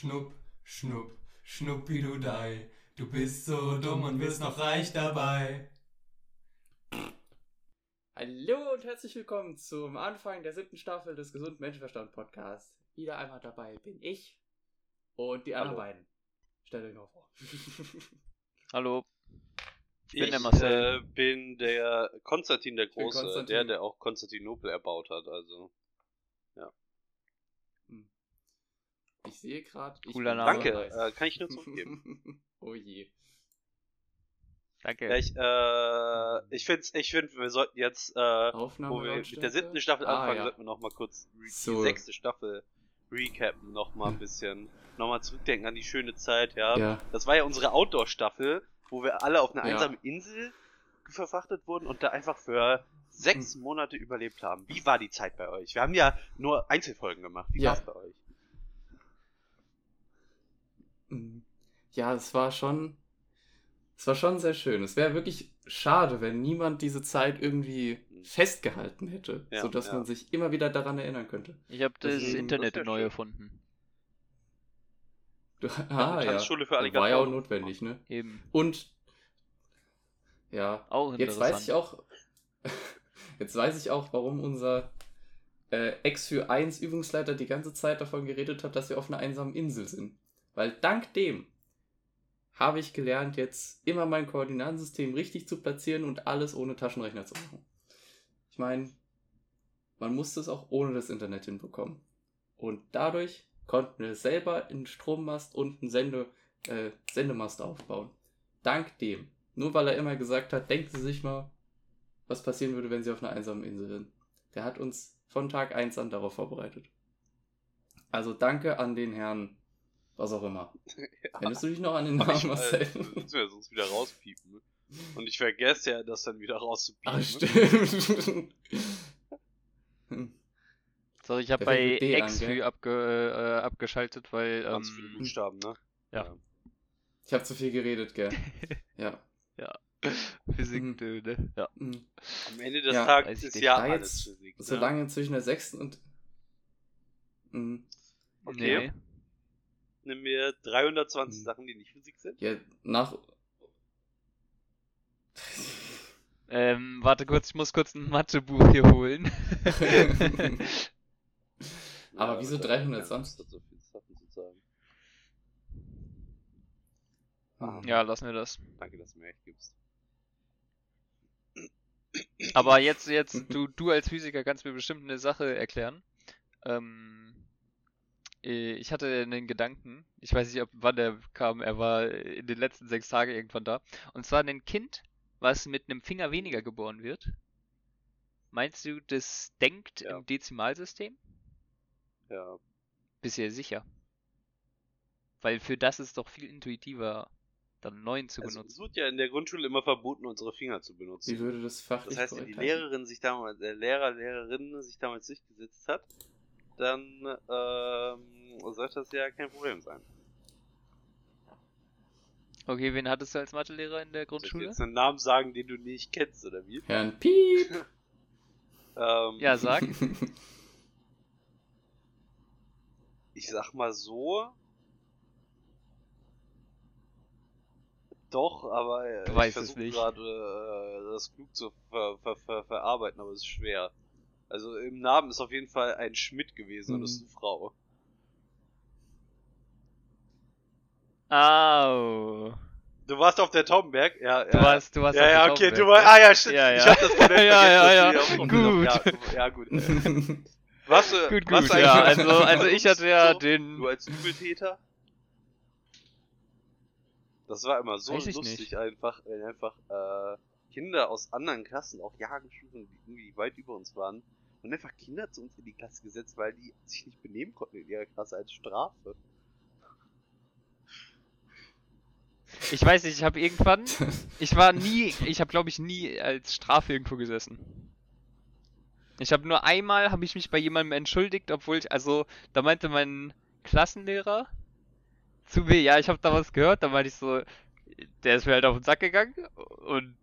Schnupp, schnupp, schnuppidudei. Du bist so dumm und wirst noch reich dabei. Hallo und herzlich willkommen zum Anfang der siebten Staffel des Gesunden Menschenverstand Podcasts. Wieder einmal dabei bin ich und die anderen beiden. Stellt euch mal vor. Hallo. Ich bin der Marcel. Äh, bin der Konstantin der Große, Konstantin. der, der auch Konstantinopel erbaut hat. Also Ich sehe gerade. Cooler Name. danke, äh, kann ich nur zurückgeben. oh je. Danke. ja, ich äh, ich finde, ich find, wir sollten jetzt, äh, wo wir mit der siebten Staffel Ah, anfangen, ja. sollten wir noch mal kurz So. die sechste Staffel recappen, noch mal ein bisschen, noch mal zurückdenken an die schöne Zeit, ja. Ja. Das war ja unsere Outdoor-Staffel, wo wir alle auf eine Ja. einsame Insel verfrachtet wurden und da einfach für sechs Hm. Monate überlebt haben. Wie war die Zeit bei euch? Wir haben ja nur Einzelfolgen gemacht. Wie Ja. war's bei euch? Mhm. Ja, es war schon. Es war schon sehr schön. Es wäre wirklich schade, wenn niemand diese Zeit irgendwie festgehalten hätte, Ja, sodass ja. man sich immer wieder daran erinnern könnte. Ich habe das Deswegen, Internet das neu erfunden. Du, ah, ja. Tanzschule für War ja auch notwendig, ne? Eben. Und ja, Auch jetzt weiß ich auch, jetzt weiß ich auch, warum unser äh, Ex für 1 Übungsleiter die ganze Zeit davon geredet hat, dass wir auf einer einsamen Insel sind. Weil dank dem habe ich gelernt, jetzt immer mein Koordinatensystem richtig zu platzieren und alles ohne Taschenrechner zu machen. Ich meine, man musste es auch ohne das Internet hinbekommen. Und dadurch konnten wir selber einen Strommast und einen Sende, äh, Sendemast aufbauen. Dank dem. Nur weil er immer gesagt hat, denken Sie sich mal, was passieren würde, wenn Sie auf einer einsamen Insel sind. Der hat uns von Tag 1 an darauf vorbereitet. Also danke an den Herrn, was auch immer. Erinnerst du dich noch an den Namen, äh, Marcel? das müssen wir sonst wieder rauspiepen. Und ich vergesse ja, das dann wieder rauszupiepen. Ach, stimmt. So, ich habe bei gell? abge, äh, abgeschaltet, weil Ganz viele ähm, Buchstaben, ne? ja. ich habe zu viel geredet, gell? Ja. Physik, Mhm. äh, ne? Ja. Hm. Am Ende des Ja, Tages ist ja alles jetzt Physik. Ne? Solange zwischen der sechsten und. Hm. Okay. Nee. Nimm mir 320 Hm. Sachen, die nicht Physik sind. Ja, nach. Ähm, warte kurz, ich muss kurz ein Mathebuch hier holen. Aber wieso da- 320? da- so viele Sachen zu sagen. Ah, ja, lassen wir das. Danke, dass du mir echt gibst. Aber jetzt, jetzt, du, du als Physiker kannst mir bestimmt eine Sache erklären. Ähm, äh, ich hatte einen Gedanken, ich weiß nicht, ob wann der kam, er war in den letzten sechs Tagen irgendwann da. Und zwar ein Kind, was mit einem Finger weniger geboren wird. Meinst du, das denkt Ja. im Dezimalsystem? Ja. Bist du dir sicher? Weil für das ist doch viel intuitiver, dann neun zu Also, es benutzen. wird ja in der Grundschule immer verboten, unsere Finger zu benutzen. Wie würde das fachlich Das heißt, wenn die? Lehrerin sich damals, der Lehrer, Lehrerin sich damals durchgesetzt hat, dann ähm, sollte das ja kein Problem sein. Okay, wen hattest du als Mathelehrer in der Soll ich Grundschule? jetzt einen Namen sagen, den du nicht kennst, oder wie? Herrn Piep! Ähm, Ja, sag. ich sag mal so. Doch, aber äh, Du ich versuche gerade äh, das klug zu ver ver ver verarbeiten, aber es ist schwer. Also im Namen ist auf jeden Fall ein Schmidt gewesen und das ist Mhm. eine Frau. Au. Du warst auf der Tomberg? Ja, ja. Du warst, du warst ja, auf ja, der okay, du Tomberg, warst, ah ja, stimmt, Ja, ich ja. hab das komplett Ja, vergessen, ja, ja. du Gut. Ja, du- ja, gut. Was, äh, Gut, was gut, eigentlich ja, also, also ich hatte ja so, den, Du als Übeltäter? Das war immer so ich lustig nicht. einfach, wenn einfach äh, Kinder aus anderen Klassen, auch Jahrgangsstufen, die irgendwie weit über uns waren, und einfach Kinder zu uns in die Klasse gesetzt, weil die sich nicht benehmen konnten in ihrer Klasse als Strafe. Ich weiß nicht, ich habe irgendwann, ich war nie, ich habe glaube ich nie als Strafe irgendwo gesessen. Ich habe nur einmal, habe ich mich bei jemandem entschuldigt, obwohl ich, also, da meinte mein Klassenlehrer zu mir, ja, ich habe da was gehört, da meinte ich so, der ist mir halt auf den Sack gegangen und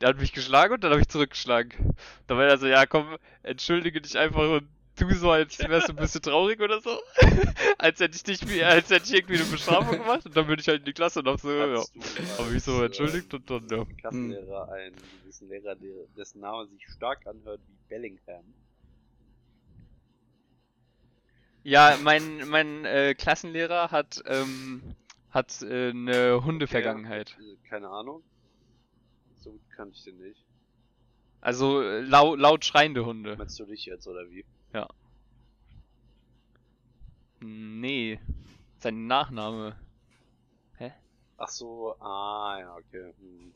der hat mich geschlagen und dann habe ich zurückgeschlagen. Da meinte er so, ja komm, entschuldige dich einfach und tu so, als wärst du ein bisschen traurig oder so. als hätte ich dich wie, als hätte ich irgendwie eine Bestrafung gemacht und dann würde ich halt in die Klasse noch so, ja. Hattest du als, Aber ich so äh, entschuldigt und dann, ja. Klassenlehrer einen gewissen Lehrer, der, dessen Name sich stark anhört wie Bellingham. Ja, mein, mein äh, Klassenlehrer hat, ähm, hat äh, eine Hundevergangenheit. Okay, äh, keine Ahnung. So gut kannte ich den nicht. Also äh, lau laut schreiende Hunde. Meinst du dich jetzt oder wie? Nee, sein Nachname. Ach so, ah ja, okay. Hm.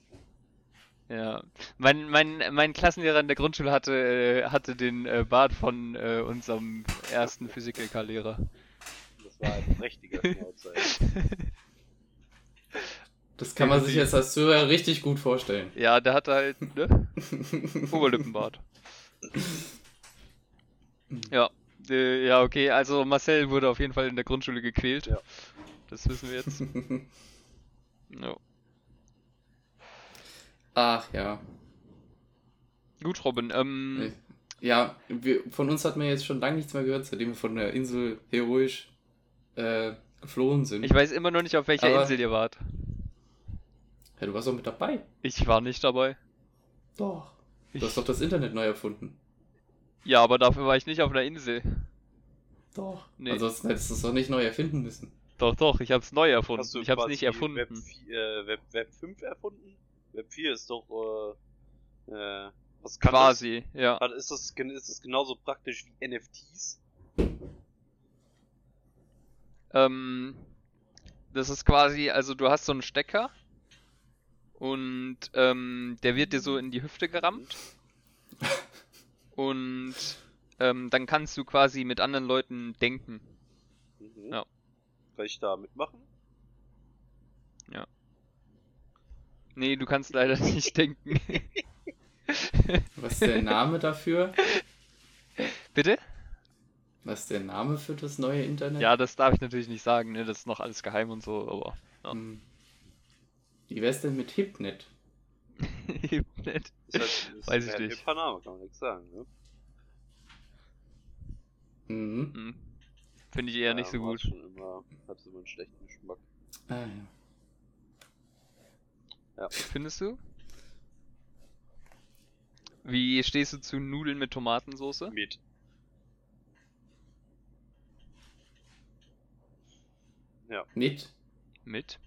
Ja, mein, mein, mein Klassenlehrer in der Grundschule hatte, äh, hatte den äh, Bart von äh, unserem ersten Physik-LK-Lehrer. Das war ein prächtiger Schnauzer. Das kann man sich jetzt als Zuhörer richtig gut vorstellen. Ja, der hatte halt, ne? Oberlippenbart. Ja, äh, ja, okay, also Marcel wurde auf jeden Fall in der Grundschule gequält. Ja. Das wissen wir jetzt. Ja. Ach ja. Gut, Robin, ähm, Ja, wir, von uns hat man jetzt schon lange nichts mehr gehört, seitdem wir von der Insel heroisch äh, geflohen sind. ich weiß immer noch nicht, auf welcher Aber- Insel ihr wart. ja, du warst doch mit dabei. Ich war nicht dabei. Doch. Ich, Du hast doch das Internet neu erfunden. Ja, aber dafür war ich nicht auf einer Insel. Doch. Nee. Ansonsten hättest du es doch nicht neu erfinden müssen. Doch, doch, ich hab's neu erfunden. Hast du Ich hab's nicht erfunden. Web, vi- äh, Web, Web 5 erfunden? Web 4 ist doch, äh, äh, was kann Quasi, ja. Das? Ist das, ist das genauso praktisch wie NFTs? Ähm, das ist quasi, also du hast so einen Stecker und ähm, der wird dir so in die Hüfte gerammt und ähm, dann kannst du quasi mit anderen Leuten denken. Mhm. Ja. Kann ich da mitmachen? Nee, du kannst leider nicht denken. Was ist der Name dafür? Bitte? Was ist der Name für das neue Internet? Ja, das darf ich natürlich nicht sagen, ne? Das ist noch alles geheim und so, aber ja. Hm. Wie wär's denn mit Hipnet? Nett. Ist halt, ist Weiß ich nicht. hipper Name, kann man nichts sagen, ne? Mhm. Hm. Finde ich eher nicht so gut. Schon immer, hat immer einen schlechten Geschmack. Ah, ja. Findest du? Wie stehst du zu Nudeln mit Tomatensoße? Mit. Mit? Mit?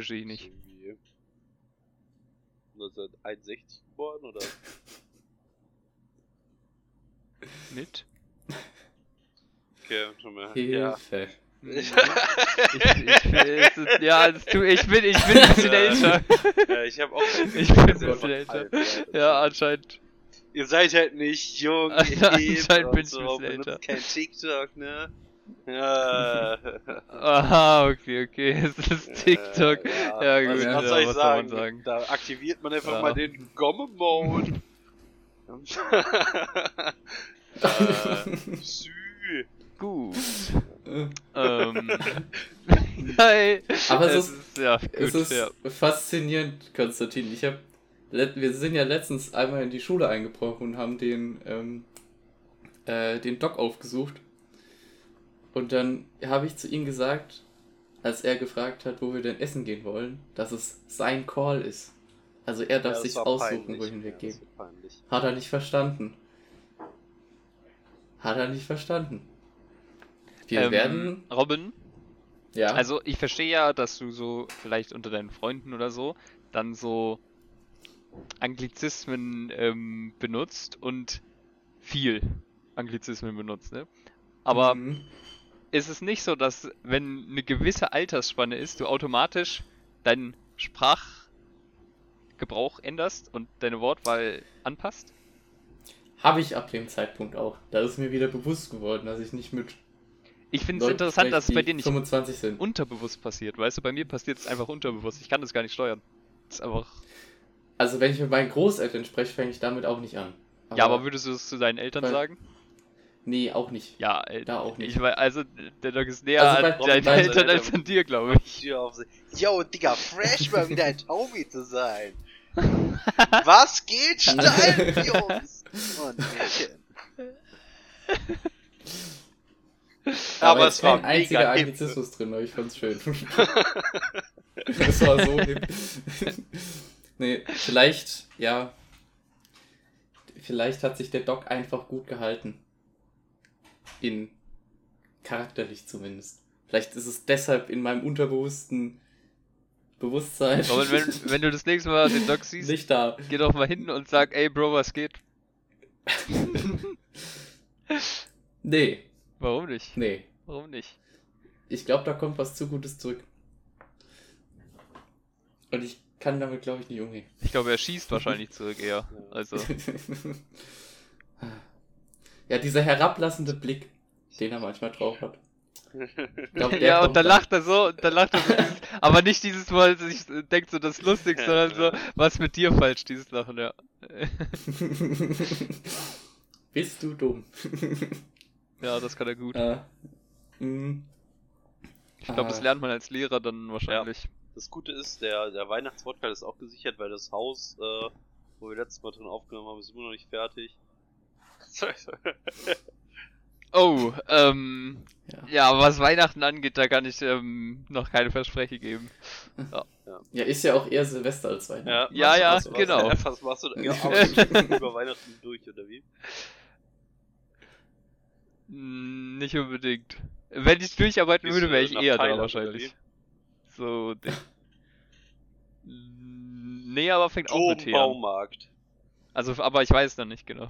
Verstehe ich nicht. Irgendwie 1961 geboren oder? Mit? Okay, schon mal. Ja. Hilfe. Ich, ich, es ist- ja, es ich bin, ich bin ein bisschen Ja. älter. ja, ich habe auch. Ich bin ein bisschen älter. ja. Ja, anscheinend. Ihr seid halt nicht jung, Anscheinend bin ich so, ein bisschen älter. kein TikTok, ne? Ja. Aha, okay, okay. Es ist TikTok. Ja, was, gut, was ja, soll ich was sagen? sagen? Da aktiviert man einfach Ja. mal den Gomme-Mode. äh, Sü. Gut. Äh, Ähm. Nein. Aber es es ist- ist, ja, es gut, ist ja. faszinierend, Konstantin. Ich hab, let- wir sind ja letztens einmal in die Schule eingebrochen und haben den, ähm, äh, den Doc aufgesucht. Und dann habe ich zu ihm gesagt, als er gefragt hat, wo wir denn essen gehen wollen, dass es sein Call ist. Also er darf Ja, sich aussuchen, peinlich. wohin wir Ja, gehen. das war peinlich. Hat er nicht verstanden. Hat er nicht verstanden. Wir Ähm, werden. Robin, Ja. also ich verstehe ja, dass du so vielleicht unter deinen Freunden oder so dann so Anglizismen ähm, benutzt und viel Anglizismen benutzt, ne? Aber Mhm. Ist es nicht so, dass wenn eine gewisse Altersspanne ist, du automatisch deinen Sprachgebrauch änderst und deine Wortwahl anpasst? Habe ich ab dem Zeitpunkt auch. Da ist mir wieder bewusst geworden, dass ich nicht mit. Ich finde es interessant, dass es bei dir nicht 25 sind. unterbewusst passiert. Weißt du, bei mir passiert es einfach unterbewusst. Ich kann das gar nicht steuern. Das ist einfach. Also, wenn ich mit meinen Großeltern spreche, fange ich damit auch nicht an. ja, aber würdest du es zu deinen Eltern sagen? Nee, auch nicht. Ja, äh, Da auch nicht. Ich weiß, also der Dog ist näher Also an bei- deinen Eltern als an dir, glaube ich. Yo, Digga, fresh mal wieder ein Taumi zu sein. Was geht steil, Jungs? Oh, nee. Aber, Aber es war kein einziger. Anglizismus drin, aber ich fand's schön. das war so hip. nee, vielleicht, ja. Vielleicht hat sich der Doc einfach gut gehalten. In charakterlich zumindest. Vielleicht ist es deshalb in meinem unterbewussten Bewusstsein Aber wenn, wenn du das nächste Mal den Doc siehst, nicht da. geh doch mal hin und sag, ey Bro, was geht? Nee, Warum nicht? nee. Warum nicht? Ich glaube, da kommt was zu Gutes zurück. Und ich kann damit, glaube ich, nicht umgehen. Ich glaube, er schießt wahrscheinlich zurück eher. Also, ja, dieser herablassende Blick, den er manchmal drauf hat. Glaub, ja, und dann lacht er so, und dann lacht er so, dieses, aber nicht dieses Mal, dass ich denkt so, das ist lustig, sondern so, was mit dir falsch, dieses Lachen, ja. Bist du dumm? Ja, das kann er gut. äh, mm, Ich glaube, das ah. lernt man als Lehrer dann wahrscheinlich. Das Gute ist, der, der Weihnachtswodka ist auch gesichert, weil das Haus, äh, wo wir letztes Mal drin aufgenommen haben, ist immer noch nicht fertig. Oh, ähm, ja. ja, was Weihnachten angeht, da kann ich ähm, noch keine Verspreche geben. ja, ist ja auch eher Silvester als Weihnachten. Ja, ja, was, was, genau. Was, machst du da? Ja, aber über Weihnachten durch, oder wie? Mm, Nicht unbedingt. Wenn ich durcharbeiten Gehst würde, wäre ich nach eher da Thailand, wahrscheinlich. So. Mm, nee, aber fängt auch mit an. Baumarkt. Also, aber ich weiß noch nicht genau.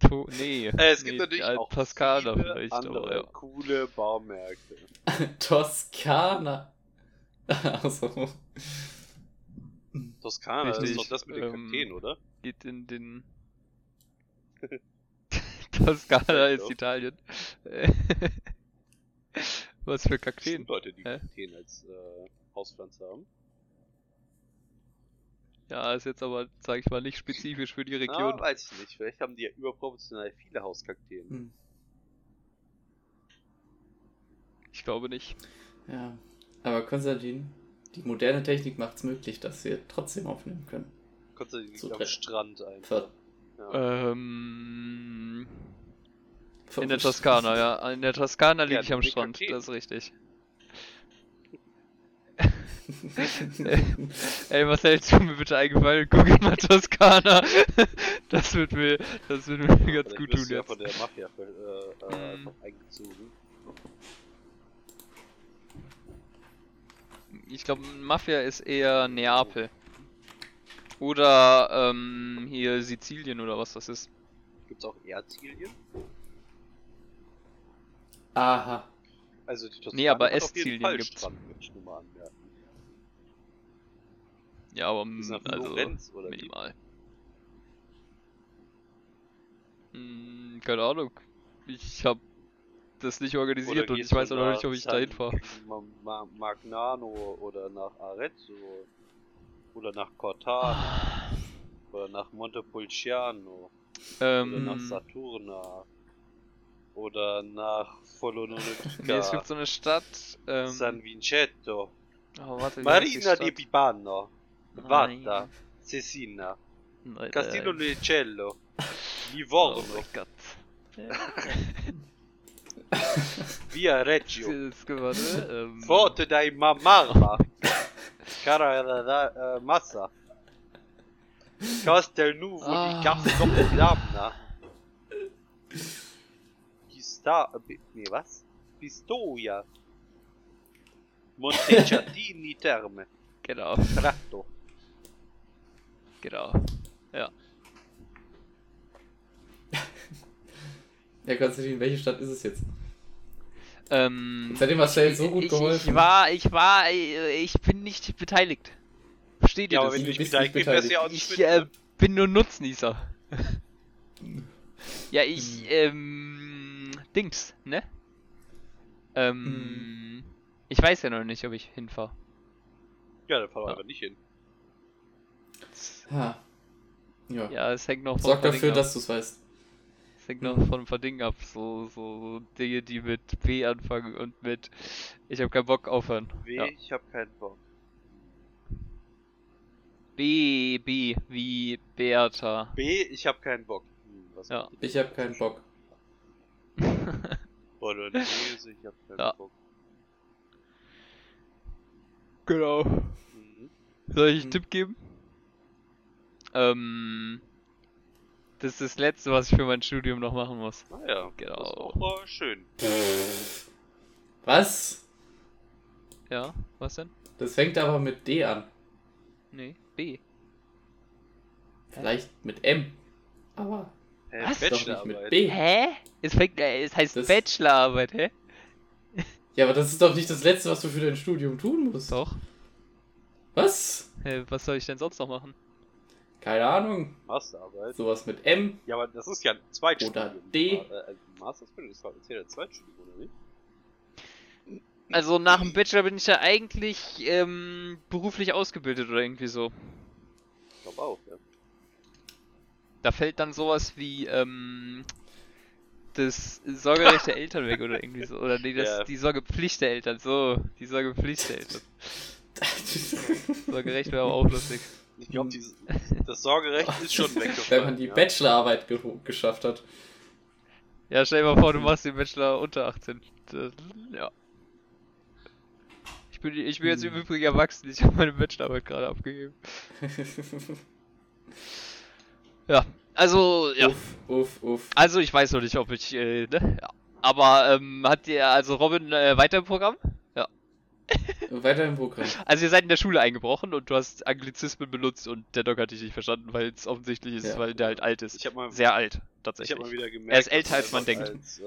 To nee. Äh, es gibt nee, natürlich auch Toskana viele vielleicht, andere aber ja. coole Baumärkte. Toskana. also, Toskana, das ist Richtig, doch das mit den ähm, Kakteen, oder? Geht in den. Toskana ist. Italien. Was für Kakteen? Leute, die? Kakteen als äh, Hauspflanze haben. Ja, ist jetzt aber, sag ich mal, nicht spezifisch für die Region. weiß ich nicht. Vielleicht haben die ja überproportional viele Hauskakteen. hm, Ich glaube nicht. ja. Aber Konstantin, die moderne Technik macht es möglich, dass wir trotzdem aufnehmen können. Du So am Strand einfach. Ver Ja. Ähm. In der Toskana, ja. In der Toskana liege Ja, ich am Strand, Kakteen. das ist richtig. Ey, was hältst du mir bitte eingefallen? Google mal Toskana. Das wird mir, das wird mir ganz Vielleicht gut tun du ja jetzt. von der Mafia äh, Mm. eingezogen. Ich glaube, Mafia ist eher Neapel. Oder ähm, hier Sizilien oder was das ist. Gibt's auch Erzilien? Aha. Also die Toskana Nee, aber Estzilien gibt's. Strand, mal anmerken. Ja, aber nach also oder minimal. Hm, keine Ahnung. Ich habe das nicht organisiert und gehst ich weiß auch noch nicht, ob ich San dahin fahre. Ma Ma Magnano oder nach Arezzo oder nach Cortana oder nach Montepulciano oder nach Ähm, Saturna oder nach nee, es Follononica, gibt so eine Stadt. Ähm, San Vincetto, oh, warte, Marina di? Pipano. Vatta, Cesina, Nein, Castello nein. Lecello, Oh Livorno, mein Gott. Via Reggio, Das warte, ähm, Forte dai Marma, Cara äh, Massa, Castelnuovo Ah. di Castellamna, Pista, äh, nee, was? Pistoia, Montecatini Terme, Genau, Tratto. Genau. Ja, Konstantin, welche Stadt ist es jetzt? Ähm, hat dir Marcel so gut ich, geholfen. Ich war, ich war, äh, ich bin nicht beteiligt. Versteht ihr Ja, aber das? wenn du nicht beteiligt bist, du ja auch nicht Ich äh, ne? bin nur Nutznießer. ja, Hm. ich, ähm, Dings, ne? Ähm, ich weiß ja noch nicht, ob ich hinfahre. Ja, dann fahr doch Ja. einfach nicht hin. Ha. Ja. Ja, es hängt noch von Sorg ein paar dafür, Dingen dass ab. du es weißt. Es hängt noch von ein paar Dingen ab. So, so Dinge, die mit B anfangen und mit Ich hab keinen Bock aufhören. Weh, Ja. ich hab keinen Bock. B, B, wie Bertha. B, ich hab keinen Bock. Hm, was Ja. Ich habe keinen Bock. Bolognese, ich hab keinen Ja. Bock. genau. Mhm. Soll ich einen Hm. Tipp geben? Ähm, das ist das letzte, was ich für mein Studium noch machen muss. Naja, Genau. das ist auch äh, schön. Was? Ja, was denn? Das fängt aber mit D an. Nee, B. Vielleicht mit M. Aber Hä, Was? doch nicht mit Bachelorarbeit. B. Hä? Es fängt, äh, es heißt Das- Bachelorarbeit, hä? Ja, aber das ist doch nicht das Letzte, was du für dein Studium tun musst. Doch. Was? Hä, was soll ich denn sonst noch machen? Keine Ahnung. Masterarbeit. Sowas mit M. Ja, aber das ist ja ein Zweitstudium. Oder D. Äh, also Masterstudium ist halt zählt als Zweitstudium, oder nicht? Also nach dem Bachelor bin ich ja eigentlich ähm, beruflich ausgebildet oder irgendwie so. Ich glaube auch, ja. Da fällt dann sowas wie ähm, das Sorgerecht der Eltern weg oder irgendwie so. Oder nee, das, Ja. die Sorgepflicht der Eltern. So, die Sorgepflicht der Eltern. Sorgerecht wäre aber auch lustig. Ich glaube, Hm. das Sorgerecht ist schon weggefallen. Wenn man die ja. Bachelorarbeit ge geschafft hat. Ja, stell dir mal vor, du machst den Bachelor unter 18. Das, ja. Ich bin, ich bin jetzt im Hm. Übrigen erwachsen. Ich habe meine Bachelorarbeit gerade abgegeben. Ja, also, ja. Uff, uff, uff. Also, ich weiß noch nicht, ob ich, äh, ne? Ja. Aber, ähm, hat dir, also Robin, äh, weiter im Programm? Weiter im Programm. Also, ihr seid in der Schule eingebrochen und du hast Anglizismen benutzt und der Doc hat dich nicht verstanden, weil es offensichtlich ist, Ja. weil der halt alt ist. Ich habe mal, Sehr alt, ich tatsächlich. hab mal wieder gemerkt, Er ist älter, als man denkt. Als äh,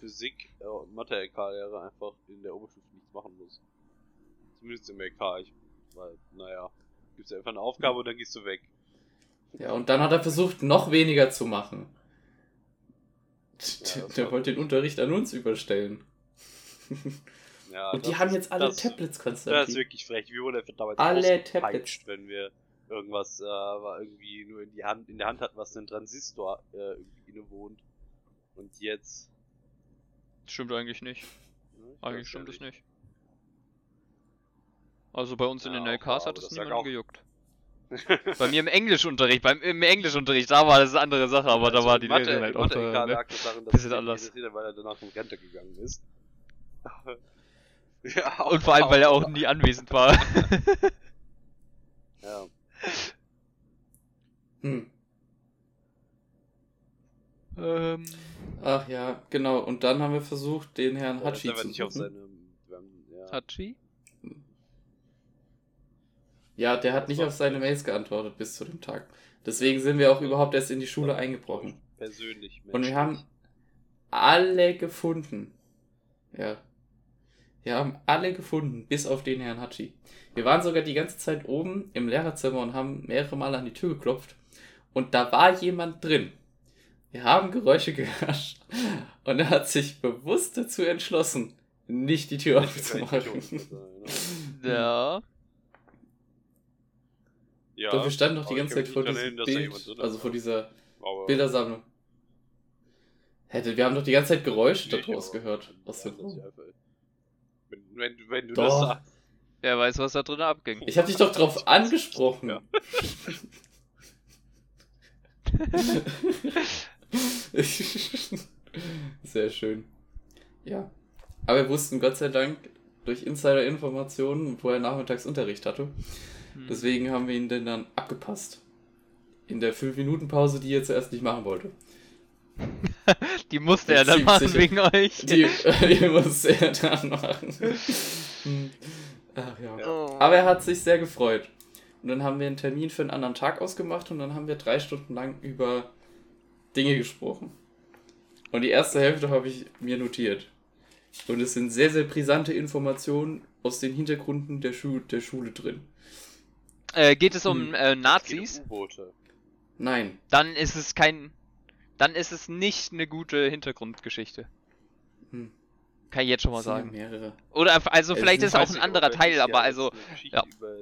Physik- äh, und Mathe-LK-Lehrer einfach in der Oberstufe nichts machen muss. Zumindest im LK. Ich, weil, naja, gibt's ja einfach eine Aufgabe und dann gehst du weg. Ja, und dann hat er versucht, noch weniger zu machen. Ja, Der wollte den Unterricht an uns überstellen. Ja, Und die haben jetzt alle das, Tablets, Das ist wirklich frech. Wir wurden einfach damals Alle ausgepeitscht, Tablets. wenn wir irgendwas äh, war irgendwie nur in die Hand in der Hand hatten, was einen Transistor äh, irgendwie innewohnt. Und jetzt. Stimmt eigentlich nicht. ich Eigentlich stimmt ja es nicht. Also bei uns in Ja, den LKs hat das es auch- gejuckt. Bei mir im Englischunterricht, beim im Englischunterricht, da war das eine andere Sache, aber da Also war die Mathe, Lehrerin halt auch Mathe LK ne? darin, dass Bisschen anders. weil er danach in Rente gegangen ist. ja, Und vor allem, weil er auch nie anwesend war. Ja. Hm. ähm, Ach ja, genau. Und dann haben wir versucht, den Herrn Ja, aber zu nicht auf haben- Ja. Hachi? Ja, der hat nicht auf seine Mails geantwortet bis zu dem Tag. Deswegen sind wir auch überhaupt erst in die Schule eingebrochen. Persönlich. Und wir haben menschlich. alle gefunden. Ja. Wir haben alle gefunden, bis auf den Herrn Hatschi. Wir waren sogar die ganze Zeit oben im Lehrerzimmer und haben mehrere Male an die Tür geklopft. Und da war jemand drin. Wir haben Geräusche gehört. Und er hat sich bewusst dazu entschlossen, nicht die Tür aufzumachen. Ja. Ja. Doch wir standen noch die ganze Zeit vor diesem Bild, also vor dieser Aber- Bildersammlung. Hätte, wir haben doch die ganze Zeit Geräusche daraus gehört. Aus dem Ja, das ist Raum. Wenn, wenn, wenn du Doch. das sagst. Wer weiß, was da drin abging. Ich habe dich doch drauf angesprochen. Ja. Sehr schön. Ja. Aber wir wussten Gott sei Dank durch Insider-Informationen, wo er nachmittags Unterricht hatte. Hm. Deswegen haben wir ihn denn dann abgepasst. In der 5-Minuten-Pause, die er zuerst nicht machen wollte. Die musste er dann machen ziemlich wegen euch. Die, die musste er dann machen. Ach ja. Oh. Aber er hat sich sehr gefreut. Und dann haben wir einen Termin für einen anderen Tag ausgemacht und dann haben wir drei Stunden lang über Dinge gesprochen. Und die erste Hälfte habe ich mir notiert. Und es sind sehr, sehr brisante Informationen aus den Hintergründen der, Schu der Schule drin. Äh, geht es um Hm. äh, Es geht um Nazis? Nein. Dann ist es kein. Dann ist es nicht eine gute Hintergrundgeschichte. Hm. Kann ich jetzt schon mal Es ja sagen. mehrere. Oder also Es vielleicht ist auch Weiß ein anderer Teil, es aber ja also. ja. über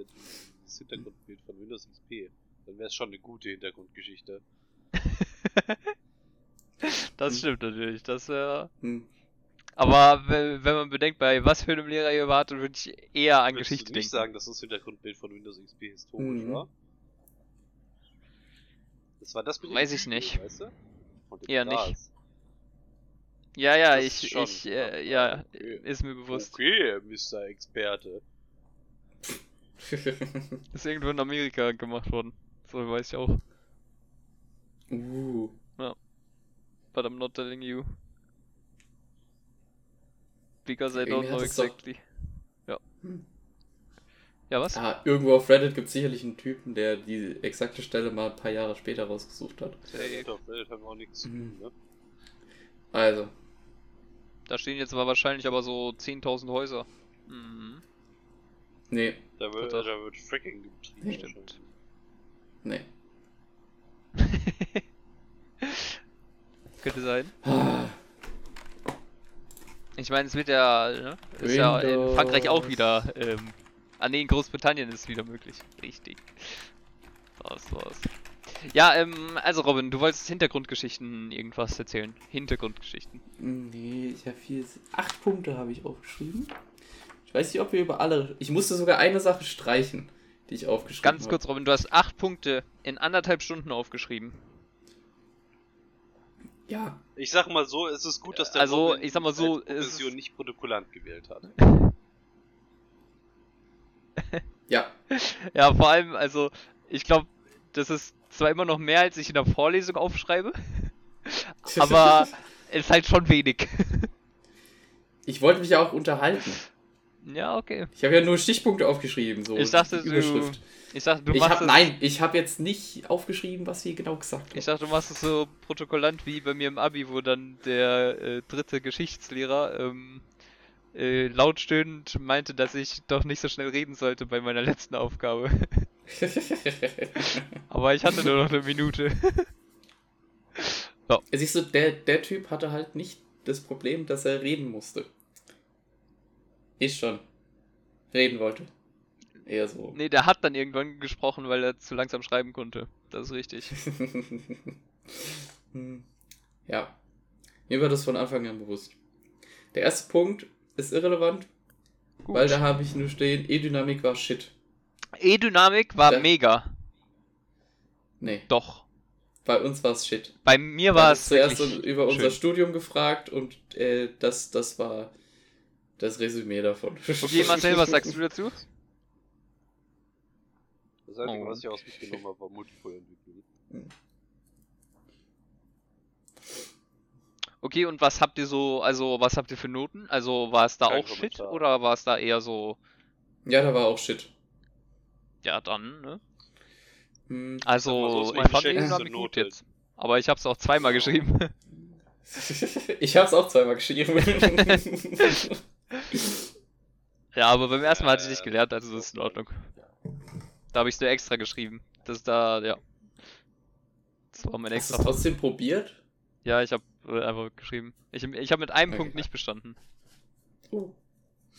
das Hintergrundbild von Windows XP, dann wäre es schon eine gute Hintergrundgeschichte. Das Hm. stimmt natürlich. Das äh, Hm. Aber we- wenn man bedenkt, bei was für einem Lehrer ihr wartet, würde ich eher an Würdest Geschichte du nicht denken. sagen, dass das Hintergrundbild von Windows XP historisch Mhm. war? Das war das mit Weiß ich nicht. Weißt du? Eher nicht. Gras. Ja, ja, Das ich, schon, ich, ja. äh, ja, Okay. ist mir bewusst. Okay, Mr. Experte. Ist irgendwo in Amerika gemacht worden. So weiß ich auch. uh. But I'm not telling you. Because I don't Irgendwie know es doch- exactly. Ja. Hm. Ja, was? Ah, irgendwo auf Reddit gibt es sicherlich einen Typen, der die exakte Stelle mal ein paar Jahre später rausgesucht hat. Ja, doch, Reddit haben wir auch nichts zu tun, Mhm. ne? Also, Da stehen jetzt aber wahrscheinlich aber so 10.000 Häuser. Mhm. nee, Da wird, da wird Fracking getrieben. Stimmt. nee. Könnte sein. Ah, Ich meine, es wird ja, ne? Ist ja in. Frankreich auch wieder, ähm, ah nee, in Großbritannien ist es wieder möglich. Richtig. Was, was. Ja, ähm, also Robin, du wolltest Hintergrundgeschichten irgendwas erzählen. Hintergrundgeschichten. Nee, ich habe hier acht Punkte habe ich aufgeschrieben. Ich weiß nicht, ob wir über alle. Ich musste sogar eine Sache streichen, die ich aufgeschrieben habe. Ganz kurz, Robin, du hast acht Punkte in anderthalb Stunden aufgeschrieben. Ja. Ich sag mal so, es ist gut, dass der Also, Robin ich sag mal so, als es ist- Profession nicht Protokollant gewählt hat. Ja. Ja, vor allem, also, ich glaube, das ist zwar immer noch mehr, als ich in der Vorlesung aufschreibe, aber es ist halt schon wenig. Ich wollte mich ja auch unterhalten. ja, okay. Ich habe ja nur Stichpunkte aufgeschrieben, so. Ich dachte, du-. Ich dachte, du ich machst hab, nein, ich habe jetzt nicht aufgeschrieben, was sie genau gesagt Ich haben. dachte, du machst es so protokollant wie bei mir im Abi, wo dann der äh, dritte Geschichtslehrer ähm, äh, lautstöhnend meinte, dass ich doch nicht so schnell reden sollte bei meiner letzten Aufgabe. Aber ich hatte nur noch eine Minute. Siehst du, der, der Typ hatte halt nicht das Problem, dass er reden musste. Ich schon. Reden wollte. Eher so. Nee, der hat dann irgendwann gesprochen, weil er zu langsam schreiben konnte. Das ist richtig. Hm. ja. Mir war das von Anfang an bewusst. Der erste Punkt ist irrelevant, Gut. weil da habe ich nur stehen, E-Dynamik war shit. E-Dynamik war Ja. mega. Nee, Doch. bei uns war es shit. Bei mir war es zuerst über unser schön. Studium gefragt und äh, das, das war das Resümee davon. Okay, Marcel, was sagst du dazu? Das Einzige, Oh. was ich aus mitgenommen habe, war Multiplayer-Entwicklung. Okay, und was habt ihr so, also was habt ihr für Noten? Also war es da Kein auch shit Kommentar. oder war es da eher so, Ja, da war auch shit. ja dann, ne? Hm. Also, so, ist ich fand die Dynamik gut Note. jetzt. Aber ich hab's auch zweimal geschrieben. ich habe es auch zweimal geschrieben. ja, aber beim ersten Mal hatte ich nicht Äh, gelernt, also das ist in Ordnung. Da habe ich nur extra geschrieben. Das ist da, ja. Das war mein Hast du extra. trotzdem probiert? Ja, ich habe einfach geschrieben. Ich, ich habe mit einem Okay. Punkt nicht bestanden. Oh.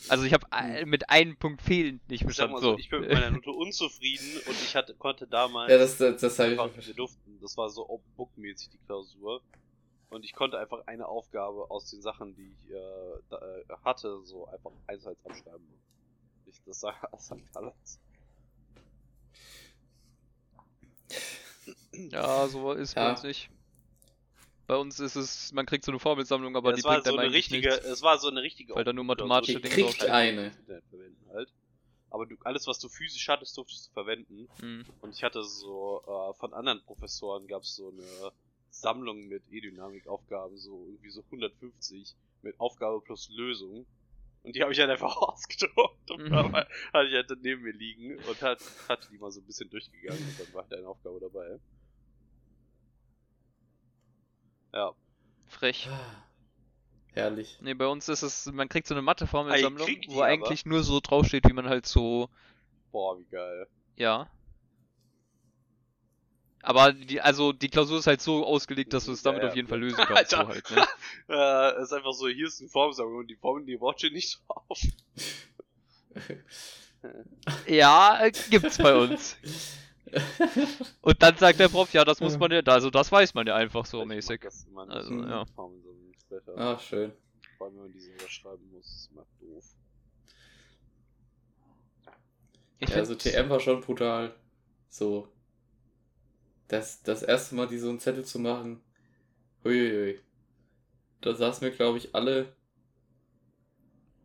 Also ich habe mit einem Punkt fehlend nicht Ich bestanden. mal so, So. ich bin mit meiner Note unzufrieden und ich hatte, konnte damals Ja, das, das, das habe ich einfach, schon wir durften, das war so Open Book mäßig die Klausur. Und ich konnte einfach eine Aufgabe aus den Sachen, die ich äh, da, äh, hatte, so einfach eins abschreiben. Ich, das sagt das alles. Ja, so ist Ja. uns nicht. Bei uns ist es, man kriegt so eine Formelsammlung, aber Ja, die bringt so eigentlich richtige, nichts. es war so eine richtige Weil da nur mathematische die Dinge halt eine. halt. Aber du, alles, was du physisch hattest, durftest du verwenden. Hm. Und ich hatte so, äh, von anderen Professoren gab es so eine Sammlung mit E-Dynamik-Aufgaben, so irgendwie so 150 mit Aufgabe plus Lösung. Und die habe ich halt einfach ausgedruckt und Mhm. hatte ich halt neben mir liegen und hat, hatte die mal so ein bisschen durchgegangen und dann war halt eine Aufgabe dabei. Ja. Frech. Ah, Herrlich. Nee, bei uns ist es, man kriegt so eine Matheformelsammlung, die wo aber. eigentlich nur so draufsteht, wie man halt so, Boah, wie geil. ja. Aber die, also die Klausur ist halt so ausgelegt, dass du es damit Ja, ja. auf jeden Fall lösen kannst. so halt, ne? Äh, ist einfach so, hier ist eine Formsammlung und die Formen, die ihr nicht drauf. Ja, äh, gibt's bei uns. Und dann sagt der Prof, ja, das muss man ja, also das weiß man ja einfach so Ich mäßig. das immer nicht. Also, ja. Besser. Ach, schön. Vor allem, wenn man diese überschreiben muss, ist immer doof. Ich Ja, also TM war schon brutal. So. das, das erste Mal, die so einen Zettel zu machen, huiuiui. Da saßen wir, glaube ich, alle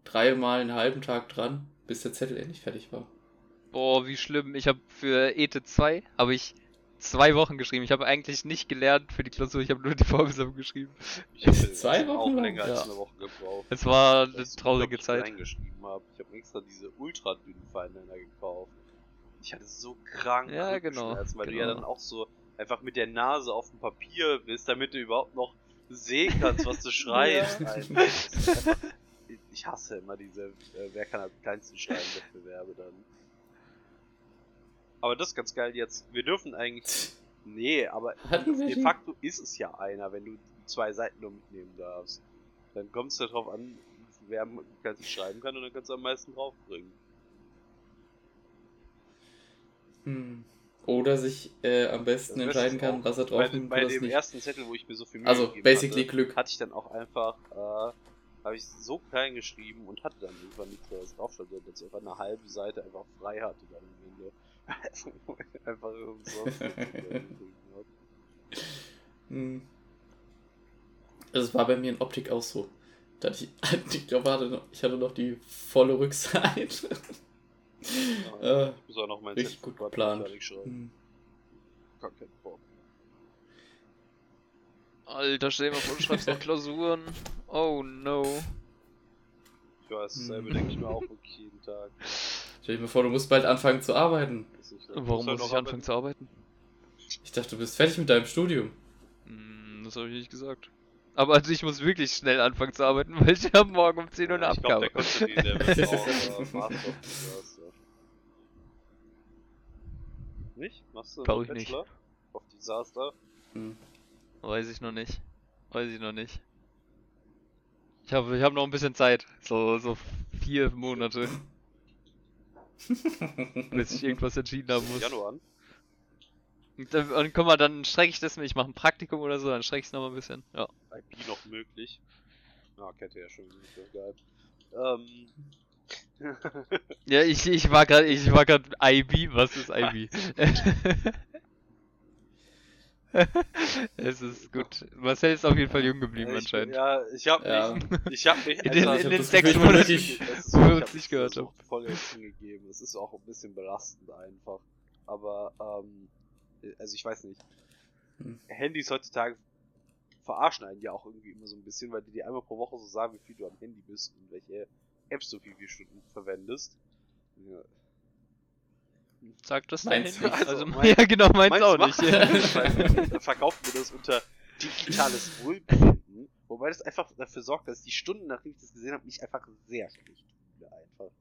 dreimal einen halben Tag dran, bis der Zettel endlich fertig war. Boah, wie schlimm. Ich habe für ETE 2 habe ich zwei Wochen geschrieben. Ich habe eigentlich nicht gelernt für die Klausur, ich habe nur die Vorbesatzung geschrieben. Ich habe Zwei auch Wochen lang? länger als Ja. eine Woche gebraucht. Es war eine Das traurige Zeit. Ich reingeschrieben habe. Ich habe extra diese ultra dünnen Feinliner gekauft. Ich hatte so krank Ja, genau, Rückenschmerzen, weil du ja genau. dann auch so einfach mit der Nase auf dem Papier bist, damit du überhaupt noch sehen kannst, was du schreibst. Ich hasse immer diese äh, Wer kann am kleinsten schreiben Wettbewerbe dann. Aber das ist ganz geil jetzt. Wir dürfen eigentlich. Nee, aber de facto ist es ja einer, wenn du zwei Seiten nur mitnehmen darfst. Dann kommt es darauf an, wer kleinsten schreiben kann und dann kannst du am meisten draufbringen. Hm. Oder sich äh, am besten Das entscheiden kann, was er Bei, drauf dem- nimmt bei dem nicht. ersten Zettel, wo ich mir so viel Mühe Also, gegeben basically hatte, Glück. hatte ich dann auch einfach, äh, habe ich so klein geschrieben und hatte dann irgendwann nichts was drauf stand, dass ich einfach eine halbe Seite einfach frei hatte dann am Ende. einfach umsonst. Hm. Also, es war bei mir in Optik auch so. Da hatte ich, ich glaube, hatte noch, ich hatte noch die volle Rückseite. Ja, Äh, ich muss auch noch mein richtig gut geplant. Hm. Bock. Alter, stell dir mal vor, du schreibst noch Klausuren. Oh no. Ich weiß, dasselbe Hm. denke ich mir auch wirklich jeden Tag. Stell dir mal vor, du musst bald anfangen zu arbeiten. Das ist- Warum halt muss ich noch anfangen zu arbeiten? Ich dachte, du bist fertig mit deinem Studium. Hm, das habe ich nicht gesagt. Aber also ich muss wirklich schnell anfangen zu arbeiten, weil ich habe morgen um 10 Uhr eine ich glaub, Abgabe. der Konstantin, der wird auch äh, Master. Nicht? Machst du Glaub einen ich nicht. Bachelor of Disaster? Hm. Weiß ich noch nicht. Weiß ich noch nicht. Ich habe ich hab noch ein bisschen Zeit. So, so vier Monate, bis ich irgendwas entschieden haben muss. Januar an? Und, und guck mal, dann strecke ich das, ich mache ein Praktikum oder so, dann strecke ich es noch mal ein bisschen. Ja. IB noch möglich. Ah, Kette ja schon. Sehr geil. Ähm. Ja, ich, ich war gerade, ich war gerade IB, was ist IB? es ist gut. Marcel ist auf jeden Fall jung geblieben ich, anscheinend. Ja, ich hab Ja. mich. Ich hab mich. In den- also, in ich den sechs Monaten, wo so, wir ich uns nicht gehört versucht, voll hingegeben. Es ist auch ein bisschen belastend einfach. Aber, ähm, also ich weiß nicht. Hm. Handys heutzutage verarschen einen ja auch irgendwie immer so ein bisschen, weil die dir einmal pro Woche so sagen, wie viel du am Handy bist und welche Apps du wie viele Stunden verwendest. Ja. Sagt das Meins dein Handy? nicht. Also, Also, mein- ja, genau, meins Meins auch nicht. verkauft mir das unter digitales Wohlbefinden, wobei das einfach dafür sorgt, dass die Stunden, nachdem ich das gesehen habe, mich einfach sehr schlecht fühle einfach.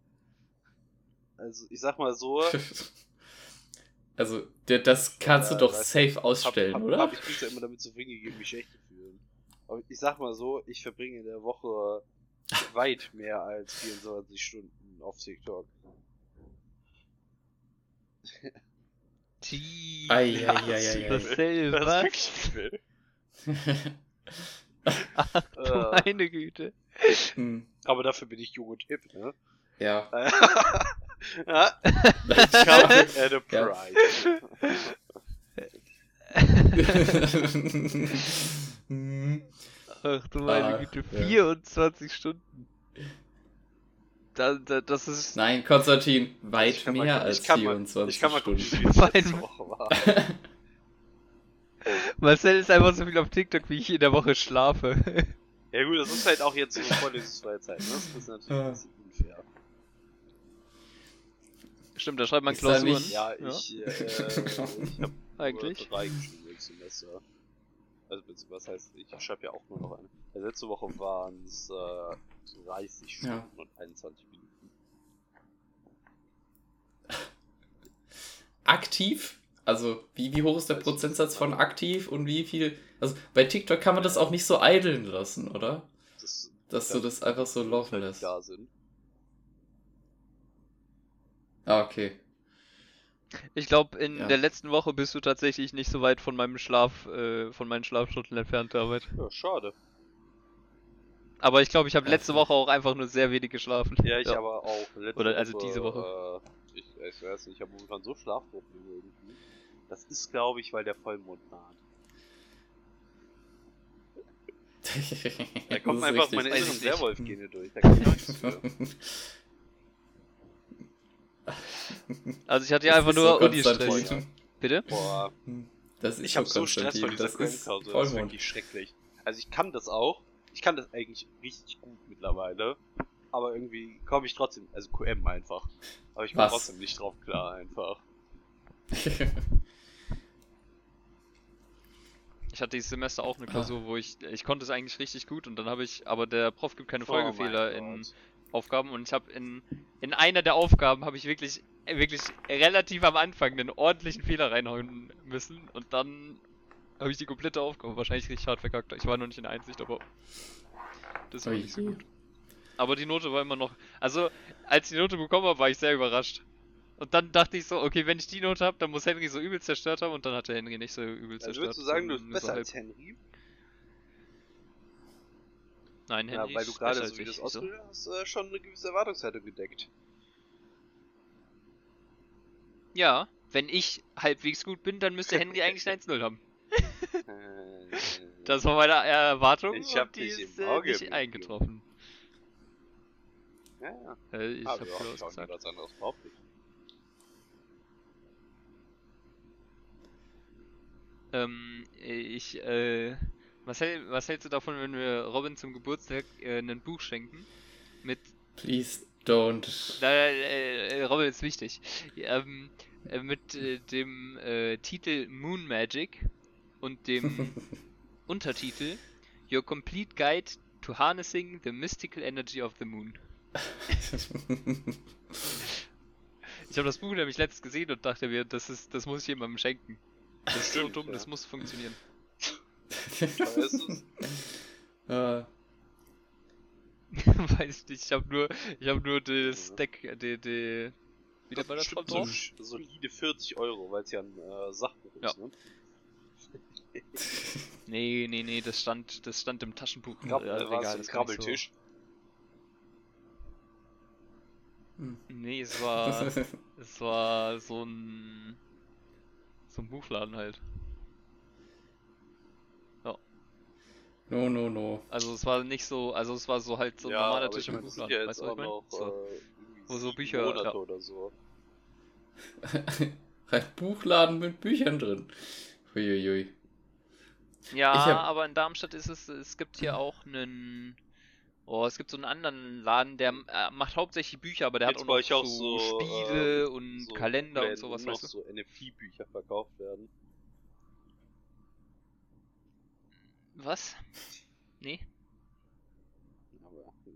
Also ich sag mal so, Also, der, das kannst Ja, du doch safe ausstellen, hab, hab, oder? Hab ich mich ja immer damit zufrieden gegeben, mich schlecht zu fühlen. Aber ich sag mal so, ich verbringe in der Woche weit mehr als 24 Stunden auf TikTok. Gee, Ei, ei, ei, ei, ei. Dasselbe, Das ist was? wirklich viel. Ach, du Äh. meine Güte. Hm. Aber dafür bin ich jung und hip, ne? Ja. ja, at a price. Ach du meine Ah, Güte, ja. 24 Stunden. Da, da, das ist. Nein, Konstantin, weit Ich kann mal mehr gucken, als ich kann mal- 24 Ich kann mal gucken, Stunden. wie viel es Woche war. Marcel ist einfach so viel auf TikTok, wie ich in der Woche schlafe. Ja gut, das ist halt auch jetzt so vorlesungsfreie Zeit, ne? Das ist natürlich ein bisschen unfair. Stimmt, da schreibt man Ist Klausuren. Ja, ich, äh, ich hab Eigentlich. drei geschrieben im Semester. Also, was heißt, ich schreibe ja auch nur noch eine. Letzte Woche waren es äh, 30 Stunden Ja. und 21 Minuten. Aktiv? Also, wie, wie hoch ist der Prozentsatz von aktiv und wie viel. Also, bei TikTok kann man das auch nicht so eideln lassen, oder? Das, Dass du das einfach so laufen lässt. da sind. Ah, okay. Ich glaube, in Ja. der letzten Woche bist du tatsächlich nicht so weit von meinem Schlaf, äh, von meinen Schlafstunden entfernt, David. Ja, schade. Aber ich glaube, ich habe Ja, letzte. Woche auch einfach nur sehr wenig geschlafen. Ja, ich aber auch. Letzte Oder also diese Äh, ich, ich weiß nicht, ich habe momentan so Schlafprobleme irgendwie. Das ist, glaube ich, weil der Vollmond naht. Da kommen einfach richtig. meine inneren. Werwolf-Gene durch. Da kann ich nichts für. Also ich hatte ja Das einfach nur so Uni-Stress. Bitte? Boah, Das ist ich habe so. Stress von dieser QM-Klausur. Das ist Vollmond. wirklich schrecklich. Also ich kann das auch. Ich kann das eigentlich richtig gut mittlerweile. Aber irgendwie komme ich trotzdem, also QM einfach. Aber ich komme trotzdem nicht drauf klar einfach. Ich hatte dieses Semester auch eine Klausur, wo ich, ich konnte es eigentlich richtig gut und dann habe ich, aber der Prof gibt keine Folgefehler Oh in. Aufgaben und ich habe in, in einer der Aufgaben habe ich wirklich, wirklich relativ am Anfang einen ordentlichen Fehler reinhauen müssen und dann habe ich die komplette Aufgabe wahrscheinlich richtig hart verkackt. Ich war noch nicht in der Einsicht, aber das war nicht so gut. Aber die Note war immer noch, also als ich die Note bekommen habe, war ich sehr überrascht. Und dann dachte ich so, okay, wenn ich die Note habe, dann muss Henry so übel zerstört haben und dann hat der Henry nicht so übel Also zerstört. würdest du sagen, du bist so besser halb. als Henry? Nein, Ja, Henry weil du gerade so wie das ausgedrückt hast, äh, schon eine gewisse Erwartungshaltung gedeckt. Ja, wenn ich halbwegs gut bin, dann müsste Henry eigentlich eine 1-0 haben. Äh, Das war meine Erwartung Ich hab und die dich im ist äh, Auge, nicht eingetroffen. ja, ja. Äh, ich Ah, hab ja, auch gesagt. was anderes behauptet. Ähm, ich, äh, was, hält, was hältst du davon, wenn wir Robin zum Geburtstag äh, ein Buch schenken? Mit, Please don't. äh, äh, Robin ist wichtig, ähm, äh, mit äh, dem äh, Titel Moon Magic und dem Untertitel Your Complete Guide to Harnessing the Mystical Energy of the Moon. Ich habe das Buch nämlich letztens gesehen und dachte mir, das ist, das muss ich jemandem schenken. Das ist so Stimmt, dumm, ja. das muss funktionieren. Äh, Weiß ich nicht, ich habe nur, ich habe nur das Deck, die, die, wie nennt man das so solide 40 Euro, weil es ja ein äh, Sachbuch Ja. ist, ne? Nee, nee, nee, das stand, das stand im Taschenbuch. Grab äh, Regal, das ich so- Krabbeltisch. Nee, es war, es war so ein, so ein Buchladen halt. no, no, no. Also es war nicht so, also es war so halt so ein ja, normaler Tisch im Buchladen. ja weißt du, was ich meine? noch So. äh, wo so Bücher- Monate ja. oder so. Ein Buchladen mit Büchern drin. Uiuiui. Ja, hab- aber in Darmstadt ist es, es gibt hier auch einen, oh, es gibt so einen anderen Laden, der äh, macht hauptsächlich Bücher, aber der Gibt's hat auch noch auch so, so, Spiele äh, und so Kalender und sowas, noch weißt du? so NFT-Bücher verkauft werden. Was? Nee?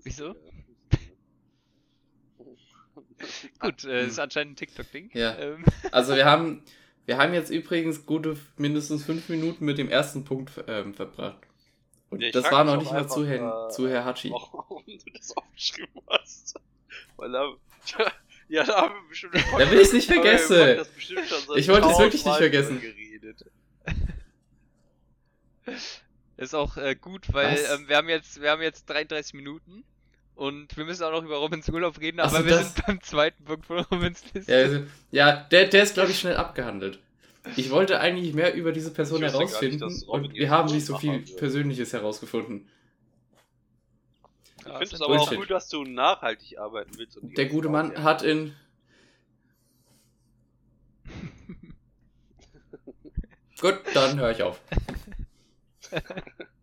Wieso? ist, äh, Gut, äh, ist anscheinend ein TikTok-Ding. Ja. Ähm, Also wir haben, wir haben jetzt übrigens gute mindestens fünf Minuten mit dem ersten Punkt ähm, verbracht. Und Ja, ich das war noch nicht mal zu, Herrn, äh, zu Herr Hatschi. Warum du das aufgeschrieben hast? Weil da. Ja, da haben wir bestimmt. Da will ich's nicht vergessen. Ich wollte es wirklich nicht vergessen. Geredet. ist auch äh, gut, weil ähm, wir haben jetzt, wir haben jetzt 33 Minuten und wir müssen auch noch über Robins Urlaub reden, aber wir das- sind beim zweiten Punkt von Robins Liste. Ja, also, ja der, der ist, glaube ich, schnell abgehandelt. Ich wollte eigentlich mehr über diese Person nicht, herausfinden Robin und wir haben nicht so viel. Persönliches herausgefunden. Ich finde es aber auch Bullshit. gut, dass du nachhaltig arbeiten willst. Der gute Mann ja. hat in. Gut, dann höre ich auf.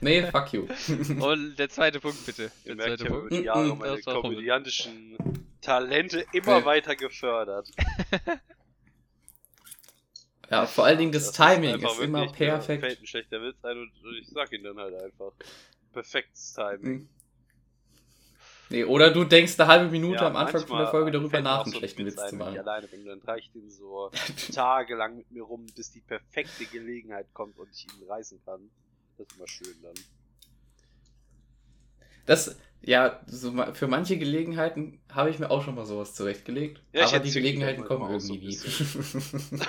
Nee, fuck you. Und der zweite Punkt bitte. Ihr Der merkt, zweite über Punkt. die Jahre Mm, meine das komödiantischen Talente immer Ja. weiter gefördert. Ja, vor allen Dingen das, ist Timing einfach ist immer perfekt. Fällt ein schlechter Witz ein und, ich sag ihn dann halt einfach. Perfektes Timing. Hm. Nee, oder du denkst eine halbe Minute Ja, am Anfang von der Folge darüber nach, einen so schlechten Witz Witz zu wenn ich machen. alleine bin, dann trage ich den so tagelang mit mir rum, bis die perfekte Gelegenheit kommt und ich ihn reißen kann. Das ist immer schön dann. Das, ja, so für manche Gelegenheiten habe ich mir auch schon mal sowas zurechtgelegt. Ja, aber die Gelegenheiten kommen so irgendwie ein nie.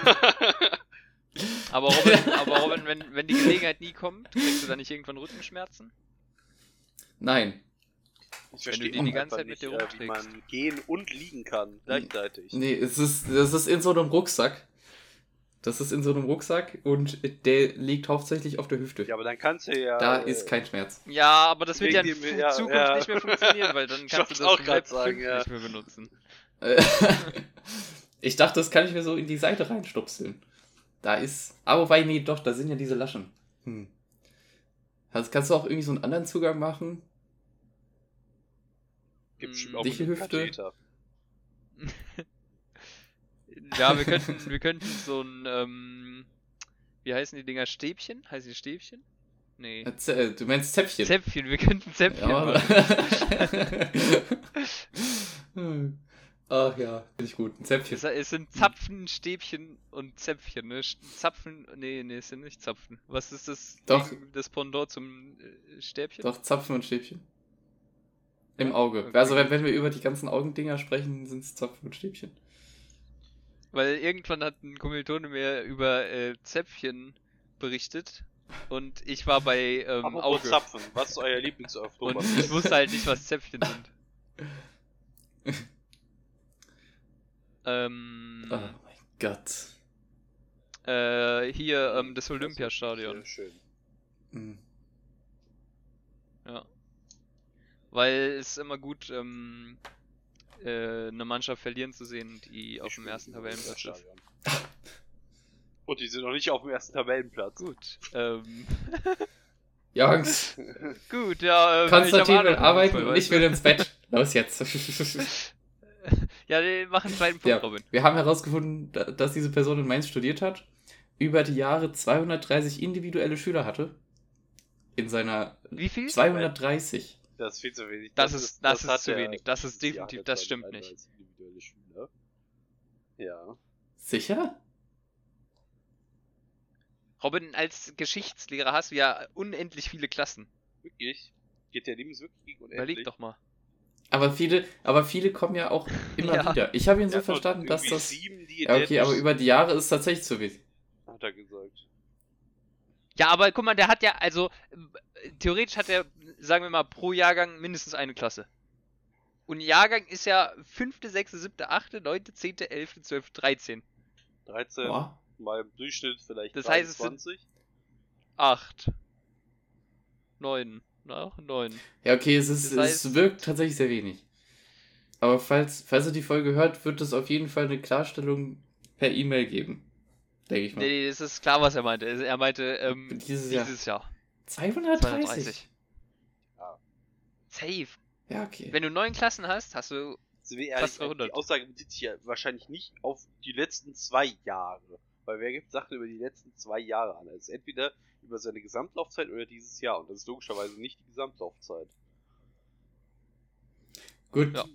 Aber Robin, aber Robin wenn, wenn die Gelegenheit nie kommt, kriegst du dann nicht irgendwann Rückenschmerzen? Nein. Ich Wenn du verstehe die auch die ganze Zeit mit dir nicht, äh, wie rumträgst. man gehen und liegen kann gleichzeitig. Nee, es ist, das ist in so einem Rucksack. Das ist in so einem Rucksack und der liegt hauptsächlich auf der Hüfte. Ja, aber dann kannst du ja. da äh, ist kein Schmerz. Ja, aber das wird ja in dem- ja, Zukunft ja. nicht mehr funktionieren, weil dann kannst du das auch Web sagen, 5 ja. nicht mehr benutzen. Ich dachte, das kann ich mir so in die Seite reinstupseln. Da ist. Aber wobei, nee, doch, da sind ja diese Laschen. Hm. Also kannst du auch irgendwie so einen anderen Zugang machen? Gibt Hm. schon auch Hüfte. Katheter. Ja, wir könnten, wir könnten so ein, ähm, wie heißen die Dinger? Stäbchen? Heißen die Stäbchen? Nee. Äh, äh, Du meinst Zäpfchen? Zäpfchen, wir könnten Zäpfchen Ja. machen. Ach ja, finde ich gut. Ein Zäpfchen. Es, es sind Zapfen, Stäbchen und Zäpfchen, ne? Zapfen, nee, nee, es sind nicht Zapfen. Was ist das, Doch. Ding- das Pendant zum äh, Stäbchen? Doch, Zapfen und Stäbchen. Im Auge. Okay. Also wenn, wenn wir über die ganzen Augendinger sprechen, sind es Zapfen und Stäbchen. Weil irgendwann hat ein Kommilitone mir über äh, Zäpfchen berichtet und ich war bei ähm, Apropos Auge. Zapfen, was ist euer Und Lieblingsoktober? ich wusste halt nicht, was Zäpfchen sind. ähm, Oh mein Gott. äh, hier ähm, das Olympiastadion. Sehr schön. Hm. Ja. Weil es ist immer gut, ähm, äh, eine Mannschaft verlieren zu sehen, die auf Ich dem spiele ersten Tabellenplatz ist. Stadion. Und die sind noch nicht auf dem ersten Tabellenplatz. Gut. Ähm, Jungs, gut, ja. Äh, Konstantin will arbeiten und ich will ins Bett. Los jetzt. Ja, wir machen einen zweiten Punkt, Ja, Robin. wir haben herausgefunden, da- dass diese Person in Mainz studiert hat, über die Jahre 230 individuelle Schüler hatte. In seiner Wie viel? 230. Das ist viel zu wenig. Das ist- das ist hat zu wenig. Das ist definitiv- das stimmt 32 individuelle Schüler. Ja. Sicher? Robin, als Geschichtslehrer hast du ja unendlich viele Klassen. Wirklich? Geht der Lebens wirklich gegen unendlich? Überleg doch mal. Aber viele, aber viele kommen ja auch immer Ja. wieder. Ich habe ihn so hat verstanden, dass das. Sieben, die Ja, okay, aber über die Jahre ist es tatsächlich zu wenig. Hat er gesagt. Ja, aber guck mal, der hat ja, also äh, theoretisch hat er, sagen wir mal, pro Jahrgang mindestens eine Klasse. Und Jahrgang ist ja 5., 6., 7., 8., 9., 10., 11., 12., 13. 13 Boah. mal im Durchschnitt vielleicht Das heißt, es sind- 23. 8. 9. Na, 9. Ja, okay, es, ist, Das heißt- es wirkt tatsächlich sehr wenig. Aber falls, falls ihr die Folge hört, wird es auf jeden Fall eine Klarstellung per E-Mail geben. Denke ich mal. Nee, nee, es ist klar, was er meinte. Er meinte, ähm, Dieses Jahr. dieses Jahr. 230? 230. Ja. Safe. Ja, okay. Wenn du neun Klassen hast, hast du. Also Fast 300. die Aussage bezieht sich ja wahrscheinlich nicht auf die letzten zwei Jahre. Weil wer gibt Sachen über die letzten zwei Jahre an? Also entweder über seine Gesamtlaufzeit oder dieses Jahr. Und das ist logischerweise nicht die Gesamtlaufzeit. Gut. Ja.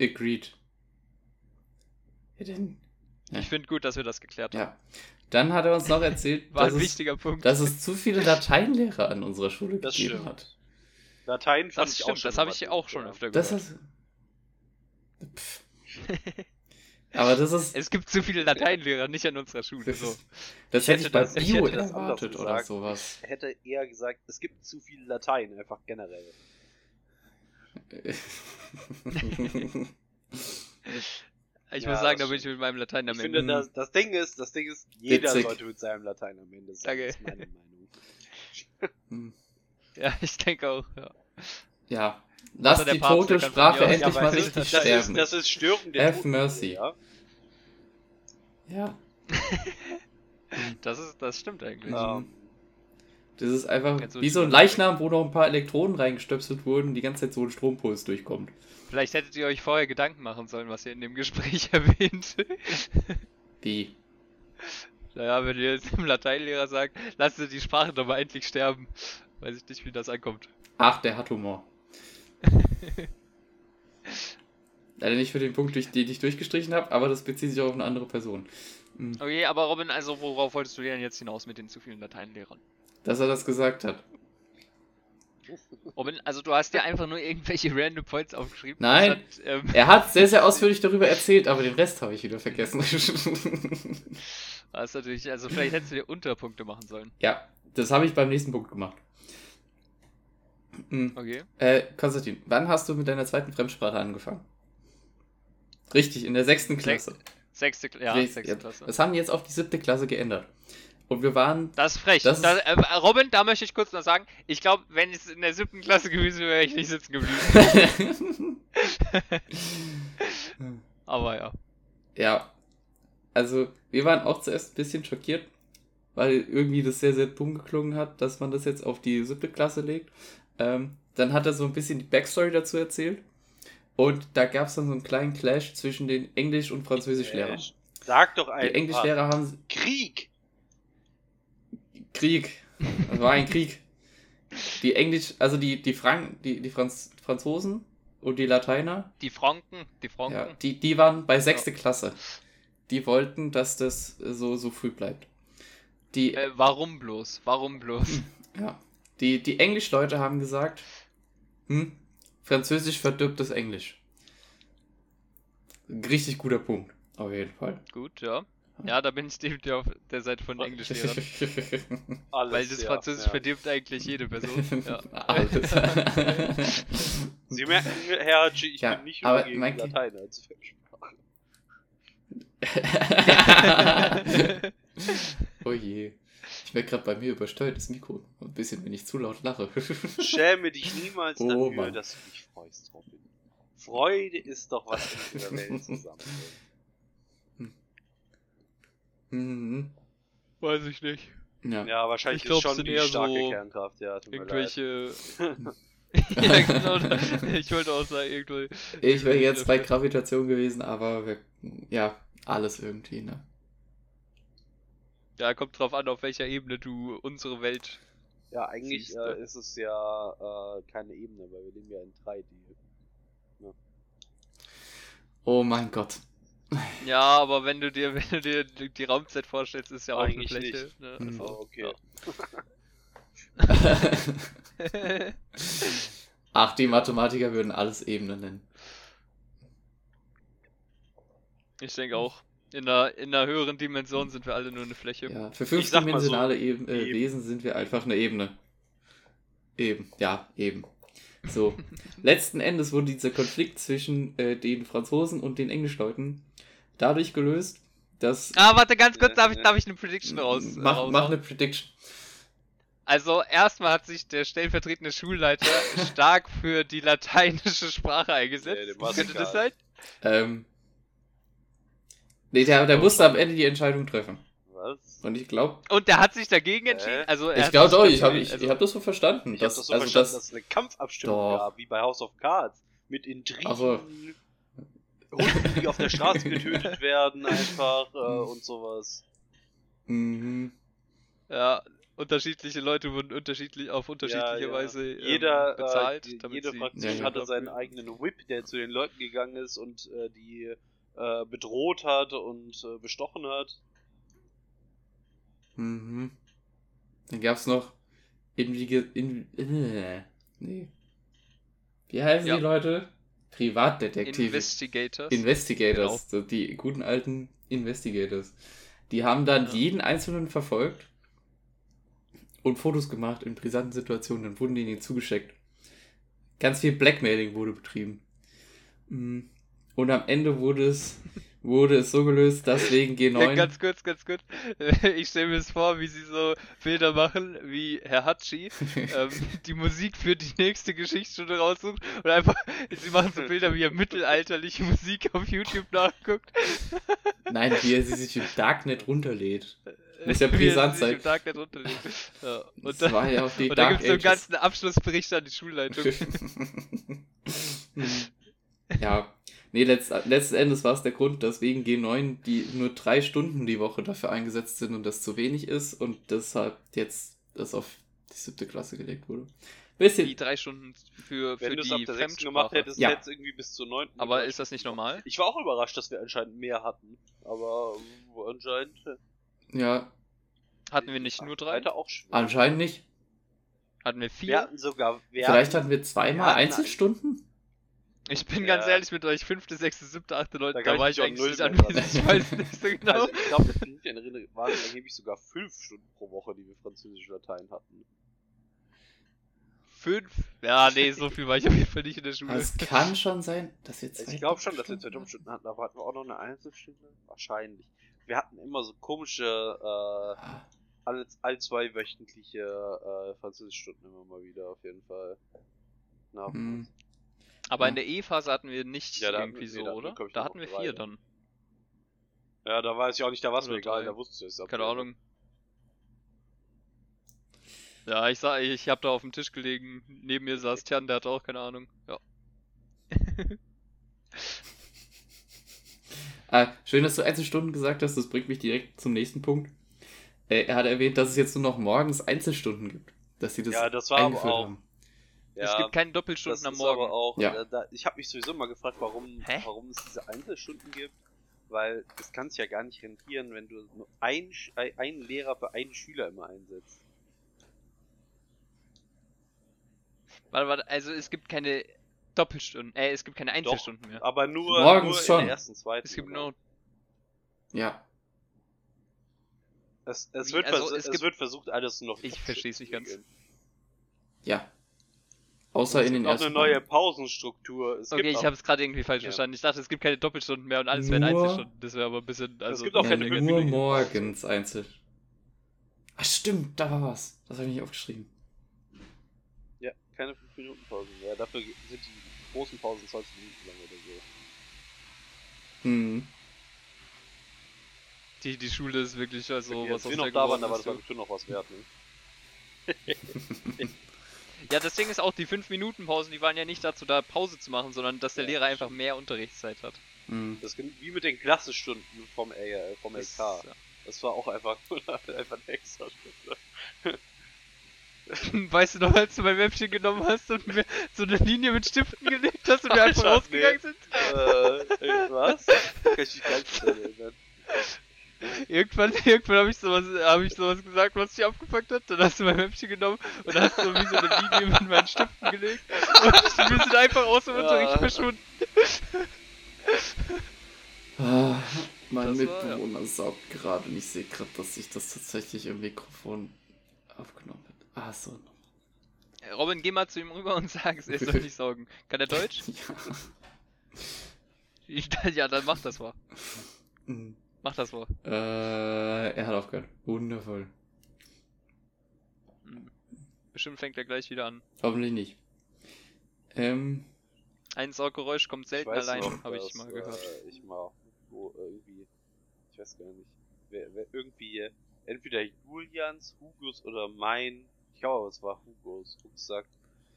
Agreed. Ja, dann, Ja. Ich finde gut, dass wir das geklärt haben. ja. Dann hat er uns noch erzählt, War dass, ein es, dass es zu viele Lateinlehrer an unserer Schule Das gegeben stimmt. hat. Latein fand das ich auch stimmt, schon das habe ich auch schon öfter Das gehört. ist. Pff. Aber das ist. Es gibt zu viele Lateinlehrer, nicht an unserer Schule. Das, So. das Ich hätte hätte ich bei das- ich Bio das anders erwartet oder gesagt. sowas. Hätte eher gesagt, es gibt zu viel Latein, einfach generell. Ich Ja, muss sagen, da bin ich mit meinem Latein am Ich Ende. finde, das, das Ding ist, das Ding ist, jeder Witzig. sollte mit seinem Latein am Ende sein. Danke. Das ist meine Meinung. Ja, ich denke auch. Ja. ja. Lass der die Papst, tote Sprache endlich Ja, mal richtig das, das, ist, sterben. das ist Stören der Have Toten, mercy. Ja? Ja. Das ist, das stimmt eigentlich. Ja. Das ist einfach so wie so ein. Leichnam, wo noch ein paar Elektronen reingestöpselt wurden, die ganze Zeit so ein Strompuls durchkommt. Vielleicht hättet ihr euch vorher Gedanken machen sollen, was ihr in dem Gespräch erwähnt. Wie? naja, wenn ihr jetzt dem Lateinlehrer sagt, lasst ihr die Sprache doch mal endlich sterben. Weiß ich nicht, wie das ankommt. Ach, der hat Humor. Leider nicht für den Punkt, durch den ich durchgestrichen habe, aber das bezieht sich auch auf eine andere Person. Hm. Okay, aber Robin, also worauf wolltest du denn jetzt hinaus mit den zu vielen Lateinlehrern? Dass er das gesagt hat. Robin, also du hast dir einfach nur irgendwelche random Points aufgeschrieben. Nein. anstatt, ähm, Er hat sehr, sehr ausführlich darüber erzählt, aber den Rest habe ich wieder vergessen. das ist natürlich, also vielleicht hättest du dir Unterpunkte machen sollen. ja, das habe ich beim nächsten Punkt gemacht. Hm. Okay. Äh, Konstantin, wann hast du mit deiner zweiten Fremdsprache angefangen? Richtig, in der sechsten Klasse. Sechste, Kla- ja, Richtig, sechste ja. Klasse. Das haben die jetzt auf die siebte Klasse geändert. Und wir waren. Das ist frech. Das Das äh, Robin, da möchte ich kurz noch sagen, ich glaube, wenn es in der siebten Klasse gewesen wäre, wäre ich nicht sitzen geblieben. Aber ja. ja. Also, wir waren auch zuerst ein bisschen schockiert, weil irgendwie das sehr, sehr dumm geklungen hat, dass man das jetzt auf die siebte Klasse legt. Ähm, dann hat er so ein bisschen die Backstory dazu erzählt. Und da gab es dann so einen kleinen Clash zwischen den Englisch- und Französischlehrern. Sag doch Die einfach. Englischlehrer haben Krieg! Krieg. Es war ein Krieg. Die Englisch, also die, die Frank, die, die Franz, Franzosen und die Lateiner, Die Franken, die Franken. ja, die, die waren bei sechste Klasse. Die wollten, dass das so, so früh bleibt. Die, Äh, warum bloß? Warum bloß? ja, die, die Englischleute haben gesagt, hm, Französisch verdirbt das Englisch. Ein Richtig guter Punkt, auf jeden Fall. Gut, ja. Ja, da bin ich definitiv auf der Seite von Englischlehrern. Alles, Weil das ja, Französisch ja. verdirbt eigentlich jede Person. Ja. Alles. Sie merken, Herr Hatschi, ich Ja, bin nicht aber gegen mein- Latein als Fremdsprache. oh je. Ich merke gerade bei mir übersteuert das Mikro. Ein bisschen, wenn ich zu laut lache. Schäme dich niemals Oh, dafür, Mann. dass du dich freust, Robin. Freude ist doch, was in dieser Welt zusammenhält. Mhm. Weiß ich nicht. Ja. Ja, wahrscheinlich Ich glaub, ist schon es sind eher starke so Kernkraft, ja. Irgendwelche. ja, genau. Ich wollte auch sagen, irgendwie. Ich wäre jetzt bei Gravitation gewesen, aber wir, ja, alles irgendwie, ne? Ja, kommt drauf an, auf welcher Ebene du unsere Welt. Ja, eigentlich Siehste. äh, ist es ja äh, keine Ebene, weil wir leben ja in 3D. Oh mein Gott. Ja, aber wenn du dir, wenn du dir die Raumzeit vorstellst, ist ja auch eine Eigentlich Fläche. nicht. Ne? Hm. Oh, okay. Ja. Ach, die Mathematiker würden alles Ebene nennen. ich denke auch. In einer, in einer höheren Dimension sind wir alle nur eine Fläche. Ja, für so, fünfdimensionale Eben, äh, eben. Wesen sind wir einfach eine Ebene. Eben, ja, eben. So. Letzten Endes wurde dieser Konflikt zwischen äh, den Franzosen und den Englischleuten dadurch gelöst, dass. Ah, warte, ganz kurz, darf ich, darf ich eine Prediction raus? mach, raushauen? mach eine Prediction. Also, erstmal hat sich der stellvertretende Schulleiter stark für die lateinische Sprache eingesetzt. War's Könnte das sein? Ähm. Nee, der, der musste am Ende die Entscheidung treffen. Was? Und ich glaube, Und der hat sich dagegen entschieden. Also, er ich glaube doch, ich habe ich, also, ich hab das so verstanden. Ich hab dass, das so also verstanden, das, dass es eine Kampfabstimmung Doch. gab, wie bei House of Cards. Mit Intrigen, Ach so. Hunden, die auf der Straße getötet werden, einfach äh, und sowas. Mhm. Ja, unterschiedliche Leute wurden unterschiedlich auf unterschiedliche Ja, ja. Weise ähm, Jeder, bezahlt. äh, damit jede sie- Fraktion Ja, ja. hatte seinen eigenen Whip, der zu den Leuten gegangen ist und äh, die äh, bedroht hat und äh, bestochen hat. Mhm. Dann gab's noch Invige, in, äh, nee. Wie heißen Ja. die Leute? Privatdetektive. Investigators. Investigators, so die guten alten Investigators. Die haben dann Ja. jeden Einzelnen verfolgt und Fotos gemacht in brisanten Situationen, dann wurden die ihnen zugeschickt. Ganz viel Blackmailing wurde betrieben. Mhm. Und am Ende wurde es, wurde es so gelöst, dass wegen G9. Ja, ganz kurz, ganz kurz. Ich stelle mir es vor, wie sie so Bilder machen, wie Herr Hatschi ähm, die Musik für die nächste Geschichtsstunde raussucht und einfach, sie machen so Bilder, wie er mittelalterliche Musik auf YouTube nachguckt. Nein, wie er sie sich im Darknet runterlädt. Muss ja er brisant sein. Ja. Und Das war ja auch die und dann gibt es so einen ganzen Abschlussbericht an die Schulleitung. ja, nee, letzt, letzten Endes war es der Grund, dass wegen G9 die nur drei Stunden die Woche dafür eingesetzt sind und das zu wenig ist und deshalb jetzt das auf die siebte Klasse gelegt wurde. Bisschen, Die drei Stunden für, Wenn für du es die auf der 6. gemacht hättest, Ja. hättest du irgendwie bis zur 9. Aber ist das nicht normal? Ich war auch überrascht, dass wir anscheinend mehr hatten. Aber ähm, anscheinend. äh, ja, Hatten wir nicht nur drei? Auch schwer. anscheinend nicht. Hatten wir Wir vier? hatten sogar. Wir Vielleicht hatten wir zweimal wir hatten Einzelstunden? Ich bin Ja. ganz ehrlich mit euch, fünfte, sechste, siebte, achte, neunte, Da da, war ich ich eigentlich null nicht anwesend, ich weiß nicht so genau. Also ich glaube, in der Erinnerung waren angeblich sogar fünf Stunden pro Woche, die wir Französisch Latein hatten. Fünf? Ja, nee, so viel war ich auf jeden Fall nicht in der Schule. Es kann schon sein, dass wir zwei Ich glaube schon, dass wir zwei Doppelstunden hatten, aber hatten wir auch noch eine Einzelstunde? Wahrscheinlich. Wir hatten immer so komische, äh, alle, alle zwei wöchentliche äh, Französischstunden immer mal wieder, auf jeden Fall. Na, Hm. Aber in der E-Phase hatten wir nicht Ja, da hatten irgendwie wir- so, nee, hatten oder? ich, Da hatten wir vier dann. Ja, da weiß ich auch nicht, da war es mir egal, da wusste ich es. Keine Ahnung. Ja, ich sag, ich hab da auf dem Tisch gelegen, neben mir saß Tjan, der hatte auch keine Ahnung. Ja. Ah, schön, dass du Einzelstunden gesagt hast, das bringt mich direkt zum nächsten Punkt. Äh, er hat erwähnt, dass es jetzt nur noch morgens Einzelstunden gibt. Dass sie das, Ja, das war aber eingeführt auch- haben. Ja, es gibt keine das Doppelstunden ist am Morgen. aber auch, Ja. äh, da, ich habe mich sowieso mal gefragt, warum, Hä? warum es diese Einzelstunden gibt, weil es kann sich ja gar nicht rentieren, wenn du nur ein, äh, einen Lehrer für einen Schüler immer einsetzt. Warte, warte, also es gibt keine Doppelstunden, äh, es gibt keine Einzelstunden mehr. Aber nur, Morgens nur in schon. der ersten, zweiten. Es gibt nur, Ja. Es, es, Wie, wird, also es es, gibt- wird versucht, alles noch. Ich versteh's nicht ganz. Ja. Außer Es in den gibt auch ersten eine neue. Pausenstruktur. Es okay, gibt ich habe es gerade irgendwie falsch Ja. verstanden. Ich dachte, es gibt keine Doppelstunden mehr und alles wären Einzelstunden. Das wäre aber ein bisschen, also... gibt auch ja, keine nur morgens einzeln. Ach stimmt, da war was. Das habe ich nicht aufgeschrieben. Ja, keine 5 Minuten Pausen mehr. Dafür sind die großen Pausen 20 Minuten lang oder so. Hm. Die, die Schule ist wirklich, also, Okay, was wir der noch da waren, war ist, das ja. bestimmt noch was wert. Ne? Ja, das Ding ist auch, die 5-Minuten-Pausen, die waren ja nicht dazu da, Pause zu machen, sondern dass der Ja, Lehrer einfach mehr Unterrichtszeit hat. Hm. Das wie mit den Klassenstunden vom, äh, vom Das, LK. Das war auch einfach, einfach eine extra Stunde. ja. Weißt du noch, als du mein Mäppchen genommen hast und mir so eine Linie mit Stiften gelegt hast und wir einfach rausgegangen sind? äh, was? Kann ich mich ganz erinnern. Irgendwann, irgendwann habe ich sowas, habe ich sowas gesagt, was dich abgefuckt hat. Dann hast du mein Mäppchen genommen und hast so wie so eine Linie mit meinen Stiften gelegt. Und wir sind einfach aus dem Ja. Unterricht verschwunden. Ah, mein Das war, ja. Mitbewohner saugt gerade und ich sehe gerade, dass sich das tatsächlich im Mikrofon aufgenommen hat. Ah, so. Robin, geh mal zu ihm rüber und sag es, er soll nicht saugen. Kann er Deutsch? Ja. ja, dann mach das mal. Hm. Mach das mal. Äh, er hat aufgehört. Wundervoll. Bestimmt fängt er gleich wieder an. Hoffentlich nicht. Ähm, Ein Sauggeräusch kommt selten weiß allein, habe ich mal gehört. Äh, ich mal wo irgendwie, ich weiß gar nicht, wer, wer irgendwie äh, entweder Julians, Hugos oder mein, ich glaube, es war Hugos Rucksack,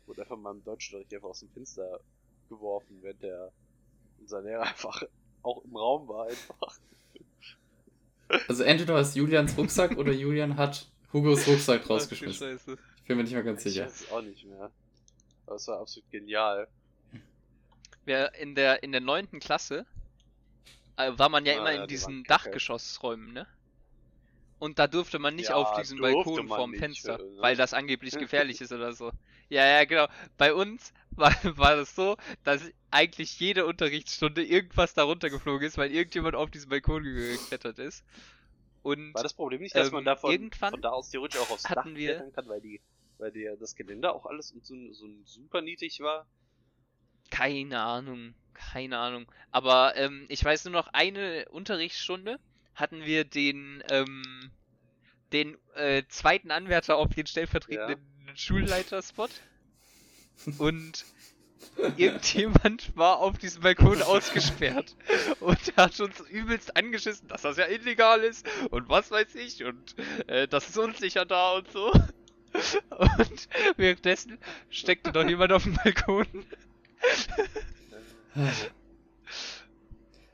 wurde einfach mal im Deutschunterricht einfach aus dem Fenster geworfen, wenn der unser Lehrer einfach auch im Raum war einfach. Also entweder war es Julians Rucksack oder Julian hat Hugos Rucksack rausgeschmissen. Ich bin mir nicht mehr ganz Ich sicher. weiß es auch nicht mehr. Aber es war absolut genial. Wir in der in der neunten Klasse äh, war man ja Ah, immer ja, in die diesen. Dachgeschossräumen, ne? Und da durfte man nicht Ja, auf diesen Balkon vorm nicht, Fenster, ne? weil das angeblich gefährlich ist oder so. Ja, ja, genau. Bei uns war, war das so, dass eigentlich jede Unterrichtsstunde irgendwas darunter geflogen ist, weil irgendjemand auf diesen Balkon geklettert ist. Und War das Problem nicht, dass Ähm, man davon irgendwann von da aus theoretisch auch aufs Dach hatten wir- klettern kann, weil die, weil die, das Geländer auch alles so, so super niedrig war? Keine Ahnung, keine Ahnung. Aber ähm, ich weiß nur noch, eine Unterrichtsstunde hatten wir den, ähm, den äh, zweiten Anwärter auf den stellvertretenden Schulleiterspot. Und irgendjemand war auf diesem Balkon ausgesperrt und hat uns übelst angeschissen, dass das ja illegal ist und was weiß ich und äh, das ist unsicher da und so. Und währenddessen steckte noch jemand auf dem Balkon.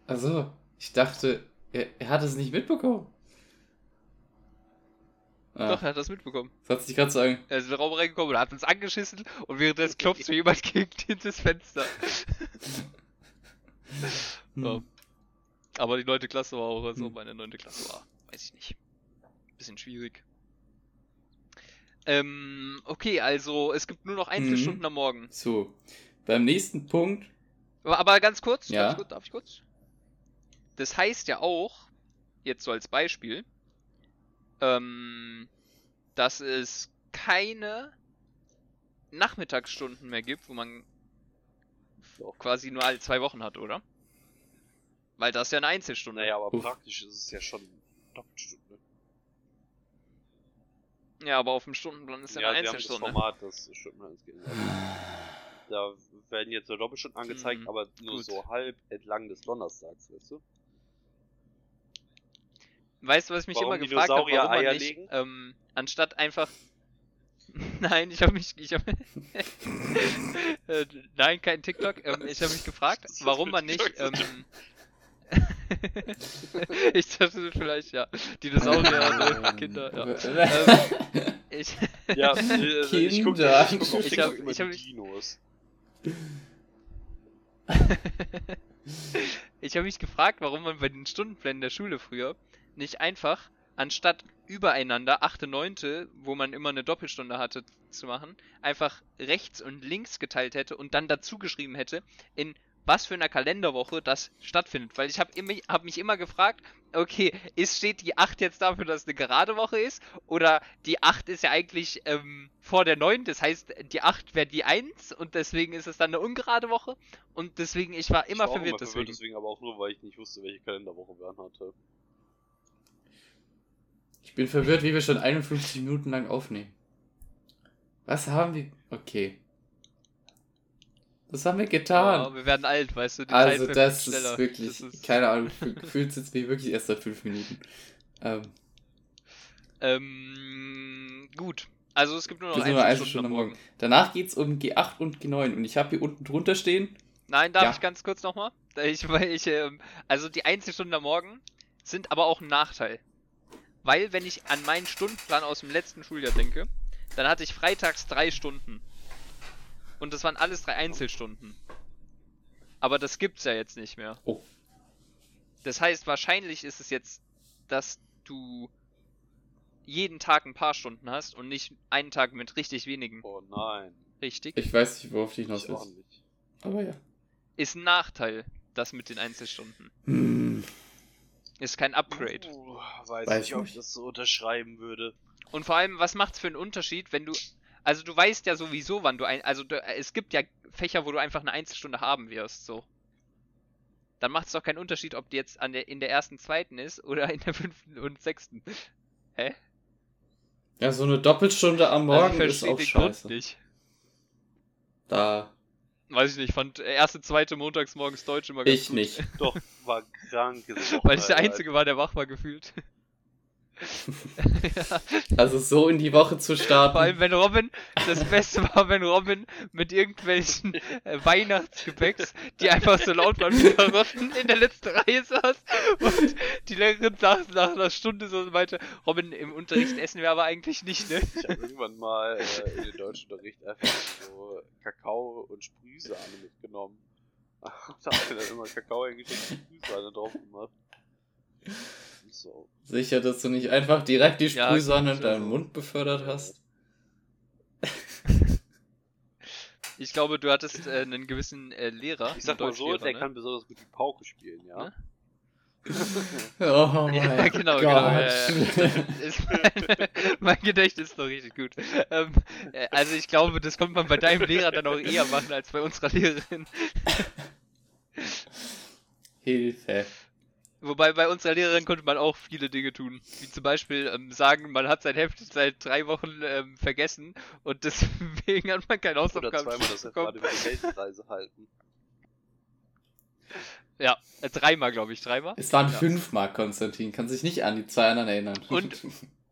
Also, ich dachte, er, er hat es nicht mitbekommen. Ah, Doch, er hat das mitbekommen. das hat sich gerade sagen. Er ist in den Raum reingekommen und hat uns angeschissen und währenddessen klopft so jemand gegen dieses Fenster. Ja. Hm. Aber die neunte Klasse war auch, also Hm. meine neunte Klasse war, weiß ich nicht. Bisschen schwierig. Ähm, okay, also es gibt nur noch Einzelstunden Mhm. am Morgen. So, beim nächsten Punkt. Aber, aber ganz kurz, Ja. ganz kurz, darf ich kurz? Das heißt ja auch, jetzt so als Beispiel, ähm, dass es keine, Nachmittagsstunden mehr gibt, wo man Doch. quasi nur alle zwei Wochen hat, oder? Weil das ist ja eine Einzelstunde. Naja, aber Uff. praktisch ist es ja schon Doppelstunde. Ja, aber auf dem Stundenplan ist ja, Ja, eine sie haben das Einzelstunde. Format, das Stundenplans geändert. Da werden jetzt so Doppelstunden angezeigt, Mhm, aber nur gut. so halb entlang des Donnerstags, weißt du? Weißt du, was ich mich Warum immer gefragt habe, warum man Eier nicht, legen? ähm, anstatt einfach... Nein, ich habe mich... Ich hab, äh, nein, kein TikTok. Ähm, ich habe mich gefragt, warum man nicht... Ähm, ich dachte vielleicht, ja. Dinosaurier, äh, Kinder, ja. Ähm, ich, Ja, äh, ich gucke guck auf Ich TikTok hab- immer ich hab die mich- Dinos. ich habe mich gefragt, warum man bei den Stundenplänen der Schule früher nicht einfach, anstatt übereinander, 8., 9., wo man immer eine Doppelstunde hatte zu machen, einfach rechts und links geteilt hätte und dann dazu geschrieben hätte, in was für einer Kalenderwoche das stattfindet. Weil ich habe hab mich immer gefragt, okay, ist, steht die 8 jetzt dafür, dass es eine gerade Woche ist? Oder die 8 ist ja eigentlich ähm, vor der 9, das heißt, die 8 wäre die 1 und deswegen ist es dann eine ungerade Woche. Und deswegen, ich war immer ich war verwirrt immer deswegen. verwirrt, deswegen aber auch nur, weil ich nicht wusste, welche Kalenderwoche wir anhatte. Ich bin verwirrt, wie wir schon 51 Minuten lang aufnehmen. Was haben wir. Okay. Was haben wir getan? Ja, wir werden alt, weißt du, die also, Zeit das vergeht schneller. ist wirklich. Das ist, Keine Ahnung, gef- gefühlt sitzt mir wirklich erst seit 5 Minuten. Ähm, ähm, gut. Also es gibt nur noch ist nur eine eine Stunde Morgen. Morgen. Danach geht's um G8 und G9 und ich habe hier unten drunter stehen. Nein, darf Ja. ich ganz kurz nochmal? Ich, ich, ähm, also die Einzelstunden am Morgen sind aber auch ein Nachteil. Weil, wenn ich an meinen Stundenplan aus dem letzten Schuljahr denke, dann hatte ich freitags drei Stunden. Und das waren alles drei Einzelstunden. Aber das gibt's ja jetzt nicht mehr. Oh. Das heißt, wahrscheinlich ist es jetzt, dass du jeden Tag ein paar Stunden hast und nicht einen Tag mit richtig wenigen. Oh nein. Richtig? Ich weiß nicht, worauf du hinaus auch willst. Aber ja. Ist ein Nachteil, das mit den Einzelstunden. Hm. Ist kein Upgrade. Uh, weiß, Weiß nicht, ob ich nicht. das so unterschreiben würde. Und vor allem, was macht's für einen Unterschied, wenn du. Also du weißt ja sowieso, wann du ein. Also du, es gibt ja Fächer, wo du einfach eine Einzelstunde haben wirst, so. Dann macht es doch keinen Unterschied, ob die jetzt an der, in der ersten, zweiten ist oder in der fünften und sechsten. Hä? Ja, so eine Doppelstunde am Also Morgen ich ist auch scheiße. nicht. Da. Weiß ich nicht, fand erste, zweite montags morgens Deutsch immer ganz Ich gut. nicht. Doch, war krank. Weil ich der Einzige war, der wach war gefühlt. Ja. Also so in die Woche zu starten. Vor allem, wenn Robin, das Beste war, wenn Robin mit irgendwelchen äh, Weihnachtsgebäcks, die einfach so laut waren wie Karotten, in der letzten Reihe saß und die Lehrerin saß nach einer Stunde so und meinte, Robin, im Unterricht essen wir aber eigentlich nicht, ne? Ich habe irgendwann mal äh, in den Deutschunterricht einfach so Kakao und Sprühsahne mitgenommen. da habe ich dann immer Kakao hingeschickt und Sprühsahne drauf gemacht. So. Sicher, dass du nicht einfach direkt die Ja, Sprühsahne in gut, deinen also. Mund befördert hast. Ich glaube, du hattest äh, einen gewissen äh, Lehrer, Ich sag mal so, der ne? kann besonders gut die Pauke spielen, ja? Ne? Oh mein Ja, genau, Gott. genau. Ja, ja. Ist mein, mein Gedächtnis ist doch richtig gut. Ähm, äh, also ich glaube, das konnte man bei deinem Lehrer dann auch eher machen als bei unserer Lehrerin. Hilfe. Wobei bei unserer Lehrerin konnte man auch viele Dinge tun. Wie zum Beispiel ähm, sagen, man hat sein Heft seit drei Wochen ähm, vergessen und deswegen hat man keine Oder Hausaufgaben zweimal das bekommen. gerade über die Weltreise halten. Ja, äh, dreimal glaube ich, dreimal. Es waren Ja. fünf Mark, Konstantin. Kann sich nicht an die zwei anderen erinnern. Und-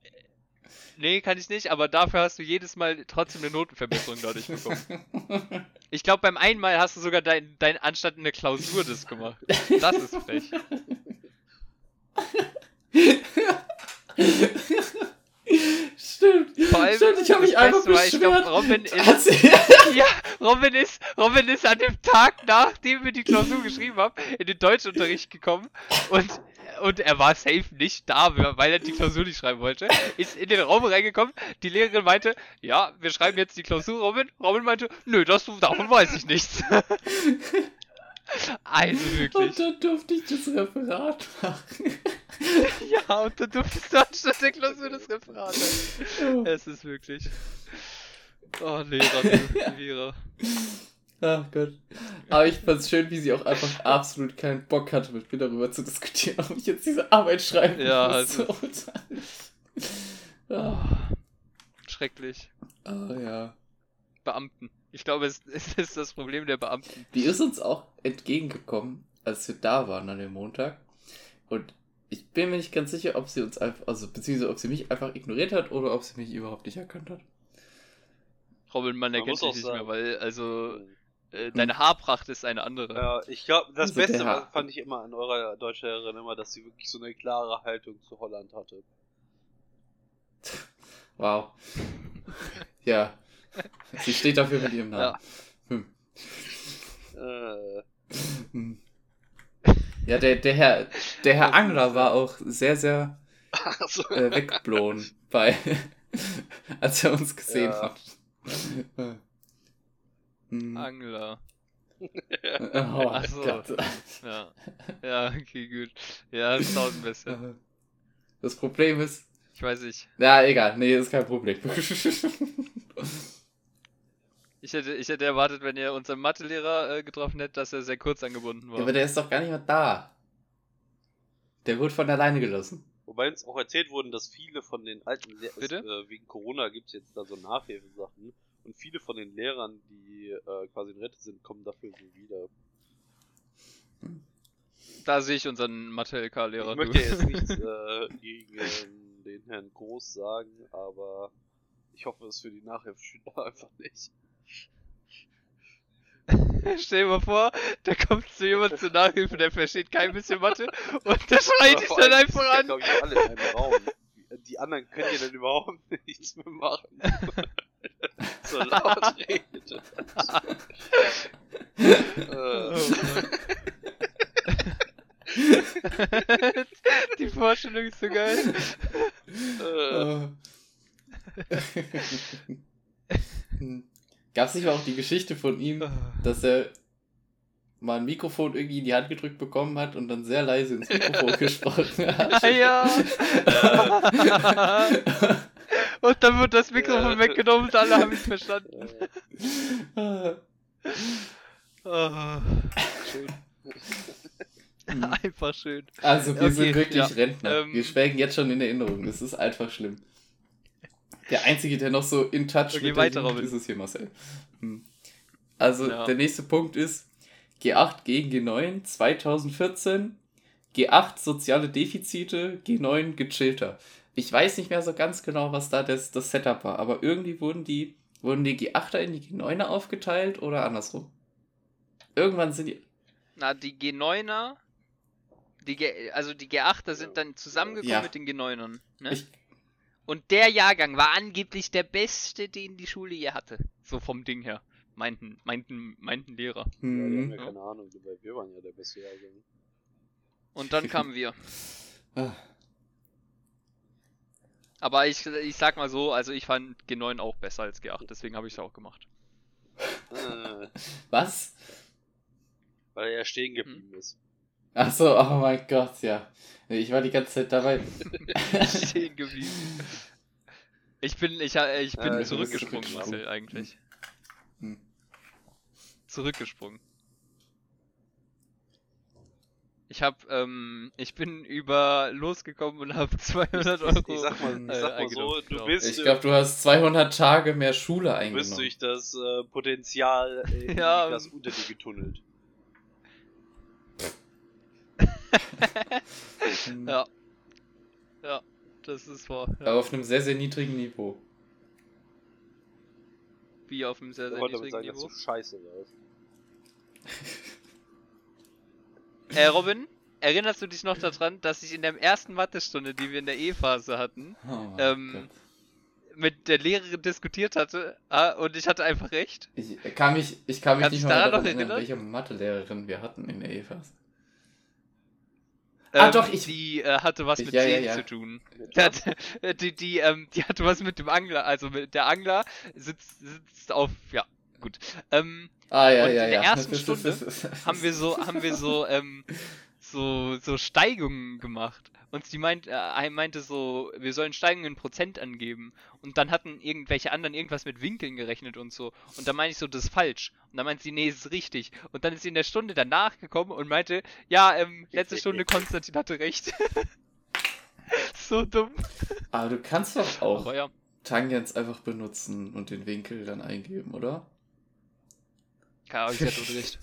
Nee, kann ich nicht, aber dafür hast du jedes Mal trotzdem eine Notenverbesserung dadurch bekommen. Ich glaube, beim einen Mal hast du sogar dein, dein anstatt eine Klausur das gemacht. Das ist frech. Stimmt. Vor allem Stimmt, ich habe mich einfach ich glaub, beschwert. Robin ist- Ja, Robin ist, Robin ist an dem Tag, nachdem wir die Klausur geschrieben haben, in den Deutschunterricht gekommen und, und er war safe nicht da, weil er die Klausur nicht schreiben wollte. Ist in den Raum reingekommen, die Lehrerin meinte, ja, wir schreiben jetzt die Klausur, Robin. Robin meinte, nö, das, davon weiß ich nichts. Also Und wirklich. dann durfte ich das Referat machen. Ja, und dann durftest du anstatt der Klausur das Referat halten. Es ist wirklich. Oh, Lehrer, Lehrer. Ach Gott. Aber ich fand's schön, wie sie auch einfach absolut keinen Bock hatte, mit mir darüber zu diskutieren, ob ich jetzt diese Arbeit schreiben Ja, muss. also-. Oh, Ah, schrecklich. ah, ja. Beamten. Ich glaube, es, es ist das Problem der Beamten. Die ist uns auch entgegengekommen, als wir da waren an dem Montag. Und ich bin mir nicht ganz sicher, ob sie uns einfach, also beziehungsweise ob sie mich einfach ignoriert hat oder ob sie mich überhaupt nicht erkannt hat. Robin, man Man erkennt dich nicht sagen- mehr, weil, also, Hm. äh, deine Haarpracht ist eine andere. Ja, ich glaube, das Also Beste war, fand ich immer an eurer Deutschlehrerin immer, dass sie wirklich so eine klare Haltung zu Holland hatte. Wow. ja. Sie steht dafür mit ihrem Namen. Hm. Äh, Hm. Ja, der, der Herr, der Herr Angler war auch sehr, sehr also, äh, wegblown bei, als er uns gesehen Ja. hat. Äh. Hm. Angler. Oh Ach so. Gott. Ja. Ja, okay, gut. Ja, das ist tausend besser. Das Problem ist, Ich weiß nicht. ja, egal, nee, ist kein Problem. Ich hätte, ich hätte erwartet, wenn ihr unseren Mathelehrer äh, getroffen hättet, dass er sehr kurz angebunden war. Ja, aber der ist doch gar nicht mehr da. Der wurde von alleine gelassen. wobei uns auch erzählt wurden, dass viele von den alten Lehrern, äh, wegen Corona gibt's jetzt da so Nachhilfesachen und viele von den Lehrern, die äh, quasi in Rente sind, kommen dafür so wieder. Da sehe ich unseren Mathe-LK-Lehrer. ich möchte jetzt nichts äh, gegen den Herrn Groß sagen, aber ich hoffe es für die Nachhilfeschüler einfach nicht. Stell dir mal vor, da kommt zu jemand zur Nachhilfe, der versteht kein bisschen Mathe und der schreit dich dann einfach sind ja, an. glaub ich, alle in einem Raum. Die anderen können ja dann überhaupt nichts mehr machen. so laut redet. Oh äh, Die Vorstellung ist so geil. äh, Gab es nicht mal auch die Geschichte von ihm, dass er mal ein Mikrofon irgendwie in die Hand gedrückt bekommen hat und dann sehr leise ins Mikrofon gesprochen hat? ja. Und dann wird das Mikrofon weggenommen und alle haben es verstanden. Oh, schön. Hm. Einfach schön. Also wir Okay, sind wirklich ja. Rentner. Ähm. wir schwelgen jetzt schon in Erinnerung. Das ist einfach schlimm. Der Einzige, der noch so in touch Okay, mit weiter, der Jugend ist es hier, Marcel. Hm. Also Ja. der nächste Punkt ist G8 gegen G9 2014. G8 soziale Defizite, G9 gechillter. Ich weiß nicht mehr so ganz genau, was da das, das Setup war, aber irgendwie wurden die, wurden die G8er in die G9er aufgeteilt oder andersrum. Irgendwann sind die. Na, die G9er, die G, also die G8er sind dann zusammengekommen Ja. mit den G9ern. Ne? Ich, Und der Jahrgang war angeblich der beste, den die Schule je hatte. So vom Ding her. Meinten, meinten, meinten Lehrer. ja, die haben hm, ja keine Ahnung, weil wir waren ja der beste Jahrgang. Und dann kamen wir. ah, Aber ich, ich sag mal so, also ich fand G9 auch besser als G8, deswegen habe ich es auch gemacht. Was? weil er ja stehen geblieben ist. Ach so, oh mein Gott, ja. Ich war die ganze Zeit dabei. Stehen geblieben. Ich bin, ich, äh, ich bin Äh, zurückgesprungen, bin Marcel, eigentlich. Hm. Zurückgesprungen. Ich hab, ähm, ich bin über losgekommen und habe 200 Euro. Ich sag mal, ich äh, sag mal so, eingenommen, du genau. bist, Ich glaube, du hast 200 Tage mehr Schule du bist eingenommen. durch das äh, Potenzial äh, Ja. das unter dir getunnelt. Hm. Ja. Ja, das ist wahr. Aber Ja. auf einem sehr, sehr niedrigen Niveau. Wie auf einem sehr, Ich sehr niedrigen sagen, dass Niveau. du scheiße warst. Äh, Robin, erinnerst du dich noch daran, dass ich in der ersten Mathestunde, die wir in der E-Phase hatten, Oh Ähm, mit der Lehrerin diskutiert hatte ah, und ich hatte einfach recht? Ich kann mich, ich kann mich Kannst nicht mal daran erinnern, erinnern? welche Mathelehrerin wir hatten in der E EFAS. Ah, Ähm, doch, ich- Die äh, hatte was Ich- mit ja, ja, Seen ja. zu tun. Die, hat, die, die, ähm, die hatte was mit dem Angler, also mit, der Angler sitzt, sitzt auf, ja, gut. Ähm, Ah, ja, Und ja, in ja. der ersten Stunde haben wir so, haben wir so, ähm, so, so Steigungen gemacht. Und sie meint, äh, meinte so, wir sollen Steigungen in Prozent angeben. Und dann hatten irgendwelche anderen irgendwas mit Winkeln gerechnet und so. Und dann meinte ich so, das ist falsch. Und dann meinte sie, nee, ist richtig. Und dann ist sie in der Stunde danach gekommen und meinte, ja, ähm, letzte Stunde Konstantin hatte recht. so dumm. Aber du kannst doch auch ja. Tangens einfach benutzen und den Winkel dann eingeben, oder? Keine Ahnung, sie hat wohl recht.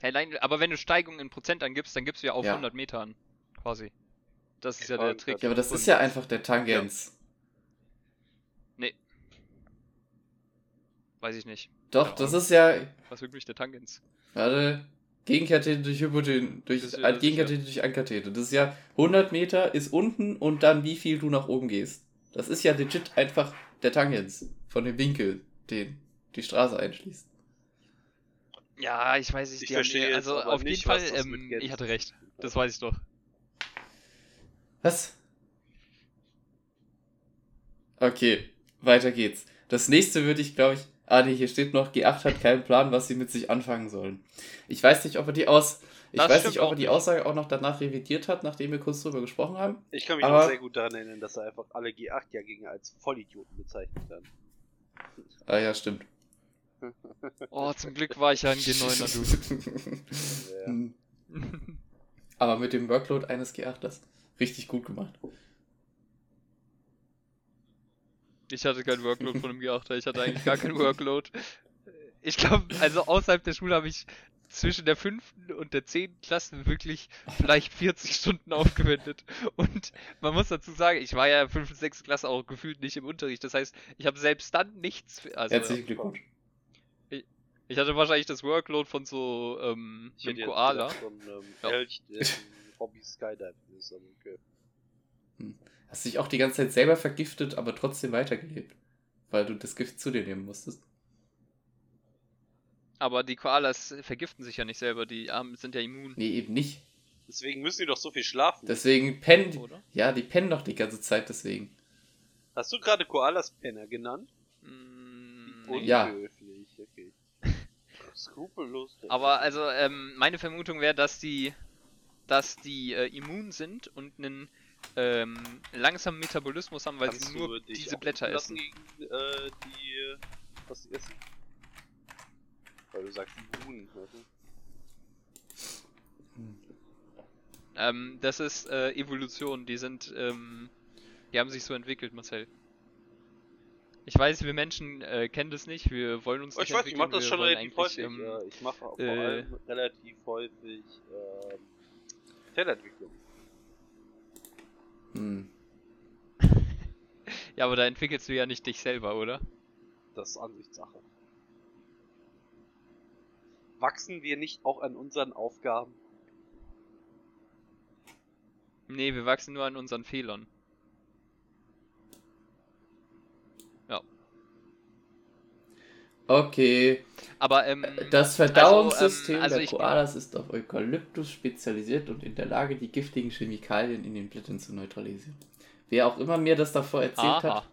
Hey, aber wenn du Steigungen in Prozent angibst, dann gibst du ja auf Ja. 100 Meter an. Quasi. Das ist ja Ja, der Trick. Ja, aber das ist ja einfach der Tangens. Weiß ich nicht. Doch, das ist ja. Was wirklich der Tangens? Warte. Gegenkathete durch Hypothesen, durch Gegenkathete durch Ankathete. Das ist ja 100 Meter ist unten und dann wie viel du nach oben gehst. Das ist ja legit einfach der Tangens von dem Winkel, den die Straße einschließt. Ja, ich weiß nicht. Ich verstehe Also auf nicht, jeden Fall, ähm, ich hatte recht. Das weiß ich doch. Was? Okay, weiter geht's. Das nächste würde ich, glaube ich. Ah, nee, hier steht noch, G8 hat keinen Plan, was sie mit sich anfangen sollen. Ich weiß nicht, ob er die aus. Ich Das weiß nicht, ob er die. Aussage auch noch danach revidiert hat, nachdem wir kurz drüber gesprochen haben. Ich kann mich Aber- noch sehr gut daran erinnern, dass er einfach alle G8-Jahrgänge als Vollidioten bezeichnet hat. Ah ja, stimmt. Oh, zum Glück war ich ja ein G9er, Ja. Hm. du. Aber mit dem Workload eines G8ers. Richtig gut gemacht. Ich hatte kein Workload von einem G8er, ich hatte eigentlich gar kein Workload. Ich glaube, also außerhalb der Schule habe ich zwischen der fünften und der zehnten Klasse wirklich vielleicht 40 Stunden aufgewendet. Und man muss dazu sagen, ich war ja fünfte, sechste Klasse auch gefühlt nicht im Unterricht. Das heißt, ich habe selbst dann nichts. für- Also, Herzlichen Glückwunsch. ich hatte wahrscheinlich das Workload von so ähm, Ich einem Koala. von ähm, Ja. Elch, Hobby Skydiving ist, aber okay. Hast dich auch die ganze Zeit selber vergiftet, aber trotzdem weitergelebt. Weil du das Gift zu dir nehmen musstest. Aber die Koalas vergiften sich ja nicht selber, die Armen sind ja immun, Nee, eben nicht. Deswegen müssen die doch so viel schlafen. Deswegen pennen. die- oder? Ja, die pennen doch die ganze Zeit deswegen. Hast du gerade Koalas Penner genannt? Mm. Ja. Okay. Skrupellos. Aber also, ähm, meine Vermutung wäre, dass die, dass die äh, immun sind und einen ähm, langsamen Metabolismus haben, weil Kannst sie nur diese Blätter essen. gegen äh, die was sie essen? Weil du sagst immun. du? Ähm, das ist äh, Evolution. Die sind, ähm, die haben sich so entwickelt, Marcel. Ich weiß, wir Menschen äh, kennen das nicht. Wir wollen uns Oh, nicht ich weiß, ich mach entwickeln, das wir schon relativ häufig. ähm, ja. Ich mache vor äh, allem relativ häufig ähm, Zellentwicklung. Hm. Ja, aber da entwickelst du ja nicht dich selber, oder? Das ist Ansichtssache. Wachsen wir nicht auch an unseren Aufgaben? Nee, wir wachsen nur an unseren Fehlern. Okay. Aber, ähm, Das Verdauungssystem also der ich- Koalas ist auf Eukalyptus spezialisiert und in der Lage, die giftigen Chemikalien in den Blättern zu neutralisieren. Wer auch immer mir das davor erzählt aha. hat,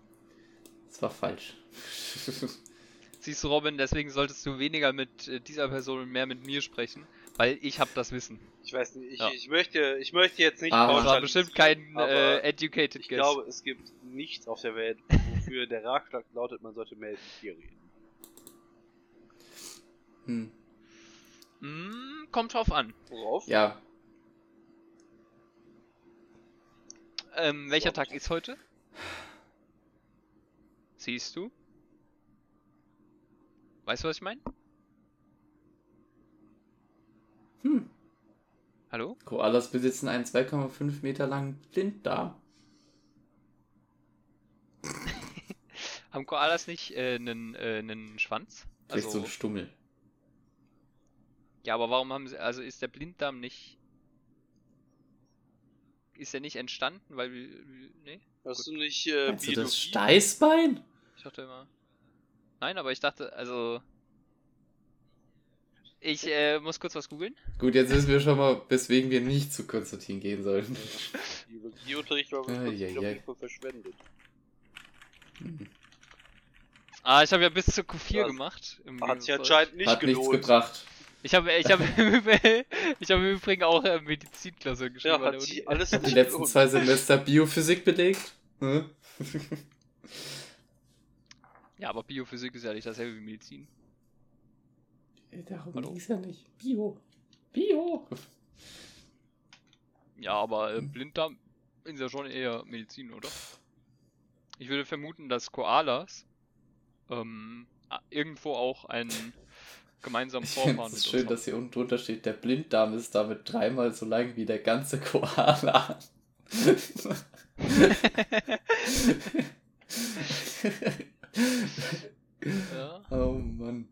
das war falsch. Siehst du, Robin, deswegen solltest du weniger mit äh, dieser Person und mehr mit mir sprechen, weil ich habe das Wissen. Ich weiß nicht, ich, Ja. ich möchte, ich möchte jetzt nicht Ah. Das war bestimmt kein aber äh, educated ich guess. glaube, es gibt nichts auf der Welt, wofür der Ratschlag lautet, man sollte mehr dir reden. Hm. Mm, kommt drauf an. Worauf? Ja, Ähm, welcher Ja. Tag ist heute? Siehst du? Weißt du, was ich meine? hm. Hallo? Koalas besitzen einen 2,5 Meter langen Blinddarm. Haben Koalas nicht äh, einen, äh, einen Schwanz? Vielleicht so Also, ein Stummel. Ja, aber warum haben sie, also ist der Blinddarm nicht, ist der nicht entstanden, weil nee? Hast du nicht äh, Meinst du das? Steißbein? Ich dachte immer. Nein, aber ich dachte, also. Ich äh, muss kurz was googeln. Gut, jetzt wissen wir schon mal, weswegen wir nicht zu Konstantin gehen sollten. Biologieunterricht war Ah, wirklich ja, ja. verschwendet. Hm. Ah, ich habe ja bis zu Q4 Ja, gemacht. im Hat sich anscheinend nicht Hat nichts gelohnt. gebracht. Ich habe ich hab, im Übrigen- ich hab im Übrigen auch äh, Medizinklausur geschrieben. Ja, hat sich alles hat Die letzten zwei Semester Biophysik belegt. Hm? ja, aber Biophysik ist ja nicht dasselbe wie Medizin. Darum Hallo? ging's ja nicht. Bio. Bio. Ja, aber äh, Blinddarm ist ja schon eher Medizin, oder? Ich würde vermuten, dass Koalas ähm, irgendwo auch einen finde Vorfahren es mit schön, dass hier unten drunter steht, der Blinddarm ist damit dreimal so lang wie der ganze Koala. Ja. oh Mann.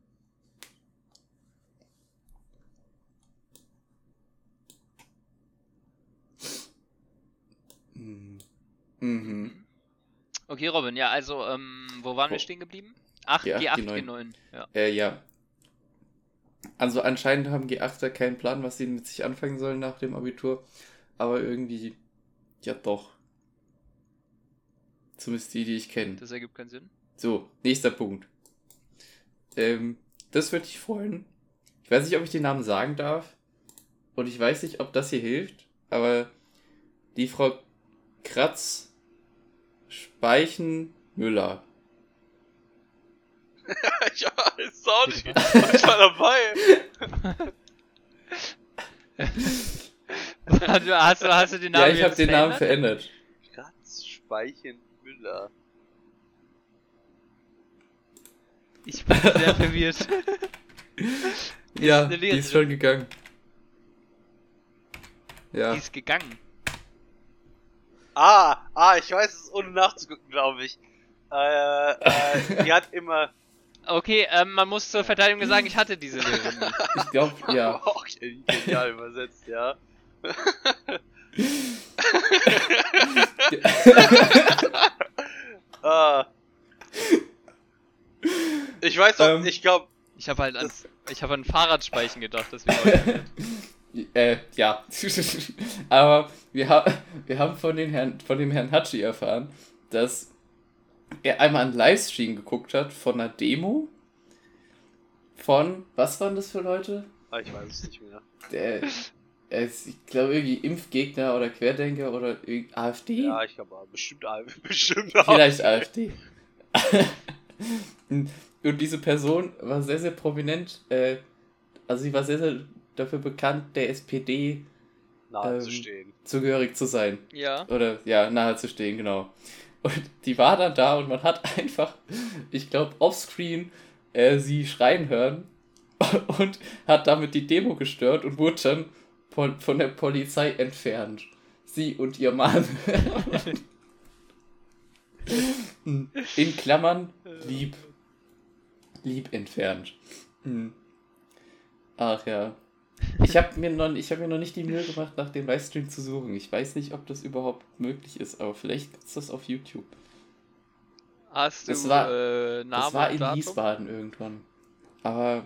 Mhm. Mhm. Okay, Robin, ja, also, ähm, wo waren wir Wo- stehen geblieben? 8, G8, G8, G9. G9. Ja. Äh, ja. Also anscheinend haben G8er keinen Plan, was sie mit sich anfangen sollen nach dem Abitur. Aber irgendwie, ja doch. Zumindest die, die ich kenne. Das ergibt keinen Sinn. So, nächster Punkt. Ähm, das würde ich freuen. Ich weiß nicht, ob ich den Namen sagen darf. Und ich weiß nicht, ob das hier hilft. Aber die Frau Kratz Speichen Müller. ich weiß auch nicht. Ich war dabei. hast, du, hast, du, hast du den Namen ja, ich habe jetzt den Namen verändert? Kratz, Speichen, Müller. Ich bin sehr verwirrt. Ja, eine die ist schon gegangen. Ja. Die ist gegangen. Ah, ah, ich weiß es ohne nachzugucken, glaube ich. Äh, äh, die hat immer. Okay, ähm, man muss zur Verteidigung sagen, ich hatte diese nie. Ich glaube, ja. Okay, genial übersetzt, ja. ah. Ich weiß auch, Ähm. ich glaube, Ich habe halt an, ich habe an Fahrradspeichen gedacht, deswegen. Äh, ja. Aber wir, ha wir haben von, den Herrn, von dem Herrn Hatschi erfahren, dass er einmal einen Livestream geguckt hat von einer Demo von, was waren das für Leute? ah, ich weiß es nicht mehr. Der, er ist, ich glaube, irgendwie Impfgegner oder Querdenker oder AfD? Ja, ich glaube, bestimmt, bestimmt. Vielleicht AfD. Und diese Person war sehr, sehr prominent. Äh, also sie war sehr, sehr dafür bekannt, der SPD nahe ähm, zu stehen. zugehörig zu sein. Ja. Oder ja, nahe zu stehen, genau. Und die war dann da und man hat einfach, ich glaube, offscreen äh, sie schreien hören und hat damit die Demo gestört und wurde dann von, von der Polizei entfernt. Sie und ihr Mann. In Klammern, lieb. Lieb entfernt. Hm. Ach ja. Ich habe mir, noch- ich hab mir noch nicht die Mühe gemacht, nach dem Livestream zu suchen. Ich weiß nicht, ob das überhaupt möglich ist, aber vielleicht gibt es das auf YouTube. Hast du Das war- äh, Namen das war in Datum? Wiesbaden irgendwann. Aber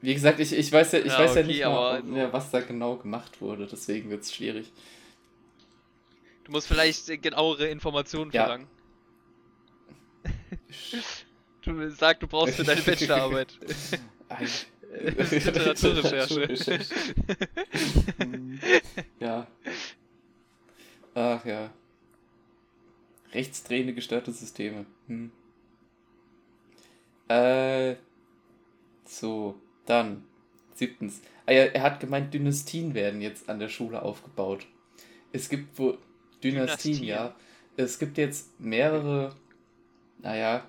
wie gesagt, ich, ich weiß ja, ich Ja, weiß ja okay, nicht mal, ob- mehr, was da genau gemacht wurde. Deswegen wird es schwierig. Du musst vielleicht äh, genauere Informationen Ja. verlangen. Du sag, du brauchst für deine Bachelorarbeit. Literaturrecherche. Hm, ja. Ach ja. Rechtsdrehende gestörte Systeme. Hm. Äh. So, dann. Siebtens. Ah ja, er hat gemeint, Dynastien werden jetzt an der Schule aufgebaut. Es gibt wo. Dynastien, Dynastien. ja. Es gibt jetzt mehrere. Naja.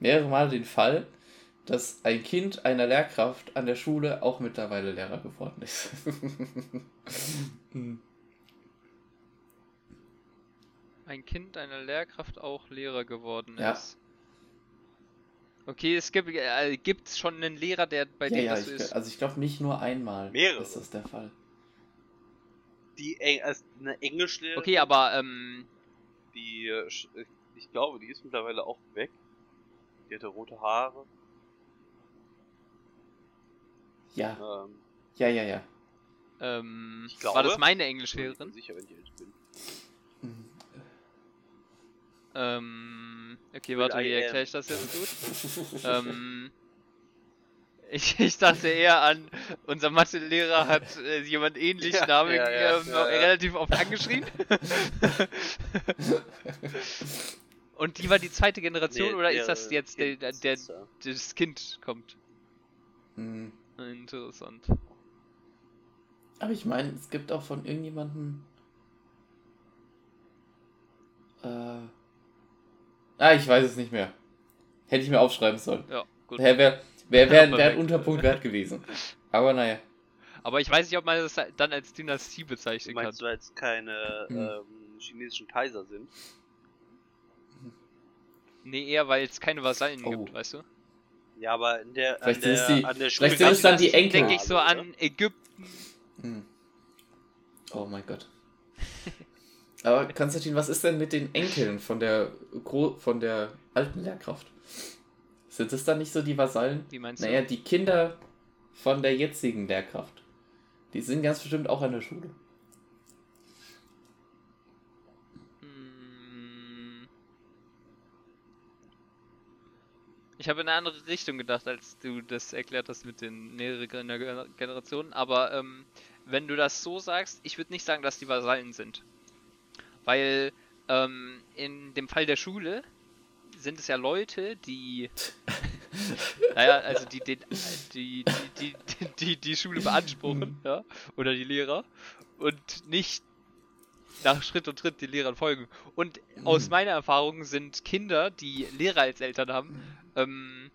Mehrere Mal den Fall, dass ein Kind einer Lehrkraft an der Schule auch mittlerweile Lehrer geworden ist. Hm. Ein Kind einer Lehrkraft auch Lehrer geworden Ja. ist. Okay, es gibt äh, gibt's schon einen Lehrer, der bei ja, dem ja, das so ich, ist. also ich glaube nicht nur einmal Mehrere. ist das der Fall. Die Eng also eine Englischlehrerin, Okay, aber ähm, die, äh, ich glaube, die ist mittlerweile auch weg. Die hatte rote Haare. Ja, Ähm, ja, ja, ja. ähm Ich glaube- war das meine ich bin Englischlehrerin? mir sicher, wenn ich ehrlich bin. Hm. Ähm, okay, warte, wie erkläre ich das jetzt gut? ähm, Ich, ich dachte eher an, unser Mathelehrer hat äh, jemand ähnlich Ja, Namen ja, ja, ähm, ja, ja. relativ oft angeschrien. Und die war die zweite Generation Nee, oder der ist das jetzt der, der, der, das Kind kommt? Hm. Interessant. Aber ich meine, es gibt auch von irgendjemandem. Äh. Ah, ich weiß es nicht mehr. Hätte ich mir aufschreiben sollen. Ja, gut. Wäre wär, wär, wär, wär ein Perfekt. Unterpunkt wert gewesen. Aber naja. Aber ich weiß nicht, ob man das dann als Dynastie bezeichnen kann. Meinst du jetzt keine Hm. ähm, chinesischen Kaiser sind? Nee, eher weil es keine Vasallen Oh. gibt, weißt du? Ja, aber in der, an Vielleicht sind der, die- an der vielleicht Schule sind es dann die Enkel. Denke ich so Oder? an Ägypten. Hm. Oh mein Gott. Aber Konstantin, was ist denn mit den Enkeln von der Gro von der alten Lehrkraft? Sind es dann nicht so die Vasallen? Wie meinst Naja, du? die Kinder von der jetzigen Lehrkraft. Die sind ganz bestimmt auch an der Schule. Ich habe in eine andere Richtung gedacht, als du das erklärt hast mit den mehreren Gener- Generationen. Aber ähm, wenn du das so sagst, ich würde nicht sagen, dass die Vasallen sind. Weil ähm, in dem Fall der Schule sind es ja Leute, die. naja, also die, die, die, die, die, die, Schule beanspruchen, ja, oder die Lehrer. Und nicht nach Schritt und Tritt den Lehrern folgen. Und aus Mhm. meiner Erfahrung sind Kinder, die Lehrer als Eltern haben, ähm,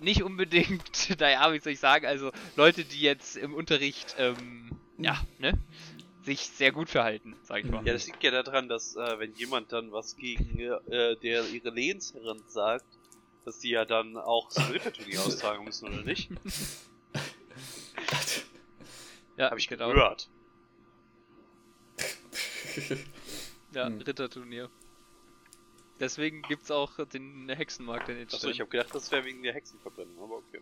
nicht unbedingt, naja, wie soll ich sagen, also Leute, die jetzt im Unterricht, ähm, ja, ne, sich sehr gut verhalten, sag ich mal. Ja, das liegt ja daran, dass äh, wenn jemand dann was gegen äh, der ihre Lehnsherrin sagt, dass die ja dann auch so ein Ritterturnier austragen müssen, oder nicht? Ja, Hab ich genau. gehört. Ja, Hm. Ritterturnier. Deswegen gibt's auch den Hexenmarkt in Achso, Edstein. ich habe gedacht, das wäre wegen der Hexenverbrennung, aber okay.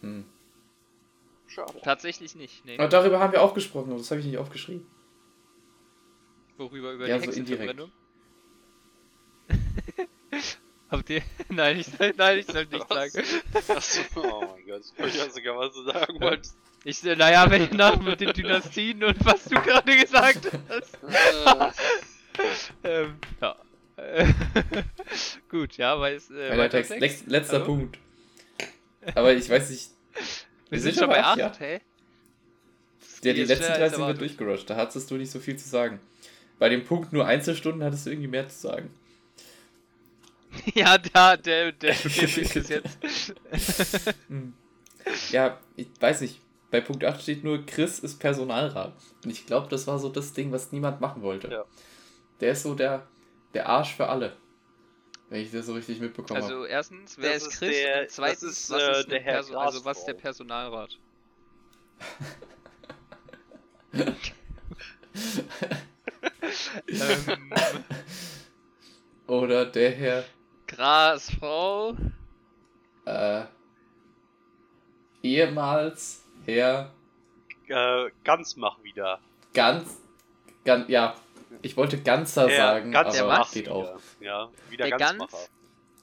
Hm. Schade. Tatsächlich nicht, nee. Aber darüber haben wir auch gesprochen, aber das habe ich nicht aufgeschrieben. Worüber? Über Ja, die so indirekt. Hexenverbrennung? Habt ihr? Nein, ich soll, nein, ich soll nicht Was? sagen. Achso, oh mein Gott, ich weiß sogar, was du sagen wolltest. Ich, naja, wenn nach mit den Dynastien und was du gerade gesagt hast. ähm, ja. Äh, Gut, ja, weil es. Äh, Weiter Text, Text. Letzter Hallo? Punkt. Aber ich weiß nicht. Wir sind schon bei 8, ja. hä? Ja, die letzten schneller drei als sind wir durchgerusht. Da hattest du nicht so viel zu sagen. Bei dem Punkt nur Einzelstunden hattest du irgendwie mehr zu sagen. Ja, da, der, der, der ist jetzt. Hm. Ja, ich weiß nicht. Bei Punkt 8 steht nur, Chris ist Personalrat. Und ich glaube, das war so das Ding, was niemand machen wollte. Ja. Der ist so der, der Arsch für alle. Wenn ich das so richtig mitbekommen habe. Also erstens, wer Das ist ist Chris? der- und zweitens, das ist, was äh, ist der Herr Perso also was ist der. Personalrat? ähm, Oder der Herr Grasfrau. äh, ehemals Herr Äh, ganz mach wieder. ganz, ganz, ja, ich wollte Ganzer Ja, sagen, ganz Der aber was? geht auch. Ja, wieder Der ganz Gans? Macher.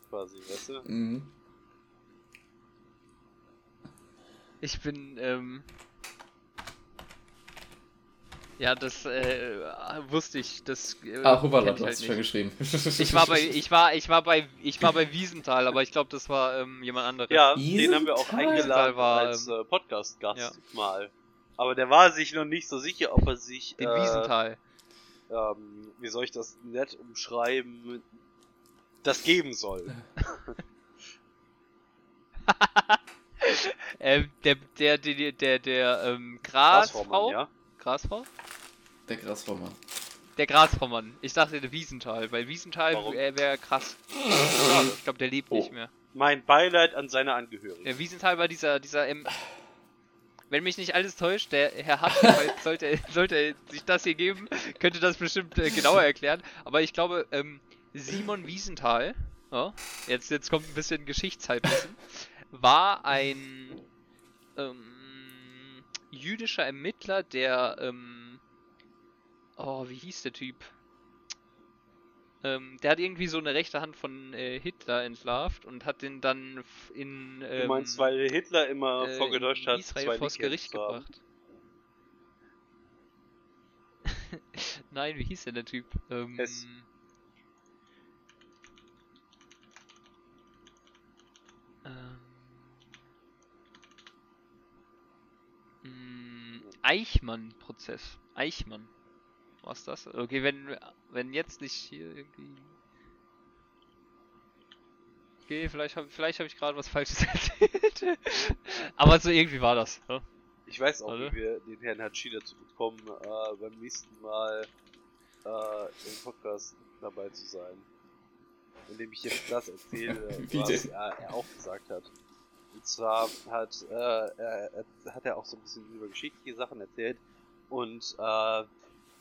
Quasi, weißt du? Mhm. Ich bin, ähm. Ja, das äh, wusste ich. Das äh, Ah, du halt hast es schon nicht. geschrieben. Ich war bei, ich war, ich war bei, ich war bei Wiesenthal, aber ich glaube, das war ähm, jemand anderes. Ja, Wiesenthal? den haben wir auch eingeladen war, als ähm, äh, Podcast-Gast ja. mal. Aber der war sich noch nicht so sicher, ob er sich, Den äh, Wiesenthal. Ähm, wie soll ich das nett umschreiben, das geben soll. Ähm, der, der, der, der, der, ähm, Grasvormann, Grasfrau? ja? Grasfrau? Der Grasvormann. Der Grasfraumann. Ich dachte der Wiesenthal, weil Wiesenthal Warum? wäre wär krass. Ich glaube, der lebt Oh. nicht mehr. Mein Beileid an seine Angehörigen. Der Wiesenthal war dieser, dieser, ähm, wenn mich nicht alles täuscht, der Herr Hartwig, sollte, sollte er sich das hier geben, könnte das bestimmt äh, genauer erklären. Aber ich glaube, ähm, Simon Wiesenthal, ja, jetzt, jetzt kommt ein bisschen Geschichtshalbwissen, war ein ähm, jüdischer Ermittler, der, ähm, oh, wie hieß der Typ? Ähm, der hat irgendwie so eine rechte Hand von äh, Hitler entlarvt und hat den dann in. Ähm, Du meinst, weil Hitler immer äh, vorgetäuscht hat, Israel zwei vors Gericht gebracht. Nein, wie hieß denn der Typ? Ähm, Hess. ähm, mh, Eichmann-Prozess. Eichmann. Was das? Okay, wenn, wenn jetzt nicht hier irgendwie. Okay, vielleicht habe vielleicht hab ich gerade was Falsches erzählt. Aber so irgendwie war das. Ja? Ich weiß auch, Warte. wie wir den Herrn Hatschi dazu bekommen, äh, beim nächsten Mal äh, im Podcast dabei zu sein. Indem ich jetzt das erzähle, Wie was er, er auch gesagt hat. Und zwar hat, äh, er, er, hat er auch so ein bisschen über geschichtliche Sachen erzählt und äh,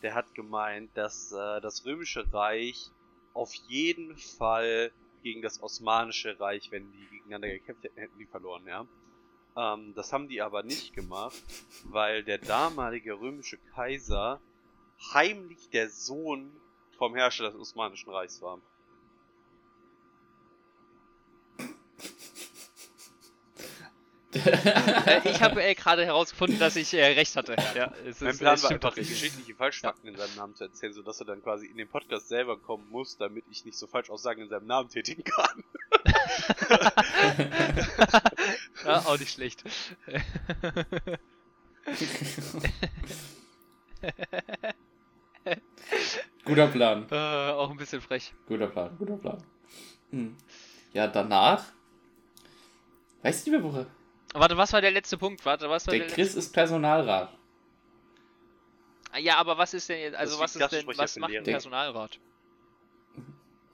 der hat gemeint, dass äh, das Römische Reich auf jeden Fall gegen das Osmanische Reich, wenn die gegeneinander gekämpft hätten, hätten die verloren, ja. Ähm, das haben die aber nicht gemacht, weil der damalige römische Kaiser heimlich der Sohn vom Herrscher des Osmanischen Reichs war. Ich habe äh, gerade herausgefunden, dass ich äh, recht hatte. Ja, es Mein ist, Plan es war einfach, geschichtliche Falschfakten in seinem Namen zu erzählen, sodass er dann quasi in den Podcast selber kommen muss, damit ich nicht so Falschaussagen in seinem Namen tätigen kann. ja, auch nicht schlecht. Guter Plan. äh, auch ein bisschen frech. Guter Plan, guter Plan. Hm. Ja, danach. Weißt du mehr, woher? Warte, was war der letzte Punkt? Warte, was war Der der, Chris ist Personalrat. letzte? Ja, aber was ist denn jetzt, also was ist denn, was macht ein. Personalrat?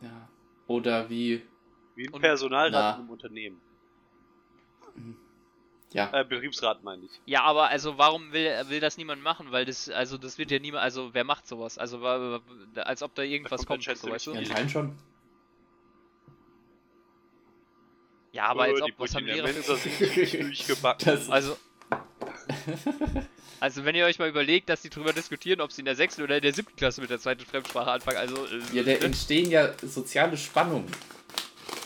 Ja. Oder wie. Wie ein Personalrat einem Unternehmen. Ja. Äh, Betriebsrat meine ich. Ja, aber also warum will, will das niemand machen? Weil das, also das wird ja niemand, also wer macht sowas? Also als ob da irgendwas kommt kommt, anscheinend so, weißt du? Ja, schon. Ja, aber als ob, was haben Lehrer durchgebacken. Das- Also, also wenn ihr euch mal überlegt, dass die drüber diskutieren, ob sie in der sechsten oder in der siebten Klasse mit der zweiten Fremdsprache anfangen, also... äh, Ja, da entstehen ja soziale Spannungen,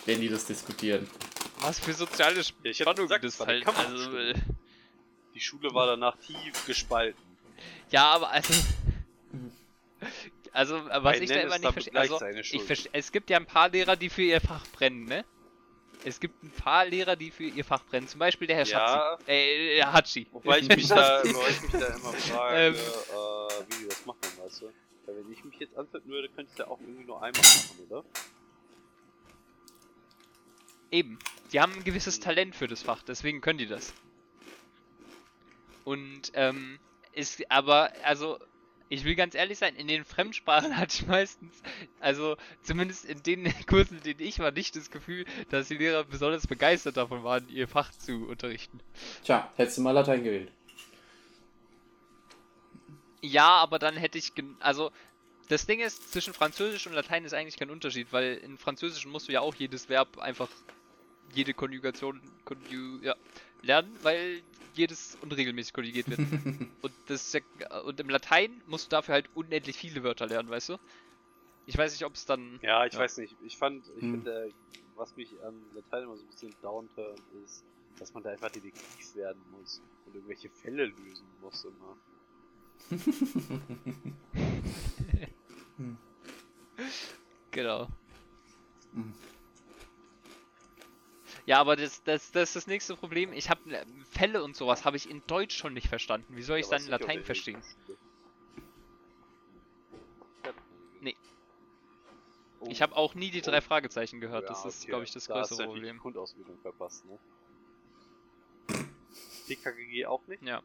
wenn die das diskutieren. was für soziale Ja, ich hab Spannung gesagt, das halt... Also, äh, Die Schule war danach tief gespalten. ja, aber also... Also, was Ein ich da immer nicht verstehe... Also, ich verste es gibt ja ein paar Lehrer, die für ihr Fach brennen, ne? Es gibt ein paar Lehrer, die für ihr Fach brennen. Zum Beispiel der Herr Ja. Schatzi. Äh, der Hatschi. Wobei ich mich da, wobei ich mich da immer frage, Ähm. äh, wie die das machen, weißt du? Weil wenn ich mich jetzt anzünden würde, könnte ich ja auch irgendwie nur einmal machen, oder? Eben. Die haben ein gewisses Talent für das Fach, deswegen können die das. Und, ähm, ist aber, also, ich will ganz ehrlich sein, in den Fremdsprachen hatte ich meistens, also zumindest in den Kursen, in denen ich war, nicht das Gefühl, dass die Lehrer besonders begeistert davon waren, ihr Fach zu unterrichten. Tja, hättest du mal Latein gewählt. Ja, aber dann hätte ich, also das Ding ist, zwischen Französisch und Latein ist eigentlich kein Unterschied, weil in Französischen musst du ja auch jedes Verb einfach, jede Konjugation konju ja, lernen, weil jedes unregelmäßig konjugiert wird. und, das ja, und im Latein musst du dafür halt unendlich viele Wörter lernen, weißt du? Ich weiß nicht, ob es dann... Ja, ich Ja. weiß nicht. Ich fand, ich Hm. finde, was mich an Latein immer so ein bisschen downturnt, ist, dass man da einfach Detektiv werden muss und irgendwelche Fälle lösen muss immer. Genau. Mhm. Ja, aber das, das, das ist das nächste Problem. Ich habe Fälle und sowas habe ich in Deutsch schon nicht verstanden. Wie soll ich Ja, es dann in Latein verstehen? Schule. Nee. Oh. Ich habe auch nie die drei Oh. Fragezeichen gehört. Ja, Das ist, okay. glaube ich, das Da hast größere du natürlich die Problem. Grundausbildung verpasst, ne? TKKG auch nicht? Ja.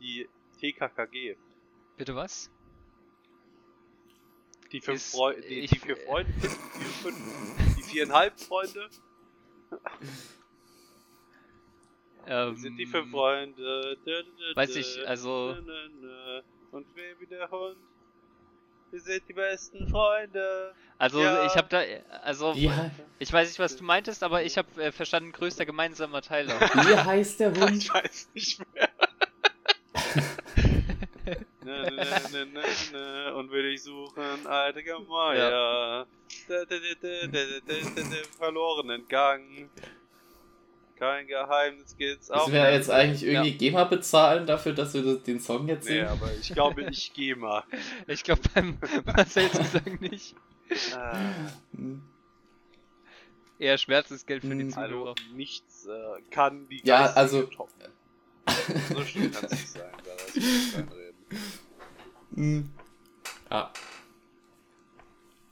Die TKKG. Bitte was? Die fünf Ist- Freunde, die, ich- die vier Freunde, die fünf, viereinhalb Freunde, Ähm, sind die fünf Freunde. Dö, dö, dö, weiß ich, also-. Und wer wie der Hund. Wir sind die besten Freunde. Also Ja. ich habe da, also Wie, ich weiß nicht, was du meintest, aber ich habe äh, verstanden, größter gemeinsamer Teiler. wie heißt der Hund? Ich weiß nicht mehr. Ne, ne, ne, ne, ne, und will ich suchen, alte Gemeier. Da, da, da, da, da, da, da, da, verlorenen Gang. Kein Geheimnis gibt's auch. Müssen wir jetzt eigentlich irgendwie GEMA bezahlen dafür, dass wir den Song jetzt Nee, singen? aber ich glaube, ich gehe mal. Ich glaube beim Marcells Gesang nicht. Ah, Hm. Eher Schmerzensgeld für die Hm. Also, Zuhörer. nichts äh, kann die Ja, also- toppen. So schlimm kann es nicht sein, da ich. Hm. Ah,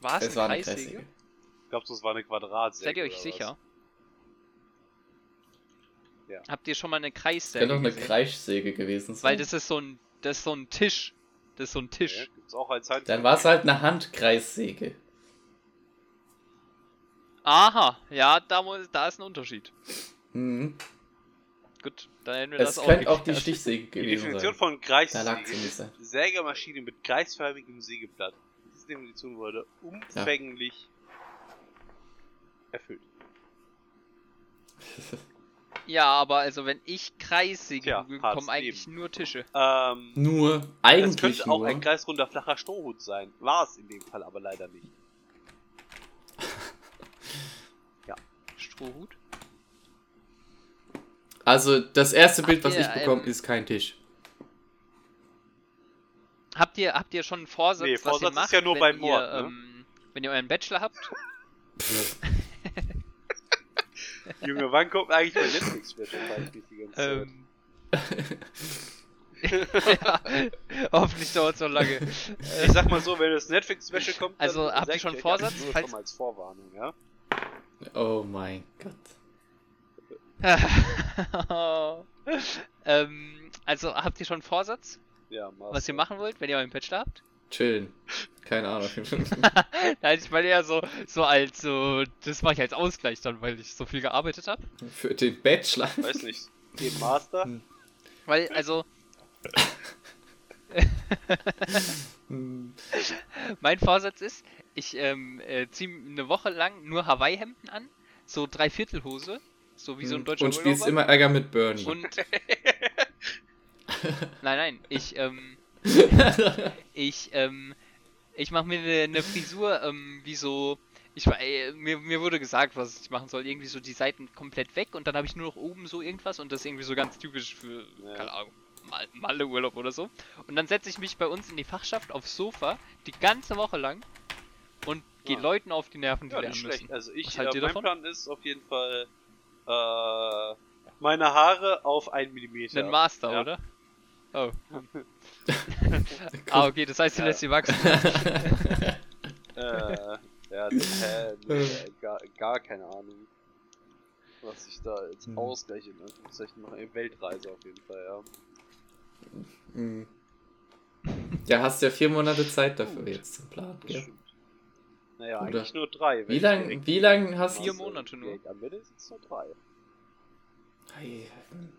War es es war eine eine Kreissäge? Kreissäge. Glaubst du, es war eine Quadratsäge? Seid ihr euch sicher? Ja. Habt ihr schon mal eine Kreissäge Könnte doch eine gesehen? Kreischsäge gewesen sein. Weil das ist so ein, das ist so ein Tisch. Das ist so ein? Tisch. Ja, gibt's auch als Hand. Dann war es halt eine Handkreissäge. Aha, ja, da, muss, da ist ein Unterschied. Mhm. Gut, dann hätten wir Es das könnte auch die. Stichsäge Die gewesen Definition sein. von Kreissäge ist. Sägemaschine mit kreisförmigem Sägeblatt. Diese Definition wurde umfänglich erfüllt. Ja, aber also wenn ich Kreissäge Tja, google, kommen eigentlich Leben. nur Tische. Ähm, Nur, es eigentlich könnte auch nur. ein kreisrunder flacher Strohhut sein. War es in dem Fall aber leider nicht. Strohhut? Also, das erste Bild, was ihr, ich bekomme, ähm, ist kein Tisch. Habt ihr, habt ihr schon einen Vorsatz, Nee, was Vorsatz ihr ist macht, ja nur wenn beim ihr, Mord, ne? ähm, wenn ihr euren Bachelor habt? Junge, wann kommt eigentlich mein Zeit. ähm, ja, hoffentlich dauert es so lange. Ich sag mal so, wenn das Netflix-Special kommt, dann Also, habt ihr schon Vorsatz, falls- schon mal als Vorwarnung, ja? Oh mein Gott. ähm, also habt ihr schon einen Vorsatz, Ja, mal. was ihr machen wollt, wenn ihr euren Bachelor habt? Chillen. Keine Ahnung. Nein, ich meine eher so, so als so, das mache ich als Ausgleich dann, weil ich so viel gearbeitet habe. Für den Bachelor. Weiß nicht. Den Master? Hm. Weil, also, mein Vorsatz ist, ich ähm, äh, ziehe eine Woche lang nur Hawaii-Hemden an, so Dreiviertelhose, so wie so ein deutscher Und spielst Urlauber. immer Ärger mit Bernie. Und. nein, nein, ich, ähm, ich, ähm, ich mache mir eine ne Frisur, ähm, wie so. Ich war, äh, mir, mir wurde gesagt, was ich machen soll. Irgendwie so die Seiten komplett weg und dann habe ich nur noch oben so irgendwas und das ist irgendwie so ganz typisch für, Ja. keine Ahnung, Mal- Malle-Urlaub oder so. Und dann setze ich mich bei uns in die Fachschaft aufs Sofa die ganze Woche lang und gehe Ja. Leuten auf die Nerven, die Ja, lernen nicht schlecht. müssen. Also ich, Was haltet äh, mein davon? Plan ist auf jeden Fall äh, meine Haare auf 1 mm. Ein Master, Ja. oder? Oh. ah, okay, das heißt, du Ja. lässt sie wachsen. Äh, ja, hä, nee, gar, gar keine Ahnung. Was ich da jetzt Hm. Ausgleich in Anführungszeichen mache. Äh, Weltreise auf jeden Fall, ja. Hm. Ja, hast ja vier Monate Zeit dafür jetzt zum Plan. Gell? Naja, Oder- eigentlich nur drei. Wie ich lang, direkt wie lang hast Vier du? Monate nur. direkt anwende, sind es nur drei. Ei,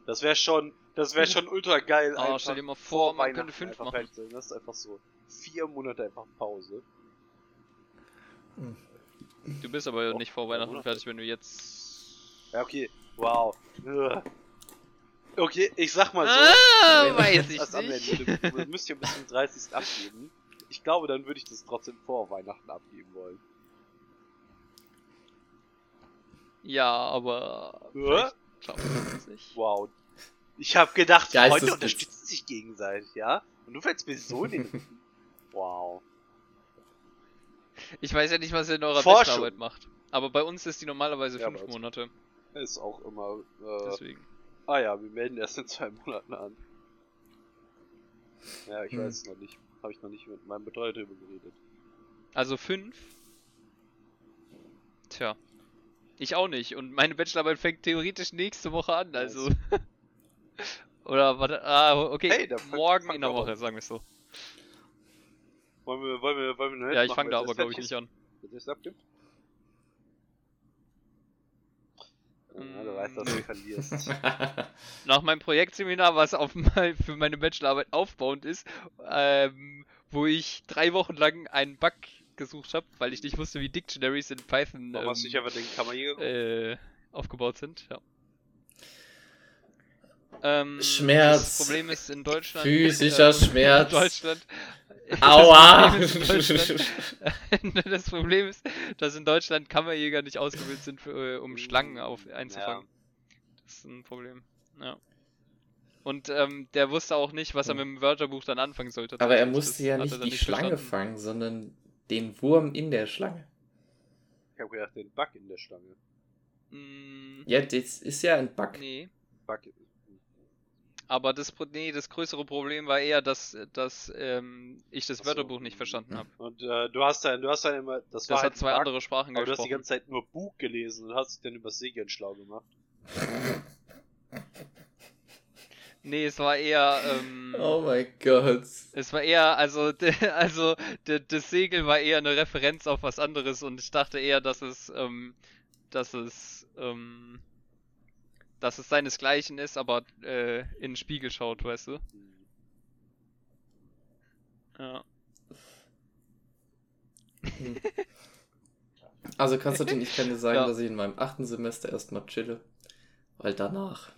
Das wäre schon, das wäre schon ultra geil. Oh, stell dir mal vor, man könnte fünf machen. sein. Das ist einfach so vier Monate einfach Pause. Du bist aber Doch, nicht vor Weihnachten Monate. fertig, wenn du jetzt. Ja, okay. Wow. Okay, ich sag mal so. Ah, weiß ich nicht. würde, du müsst ihr bis zum 30. abgeben. Ich glaube, dann würde ich das trotzdem vor Weihnachten abgeben wollen. Ja, aber. Ja? nicht. Wow. Ich habe gedacht, Geistesblitz. Freunde unterstützen sich gegenseitig, ja? Und du fällst mir so in den. Wow. Ich weiß ja nicht, was ihr in eurer Forschung. Bachelorarbeit macht. Aber bei uns ist die normalerweise Ja, fünf. Monate. Ist auch immer. Äh, Deswegen. ah ja, wir melden erst in zwei Monaten an. Ja, ich Hm. weiß es noch nicht. Habe ich noch nicht mit meinem Betreuer drüber geredet. Also fünf. Tja. Ich auch nicht. Und meine Bachelorarbeit fängt theoretisch nächste Woche an, also. Oder warte, ah, okay. Hey, fang- Morgen fang in der Woche, an. sagen wir es so. Wollen wir, wollen wir, wollen wir eine Ja, ich fange da aber, glaube ich, nicht an. Wenn es abgibt? Ja, du weißt, dass du verlierst. Nach meinem Projektseminar, was auf mal für meine Bachelorarbeit aufbauend ist, ähm, wo ich drei Wochen lang einen Bug gesucht habe, weil ich nicht wusste, wie Dictionaries in Python ähm, geguckt? äh, aufgebaut sind. Ja. Ähm, Schmerz. Das Problem ist in Deutschland. Physischer ähm, Schmerz. In Deutschland. Aua! Das Problem, ist in Deutschland, das Problem ist, dass in Deutschland Kammerjäger nicht ausgebildet sind, für, äh, um Schlangen auf, einzufangen. Das ist ein Problem. Ja. Und ähm, der wusste auch nicht, was er mit dem Wörterbuch dann anfangen sollte. Aber er Das musste ja nicht die Schlange verstanden. fangen, sondern den Wurm in der Schlange. Ich hab gedacht, den Bug in der Schlange. Mm, Ja, das ist ja ein Bug. nee. Bug. Aber das, Pro- nee, das größere Problem war eher, dass, dass ähm, ich das so. Wörterbuch nicht verstanden habe. Und äh, du hast dann, du hast dann immer, das, Das war hat halt zwei Bug, andere Sprachen aber du hast die gesprochen. ganze Zeit nur Bug gelesen und hast dich dann über Segeln schlau gemacht. Nee, es war eher, ähm, Oh mein Gott. es war eher, also, also das Segel war eher eine Referenz auf was anderes und ich dachte eher, dass es, ähm, dass es, ähm, dass es seinesgleichen ist, aber äh, in den Spiegel schaut, weißt du? Hm. Ja. Also Konstantin, ich kann dir sagen, Ja. dass ich in meinem achten Semester erstmal chille. Weil danach.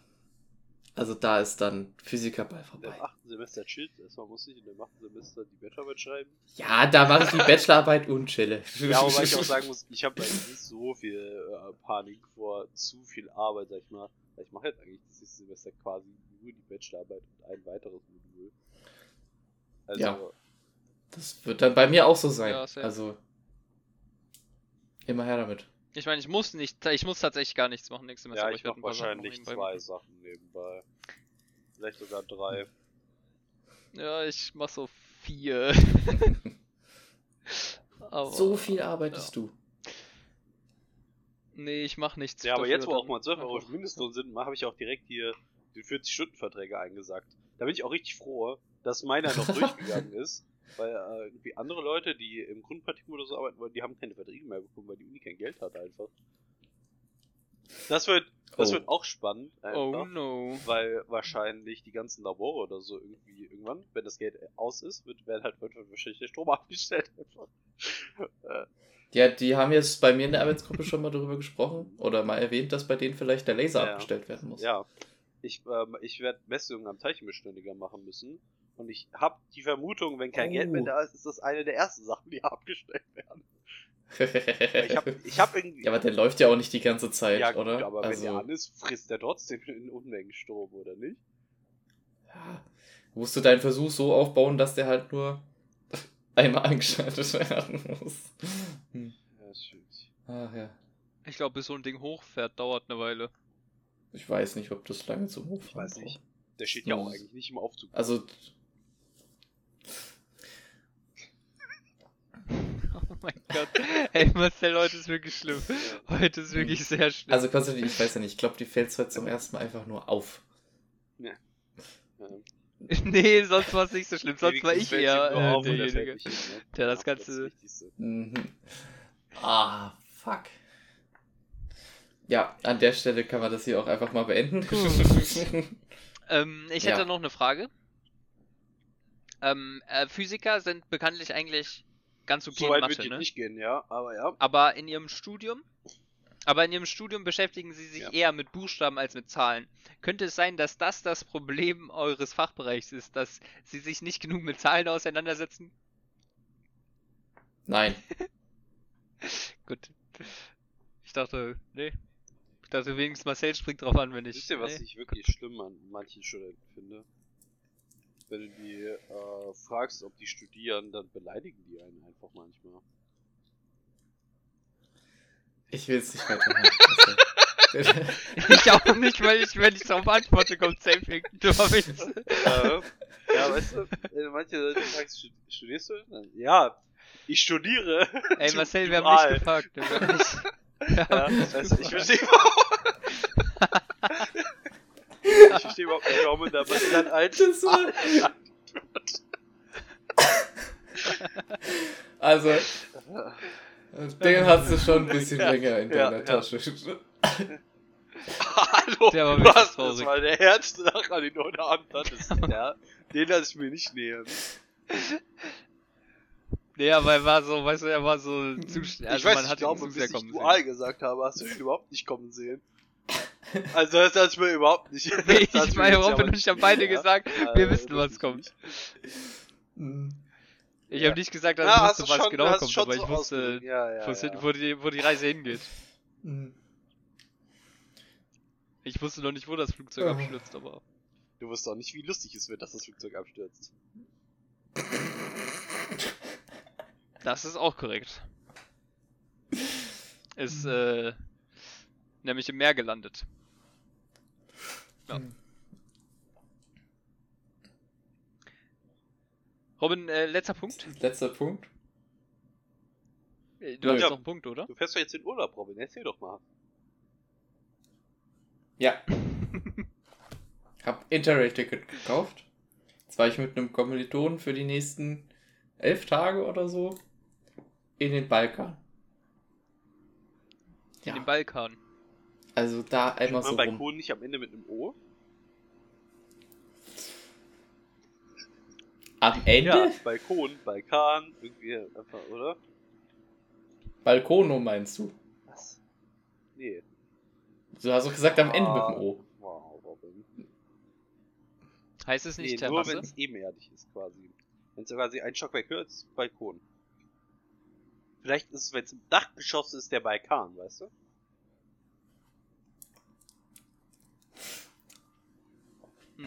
Also da ist dann Physikerball In vorbei. dem achten Semester chillt, erstmal muss ich in dem achten Semester die Bachelorarbeit schreiben. Ja, da mache ich die Bachelorarbeit und chille. Ja, wobei ich auch sagen muss, ich habe eigentlich nicht so viel äh, Panik vor zu viel Arbeit, sag ich mal. Ich mache jetzt eigentlich dieses Semester quasi nur die Bachelorarbeit und ein weiteres Modul. Also, Ja. Das wird dann bei mir auch so sein. Ja, also. Immer her damit. Ich meine, ich muss nicht, ich muss tatsächlich gar nichts machen nächstes Semester, ja, aber ich werd mache Sachen wahrscheinlich nebenbei zwei machen. Sachen nebenbei. Vielleicht sogar drei. Ja, ich mach so vier. aber, so viel arbeitest du. Nee, ich mach nichts. Ja, aber jetzt, wo auch mal 12 Euro. Mindestlohn sind, habe ich auch direkt hier die 40-Stunden-Verträge eingesagt. Da bin ich auch richtig froh, dass meiner noch durchgegangen ist. Weil äh, irgendwie andere Leute, die im Grundpraktikum oder so arbeiten wollen, die haben keine Verträge mehr bekommen, weil die Uni kein Geld hat einfach. Das wird, das Oh. wird auch spannend, einfach, Oh no. weil wahrscheinlich die ganzen Labore oder so irgendwie irgendwann, wenn das Geld aus ist, wird, werden halt wird wahrscheinlich der Strom abgestellt einfach. Äh, Ja, die haben jetzt bei mir in der Arbeitsgruppe schon mal darüber gesprochen oder mal erwähnt, dass bei denen vielleicht der Laser Ja. abgestellt werden muss. Ja. Ich, ähm, ich werde Messungen am Teilchenbeschleuniger machen müssen. Und ich habe die Vermutung, wenn kein Oh. Geld mehr da ist, ist das eine der ersten Sachen, die abgestellt werden. Ich habe ich hab irgendwie. ja, aber der läuft ja auch nicht die ganze Zeit, Ja, gut, oder? aber wenn also, der an ist, frisst der trotzdem in Unmengen Strom, oder nicht? ja, musst du deinen Versuch so aufbauen, dass der halt nur einmal angeschaltet werden muss. Hm. Ja, ist schön. Ach ja. Ich glaube, bis so ein Ding hochfährt, dauert eine Weile. Ich weiß nicht, ob das lange zum Hochfahren Ich weiß nicht. braucht. Der steht ja auch Ja. eigentlich nicht im Aufzug. Also, Oh mein Gott. Ey, Marcel, heute ist wirklich schlimm. Heute ist wirklich sehr schlimm. also Konstantin, ich weiß ja nicht, ich glaube, die fällt heute zum ersten Mal einfach nur auf. Ähm, nee, sonst war es nicht so schlimm. Sonst war ich eher äh, er derjenige. ne? der das Ja, Ganze- Das Wichtigste. Mhm. Ah, fuck. Ja, an der Stelle kann man das hier auch einfach mal beenden. Ähm, ich Ja. hätte noch eine Frage. Ähm, äh, Physiker sind bekanntlich eigentlich ganz okay So in weit Mathe, wird die ne? nicht gehen, ja, aber ja. Aber in ihrem Studium? Aber in ihrem Studium beschäftigen sie sich Ja. eher mit Buchstaben als mit Zahlen. Könnte es sein, dass das das Problem eures Fachbereichs ist, dass sie sich nicht genug mit Zahlen auseinandersetzen? Nein. Gut. Ich dachte, nee. Ich dachte wenigstens Marcel springt drauf an, wenn ich. Wisst ihr, was nee. ich wirklich schlimm an manchen Studenten finde? Wenn du die äh, fragst, ob die studieren, dann beleidigen die einen einfach manchmal. Ich will es nicht weitermachen. Ich auch nicht, weil ich, wenn ich darauf antworte, kommt safe irgendein dummer Witz. äh, ja, weißt du, wenn manche Leute fragst, "Stu- studierst du? Ja, ich studiere. Ey, Marcel, wir haben nicht gefragt. Wir haben nicht... Ja, weißt du, ich verstehe Ich verstehe überhaupt nicht, warum da was dann war- also, den hast du schon ein bisschen Ja, länger in ja, deiner ja. Tasche. Hallo, Der war hast, das traurig. war der härteste Lacher, den du heute Abend hattest. Ja, den lasse ich mir nicht nähern. Nee, aber er war so, weißt du, er war so zu schnell. Also ich weiß, man ich hat glaube, ihn zu bis ich kommen sehen. dual gesagt habe, hast du ihn überhaupt nicht kommen sehen. Also das hat mir überhaupt nicht. Nee, ich meine, Robin und ich haben beide ja. gesagt, Äh, wir wissen, das was ist kommt. nicht. Ich Ja. habe nicht gesagt, dass Ja, ich wusste, was schon, genau kommt, aber so ich wusste, ausgedrückt. ja, ja, wo, die, wo die Reise hingeht. Hm. Ich wusste noch nicht, wo das Flugzeug Oh. abstürzt, aber. Du wusstest auch nicht, wie lustig es wird, dass das Flugzeug abstürzt. Das ist auch korrekt. Ist, äh, nämlich im Meer gelandet. Ja. Hm. Robin, äh, letzter Punkt. Letzter Punkt. Äh, Du hast Ja. noch einen Punkt, oder? Du fährst doch jetzt in Urlaub, Robin. Erzähl doch mal. Ja. Hab Interrail-Ticket gekauft. Jetzt war ich mit einem Kommilitonen für die nächsten elf Tage oder so in den Balkan. In Ja, den Balkan. also da einmal so man rum. Balkon nicht am Ende mit einem O? Am Ende? Ja, Balkon, Balkan, irgendwie einfach, oder? Balkono meinst du? Was? Nee. Du hast doch gesagt am Ende mit Ah, dem O. Wow, Robin. Heißt es nicht Nee, nur Terrasse? wenn es ebenerdig ist, quasi. Wenn es quasi ein Stockwerk höher ist, ist Balkon. Vielleicht ist es, wenn es im Dachgeschoss ist, der Balkan, weißt du?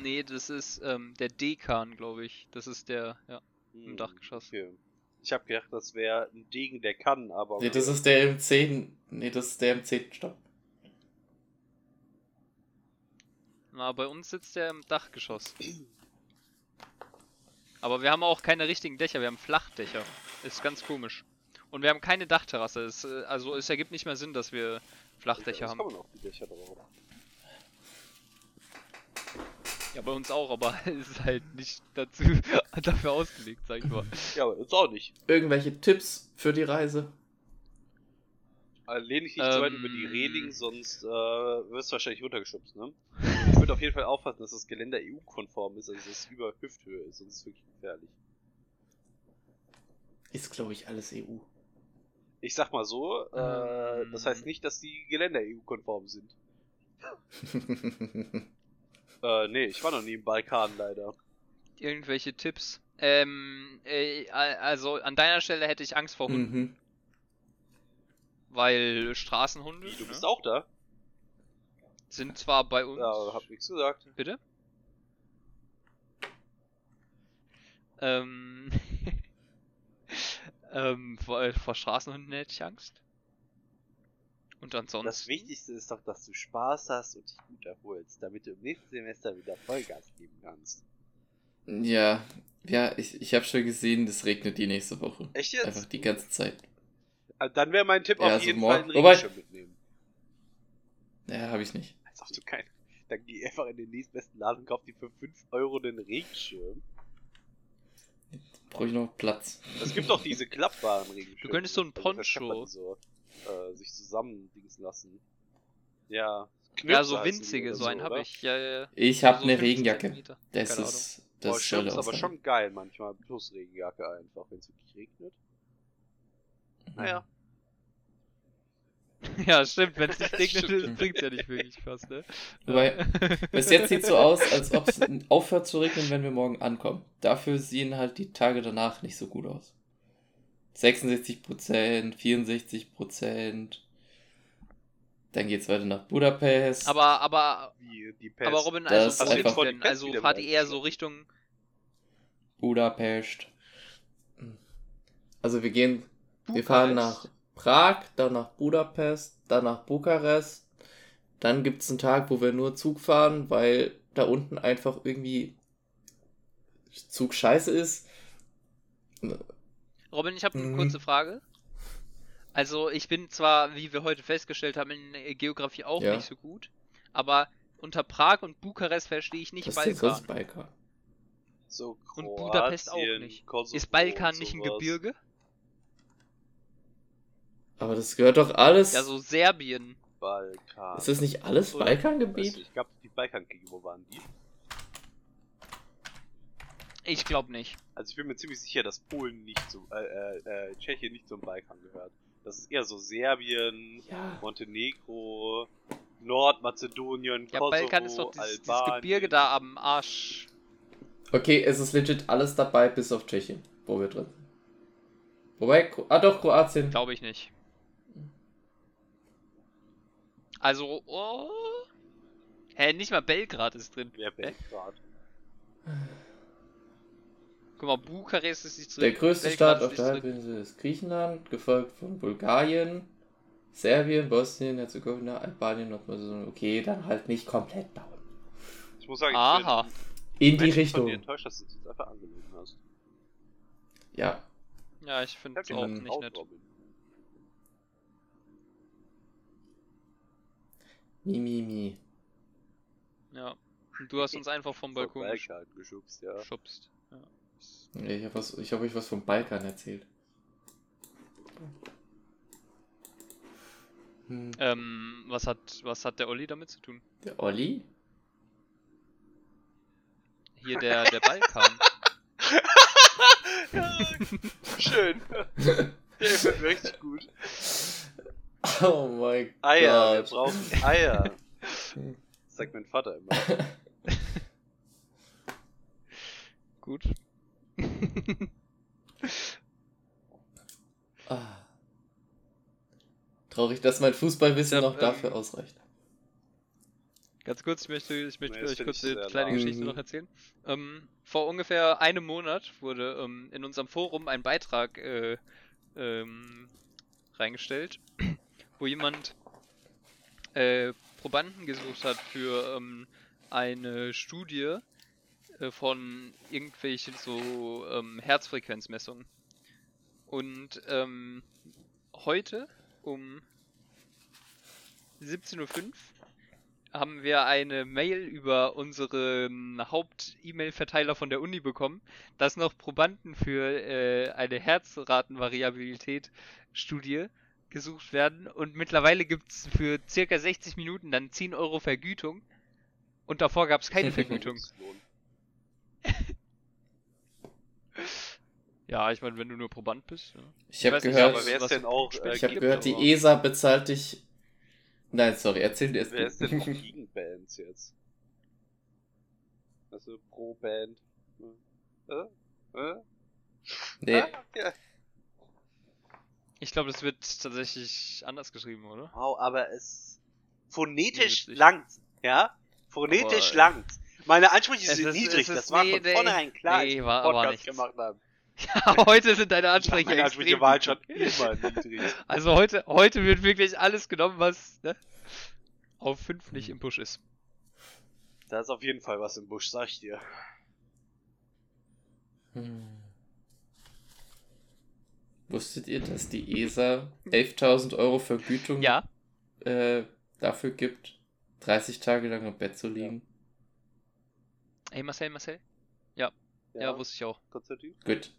Nee, das ist ähm, der Dekan, glaube ich. Das ist der, ja. Hm, Dachgeschoss. Okay. Ich habe gedacht, das wäre ein Degen, der kann, aber. Nee, das ist der im 10. Nee, das ist der im 10. Stock. Na, bei uns sitzt der im Dachgeschoss. Aber wir haben auch keine richtigen Dächer, wir haben Flachdächer. Ist ganz komisch. Und wir haben keine Dachterrasse. Es, äh, also es ergibt nicht mehr Sinn, dass wir Flachdächer das haben. kann man auf die Dächer drauf. Ja, bei uns auch, aber es ist halt nicht dazu dafür ausgelegt, sag ich mal. Ja, aber ist auch nicht. Irgendwelche Tipps für die Reise? Also lehn dich nicht zu weit Ähm. über die Reling, sonst äh, wirst du wahrscheinlich runtergeschubst, ne? Ich würde auf jeden Fall aufpassen, dass das Geländer EU-konform ist, also dass es über Hüfthöhe ist, sonst ist es wirklich gefährlich. Ist, glaube ich, alles EU. Ich sag mal so, äh, Ähm. das heißt nicht, dass die Geländer EU-konform sind. Äh, nee, ich war noch nie im Balkan leider. Irgendwelche Tipps? Ähm, äh, also an deiner Stelle hätte ich Angst vor Hunden, mhm. weil Straßenhunde Wie, du ne, bist auch da? sind zwar bei uns. Ja, hab nichts gesagt. Bitte? Ähm, ähm, vor, äh, vor Straßenhunden hätte ich Angst. Und ansonsten. Das Wichtigste ist doch, dass du Spaß hast und dich gut erholst, damit du im nächsten Semester wieder Vollgas geben kannst. Ja, ja, ich, ich habe schon gesehen, es regnet die nächste Woche. Echt jetzt? Einfach die ganze Zeit. Ah, Dann wäre mein Tipp Ja, auf also jeden morgen- Fall einen Wobei- Regenschirm mitnehmen. Ja, habe ich nicht. Als ob du kein. Dann geh einfach in den nächstbesten Laden und kauf dir für 5 Euro den Regenschirm. Brauche ich noch Platz. Es gibt doch diese klappbaren Regenschirme. Du könntest so ein Also, das Poncho. So, äh, sich zusammen dingsen lassen. Ja. ja, so winzige, oder so einen habe ich. Ja, ja. Ich habe So eine 15 Regenjacke. Zentimeter. Das Keine ist, Boah, das Schirm soll ist aber schon geil manchmal. Plus Regenjacke einfach, wenn es wirklich regnet. Naja. Ja, stimmt, wenn es nicht regnet, bringt ja nicht wirklich was, ne? Wobei, Bis jetzt sieht so aus, als ob es aufhört zu regnen, wenn wir morgen ankommen. Dafür sehen halt die Tage danach nicht so gut aus. 66%, 64%. Dann geht's weiter nach Budapest. Aber, aber, die Pest. aber Robin, Das also geht's denn? Die Also fahrt ihr eher so Richtung. Budapest. Also wir gehen, wir fahren nach Prag, dann nach Budapest, dann nach Bukarest. Dann gibt's einen Tag, wo wir nur Zug fahren, weil da unten einfach irgendwie Zug scheiße ist. Robin, ich habe eine Mhm. kurze Frage. Also, ich bin zwar, wie wir heute festgestellt haben, in äh, Geografie auch Ja. nicht so gut, aber unter Prag und Bukarest verstehe ich nicht Was ist denn Balkan. Balkan? So Und Budapest auch nicht. Kosovo Ist Balkan nicht ein. Gebirge? Aber das gehört doch alles. Ja, so Serbien. Balkan. ist das nicht alles Balkangebiet? ich glaube, die Balkankriege, wo waren die? Ich glaube nicht. Also ich bin mir ziemlich sicher, dass Polen nicht zu, äh, äh, äh, Tschechien nicht zum Balkan gehört. Das ist eher so Serbien, Ja. Montenegro, Nordmazedonien, Ja, Kosovo, Balkan ist doch dieses, dieses Albanien. Gebirge da am Arsch. Okay, es ist legit alles dabei, bis auf Tschechien, wo wir drin sind. Wobei, ah doch, Kroatien. Glaube ich nicht. Also, oh. Hä, nicht mal Belgrad ist drin. Ja, Belgrad. Guck mal, Bukarest ist nicht drin. Der größte Belgrad Staat auf der. Halbinsel ist Griechenland, gefolgt von Bulgarien, Serbien, Bosnien, Herzegowina, Albanien, Nordmazedonien. Okay, dann halt nicht komplett bauen. Ich muss sagen, ich Aha. bin In die Richtung. dir enttäuscht, dass du es jetzt einfach angelogen hast. Ja. Ja, ich finde es Ich auch nicht nett. Mi, mi, mi. Ja. Und du hast uns einfach vom Balkon geschubst, ja. geschubst. Ich habe hab euch was vom Balkan erzählt. Hm. Ähm, was hat, was hat der Olli damit zu tun? Der Olli? Hier der, der Balkan. ja, schön. Der mir richtig gut. Oh mein Eier, wir Gott. brauchen Eier. Das sagt mein Vater immer. Gut. Ah. Traurig, dass mein Fußballwissen Ja, noch ähm, dafür ausreicht. Ganz kurz, ich möchte, ich möchte Nee, euch kurz eine kleine lahm. Geschichte Mhm. noch erzählen. Ähm, vor ungefähr einem Monat wurde ähm, in unserem Forum ein Beitrag äh, ähm, reingestellt, wo jemand äh, Probanden gesucht hat für ähm, eine Studie von irgendwelchen so ähm, Herzfrequenzmessungen. Und ähm, heute um 17.05 Uhr haben wir eine Mail über unseren Haupt-E-Mail-Verteiler von der Uni bekommen, dass noch Probanden für äh, eine Herzratenvariabilität-Studie gesucht werden und mittlerweile gibt es für circa 60 Minuten dann 10 Euro Vergütung und davor gab es keine Vergütung. Ja, ich meine, wenn du nur Proband bist. Ja. Ich habe nicht, gehört, aber wer ist was denn auch, äh, ich habe gibt, gehört, die aber- ESA bezahlt dich. Nein, sorry, erzähl dir erst. Wer ist denn noch gegen Bands jetzt? Also pro Band. Äh? Äh? nee, Ah, ja. Ich glaube, das wird tatsächlich anders geschrieben, oder? Wow, aber es phonetisch langt, ja? Phonetisch Aber, langt. Meine Ansprüche sind ist- niedrig, das war nee, von nee. vornherein klar, Nee, als wir war aber Podcast nichts. gemacht haben. Ja, heute sind deine Ansprüche Meine Ansprüche extrem waren schon niedrig. immer niedrig. Also heute, heute wird wirklich alles genommen, was ne, auf 5 nicht im Busch ist. Da ist auf jeden Fall was im Busch, sag ich dir. Hm. Wusstet ihr, dass die ESA 11.000 Euro Vergütung Ja, äh, dafür gibt, 30 Tage lang im Bett zu liegen? Ey Marcel, Marcel? Ja, wusste ich auch. Konstantin? Gut.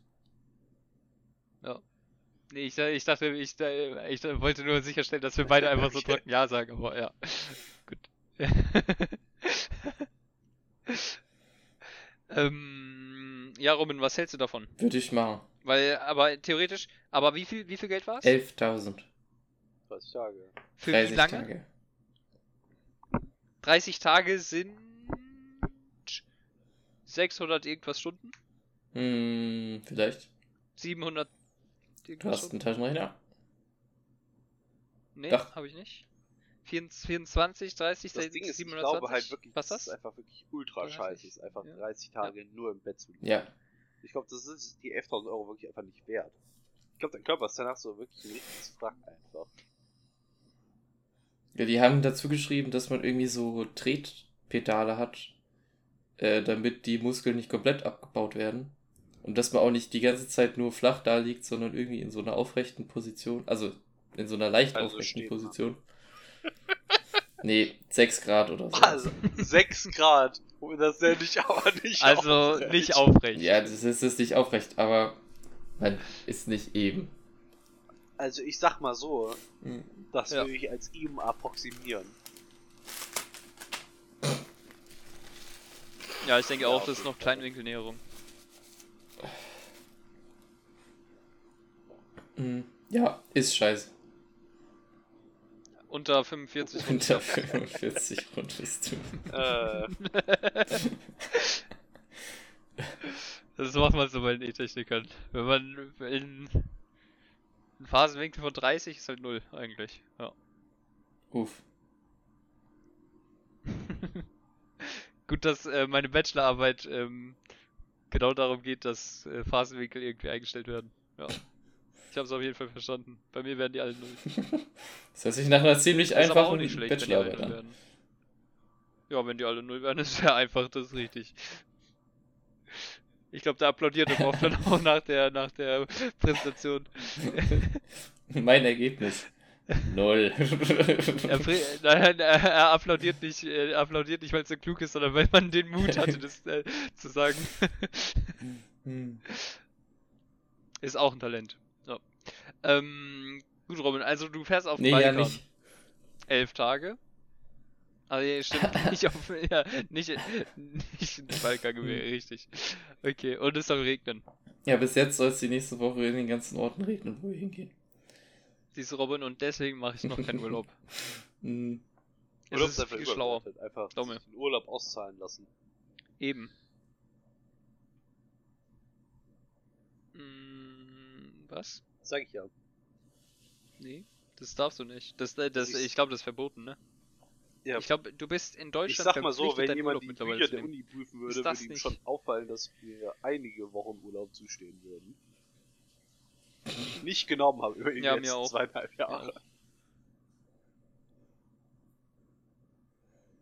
Nee, ich, ich dachte, ich, ich, wollte nur sicherstellen, dass wir beide einfach so trocken Ja sagen, aber ja. Gut. ähm, ja, Robin, was hältst du davon? Würde ich machen. Weil, aber theoretisch, aber wie viel, wie viel Geld war es? 11.000. 30 Tage. Für 30 wie lange? Tage. 30 Tage sind 600 irgendwas Stunden? Hm, vielleicht. 700 Du irgendwas hast einen Stunden? Taschenrechner? Nee, habe ich nicht. 24, 30, Das Ding ist, ich 720? glaube halt wirklich, Was das das? ist einfach wirklich ultra 30, scheiße, ist einfach ja. 30 Tage nur im Bett zu liegen. Ja. Ich glaube, das ist die 11.000 Euro wirklich einfach nicht wert. Ich glaube, dein Körper ist danach so wirklich ein richtiges Wrack einfach. Ja, die haben dazu geschrieben, dass man irgendwie so Tretpedale hat, äh, damit die Muskeln nicht komplett abgebaut werden. Und dass man auch nicht die ganze Zeit nur flach da liegt, sondern irgendwie in so einer aufrechten Position, also in so einer leicht Also aufrechten. Position. Nee, 6 Grad oder so. Also, 6 Grad. Und das nenne ich aber nicht Also aufrecht. nicht aufrecht. Ja, das ist, das ist nicht aufrecht, aber man ist nicht eben. Also ich sag mal so, Hm. das Ja. würde ich als eben approximieren. Ja, ich denke Ja, auch, das ist noch Kleinwinkelnäherung. Hm. Ja, ist scheiße. Unter 45 Unter 45 rundest du. Äh, Das macht man so bei den E-Technikern. Wenn man in einen Phasenwinkel von 30 ist halt 0 eigentlich. Ja. Uff. Gut, dass äh, meine Bachelorarbeit ähm, genau darum geht, dass äh, Phasenwinkel irgendwie eingestellt werden. Ja. Ich habe es auf jeden Fall verstanden. Bei mir werden die alle 0. Das hört sich nach einer ziemlich Das einfachen Bachelorarbeit 0 an. werden. Ja, wenn die alle 0 werden, ist sehr einfach, das ist richtig. Ich glaube, da applaudiert er oft dann auch nach der, nach der Präsentation. Mein Ergebnis. Null. Er, nein, er, er applaudiert nicht, äh, er applaudiert nicht, weil es so klug ist, sondern weil man den Mut hatte, das äh, zu sagen. Ist auch ein Talent. So. Ähm, gut, Robin, also du fährst auf nee, Balkan. ja nicht. Elf Tage. Also ja, stimmt nicht auf ja, nicht, nicht ins Balkan gewesen, richtig. Okay, und es soll regnen. Ja, bis jetzt soll es die nächste Woche in den ganzen Orten regnen, wo wir hingehen. Du, Robin, und deswegen mache ich noch keinen Urlaub. Hm. Es Urlaub ist einfach viel schlauer. überbewertet. Einfach den Urlaub auszahlen lassen. Eben. Mm, was? Sag ich ja. Nee, das darfst du nicht. Das, äh, das, Das ist- ich glaube, das ist verboten, ne? Ja, Ich glaube, du bist in ich Deutschland sag mal so, wenn jemand Urlaub die mittlerweile Bücher der. Uni prüfen Ist würde, das würde ihm nicht- schon auffallen, dass mir einige Wochen Urlaub zustehen würden. Die ich nicht genommen habe über die Ja, letzten auch. zweieinhalb Jahre.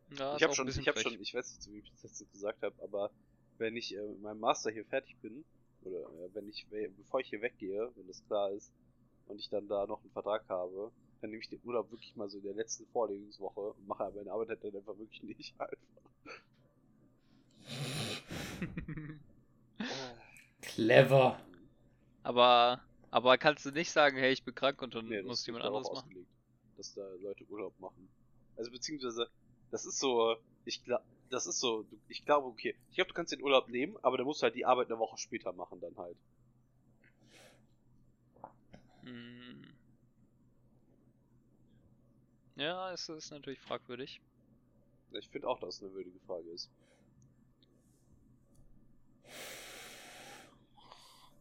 Ja, ich ist habe schon, ich habe schon, ich weiß nicht, so wie ich das jetzt gesagt habe, aber wenn ich äh, mit meinem Master hier fertig bin, oder äh, wenn ich, bevor ich hier weggehe, wenn das klar ist, und ich dann da noch einen Vertrag habe, dann nehme ich den Urlaub wirklich mal so in der letzten Vorlesungswoche und mache meine Arbeit halt dann einfach wirklich nicht einfach. Clever. aber, aber kannst du nicht sagen, hey, ich bin krank und dann Nee, muss jemand anderes machen? ausgelegt, dass da Leute Urlaub machen. Also beziehungsweise, das ist so, ich glaube, das ist so, ich glaube, okay, ich glaube, du kannst den Urlaub nehmen, aber dann musst du halt die Arbeit eine Woche später machen dann halt. Hm. Ja, es ist natürlich fragwürdig. Ich finde auch, dass es eine würdige Frage ist.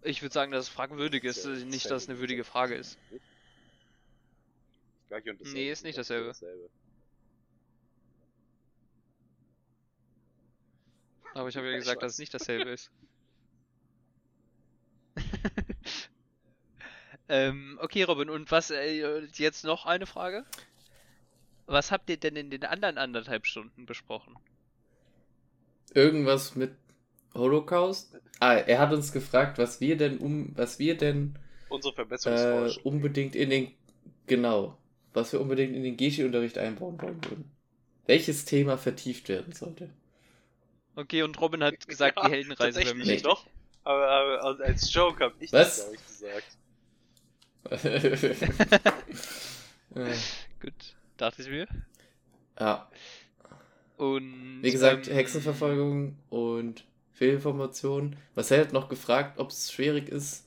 Ich würde sagen, dass es fragwürdig ist, ja nicht, dass es eine würdige Frage ist. Nicht? Gleich und dasselbe, Nee, ist nicht das dasselbe. dasselbe. Aber ich habe ja gesagt, dass es nicht dasselbe ist. ähm, okay, Robin, und was, äh, jetzt noch eine Frage? Was habt ihr denn in den anderen anderthalb Stunden besprochen? Irgendwas mit Holocaust? Ah, er hat uns gefragt, was wir denn um, was wir denn Unsere äh, Verbesserungsforschung. unbedingt in den, genau, was wir unbedingt in den Geschi-Unterricht einbauen wollen würden. Welches Thema vertieft werden sollte. Okay, und Robin hat gesagt, Ja, die Heldenreise wäre tatsächlich wichtig. doch. Aber, aber und als Joke habe ich Was? das, glaube ich, gesagt. Äh, Gut, dachte ich mir. ja, Und. wie gesagt, ähm, Hexenverfolgung und Fehlinformationen. Marcel hat noch gefragt, ob es schwierig ist,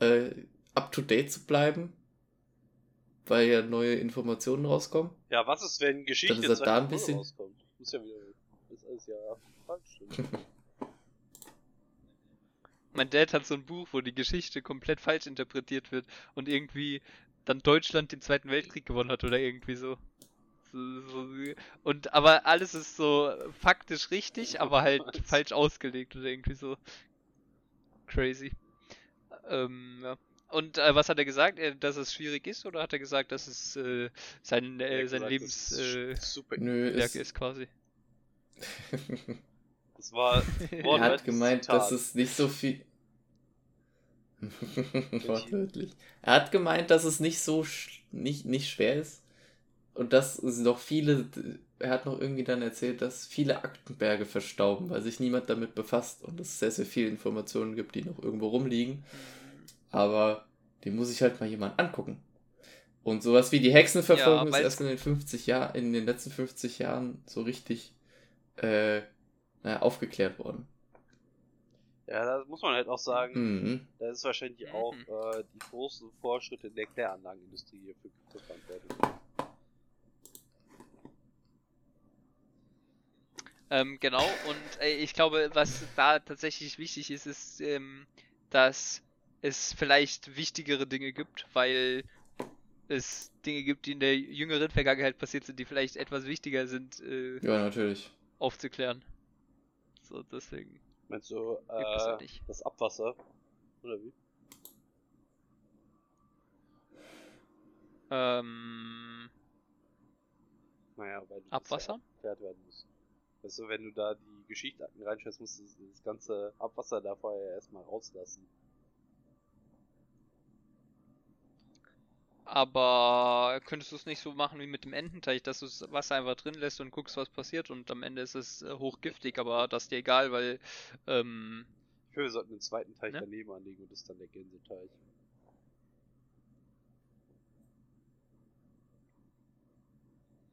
äh, up to date zu bleiben, weil ja neue Informationen rauskommen. Ja, was ist, wenn Geschichte Dann ist er in da ein 20 bisschen- rauskommt? Muss ja wieder, das ist alles ja falsch. Mein Dad hat so ein Buch, wo die Geschichte komplett falsch interpretiert wird und irgendwie dann Deutschland den Zweiten Weltkrieg gewonnen hat oder irgendwie so. Und aber alles ist so faktisch richtig, aber halt Was? falsch ausgelegt oder irgendwie so. Crazy. Ähm, ja. Und äh, was hat er gesagt? Äh, dass es schwierig ist oder hat er gesagt, dass es äh, sein, äh, sein gesagt, ist äh, super. Nö, Werk es, ist quasi? Das war er hat gemeint, Zitat. dass es nicht so viel. Wortwörtlich. Er hat gemeint, dass es nicht so sch nicht, nicht schwer ist. Und dass es noch viele. Er hat noch irgendwie dann erzählt, dass viele Aktenberge verstauben, weil sich niemand damit befasst und es sehr, sehr viele Informationen gibt, die noch irgendwo rumliegen. Aber die muss sich halt mal jemand angucken. Und sowas wie die Hexenverfolgung Ja, ist erst in den 50 Jahren, in den letzten 50 Jahren so richtig äh, naja, aufgeklärt worden. Ja, da muss man halt auch sagen, Mhm. da ist wahrscheinlich Mhm. auch äh, die großen Fortschritte in der Kläranlagenindustrie hierfür verantwortlich. Ähm, genau, und äh, ich glaube, was da tatsächlich wichtig ist, ist, ähm, dass es vielleicht wichtigere Dinge gibt, weil es Dinge gibt, die in der jüngeren Vergangenheit passiert sind, die vielleicht etwas wichtiger sind, äh, Ja, natürlich. aufzuklären. So, deswegen Meinst du, gibt es ja äh, nicht. das Abwasser? Oder wie? Ähm, Naja, weil das Abwasser? ja werden muss. Weißt du, wenn du da die Geschichtsakten reinschreibst, musst du das, ganze Abwasser da vorher erstmal rauslassen. aber könntest du es nicht so machen wie mit dem Ententeich, dass du das Wasser einfach drin lässt und guckst, was passiert und am Ende ist es äh, hochgiftig, aber das ist dir egal, weil ähm, Ich finde, wir sollten einen zweiten Teich Ne? daneben anlegen und das ist dann der Gänseteich.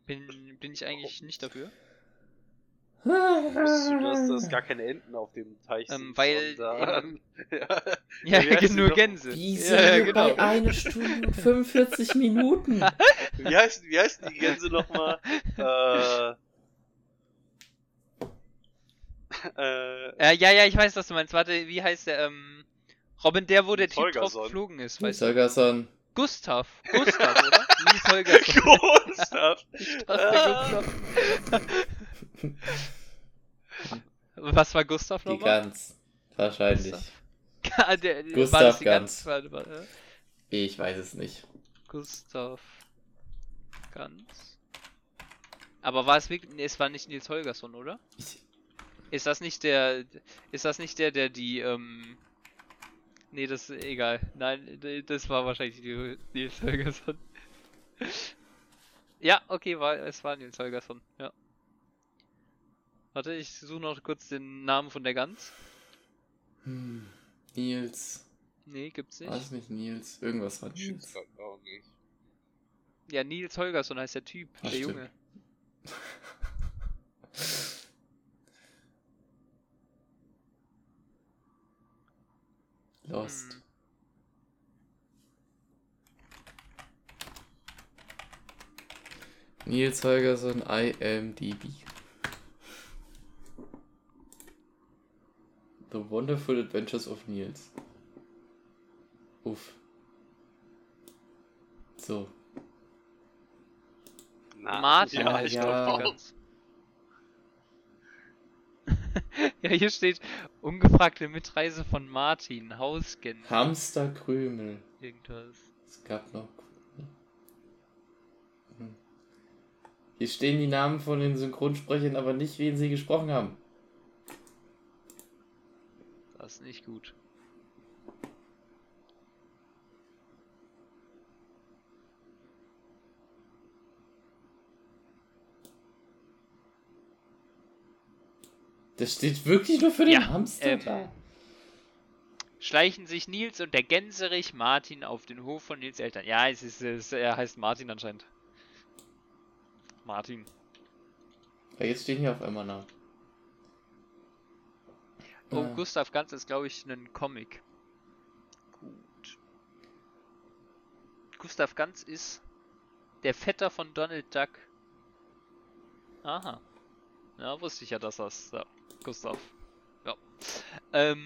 bin, bin ich eigentlich nicht dafür. Du, dass, dass gar keine Enten auf dem Teich Ähm, weil sondern- ja. Ja, wie heißt die nur? Gänse. Wie ja, sind ja, wir genau. bei einer Stunde und 45 Minuten? Wie heißt, wie heißt die Gänse nochmal? äh, äh, Äh, ja, ja, ich weiß, was du meinst. Warte, wie heißt der? Ähm, Robin, der, wo der Typ drauf geflogen ist, weißt du? Holgersson. Gustav. Gustav, oder? Nils Holgersson. Gustav. Ist der Gustav. Was war Gustav Die nochmal? Gans. Wahrscheinlich. Gustav. Ja, der, war Gustav das die Gans. Warte. Ich weiß es nicht. Gustav Ganz. Aber war es wirklich. Nee, es war nicht Nils Holgersson, oder? Ich, Ist das nicht der. Ist das nicht der, der die, ähm. Nee, das ist egal. Nein, das war wahrscheinlich die Nils Holgersson. ja, okay, war, es war Nils Holgersson, ja. Warte, ich suche noch kurz den Namen von der Gans. hm, Nils. Nee, gibt's War es nicht. nicht Nils? Irgendwas war Ich Nils. weiß auch nicht. Ja, Nils Holgersson heißt der Typ, Ach, der stimmt. Junge. Lost. Hm. Nils Holgersson, IMDb. The Wonderful Adventures of Nils. Uff. So. Na, Martin ja, ich ja. ja, hier steht ungefragte Mitreise von Martin, Hausgänse, Hamsterkrümel. irgendwas. Es gab noch. Hm. Hier stehen die Namen von den Synchronsprechern, aber nicht, wen sie gesprochen haben. Das ist nicht gut. Das steht wirklich nur für den Ja, Hamster ähm, da. Schleichen sich Nils und der Gänserich Martin auf den Hof von Nils Eltern. Ja, es ist, es, er heißt Martin anscheinend. Martin. Ja, jetzt stehen hier auf einmal Namen. Oh, Ah. Gustav Ganz ist, glaube ich, ein Comic. Gut. Gustav Ganz ist der Vetter von Donald Duck. Aha. Ja, wusste ich ja, dass das. Ja, Gustav. Ja. Ähm.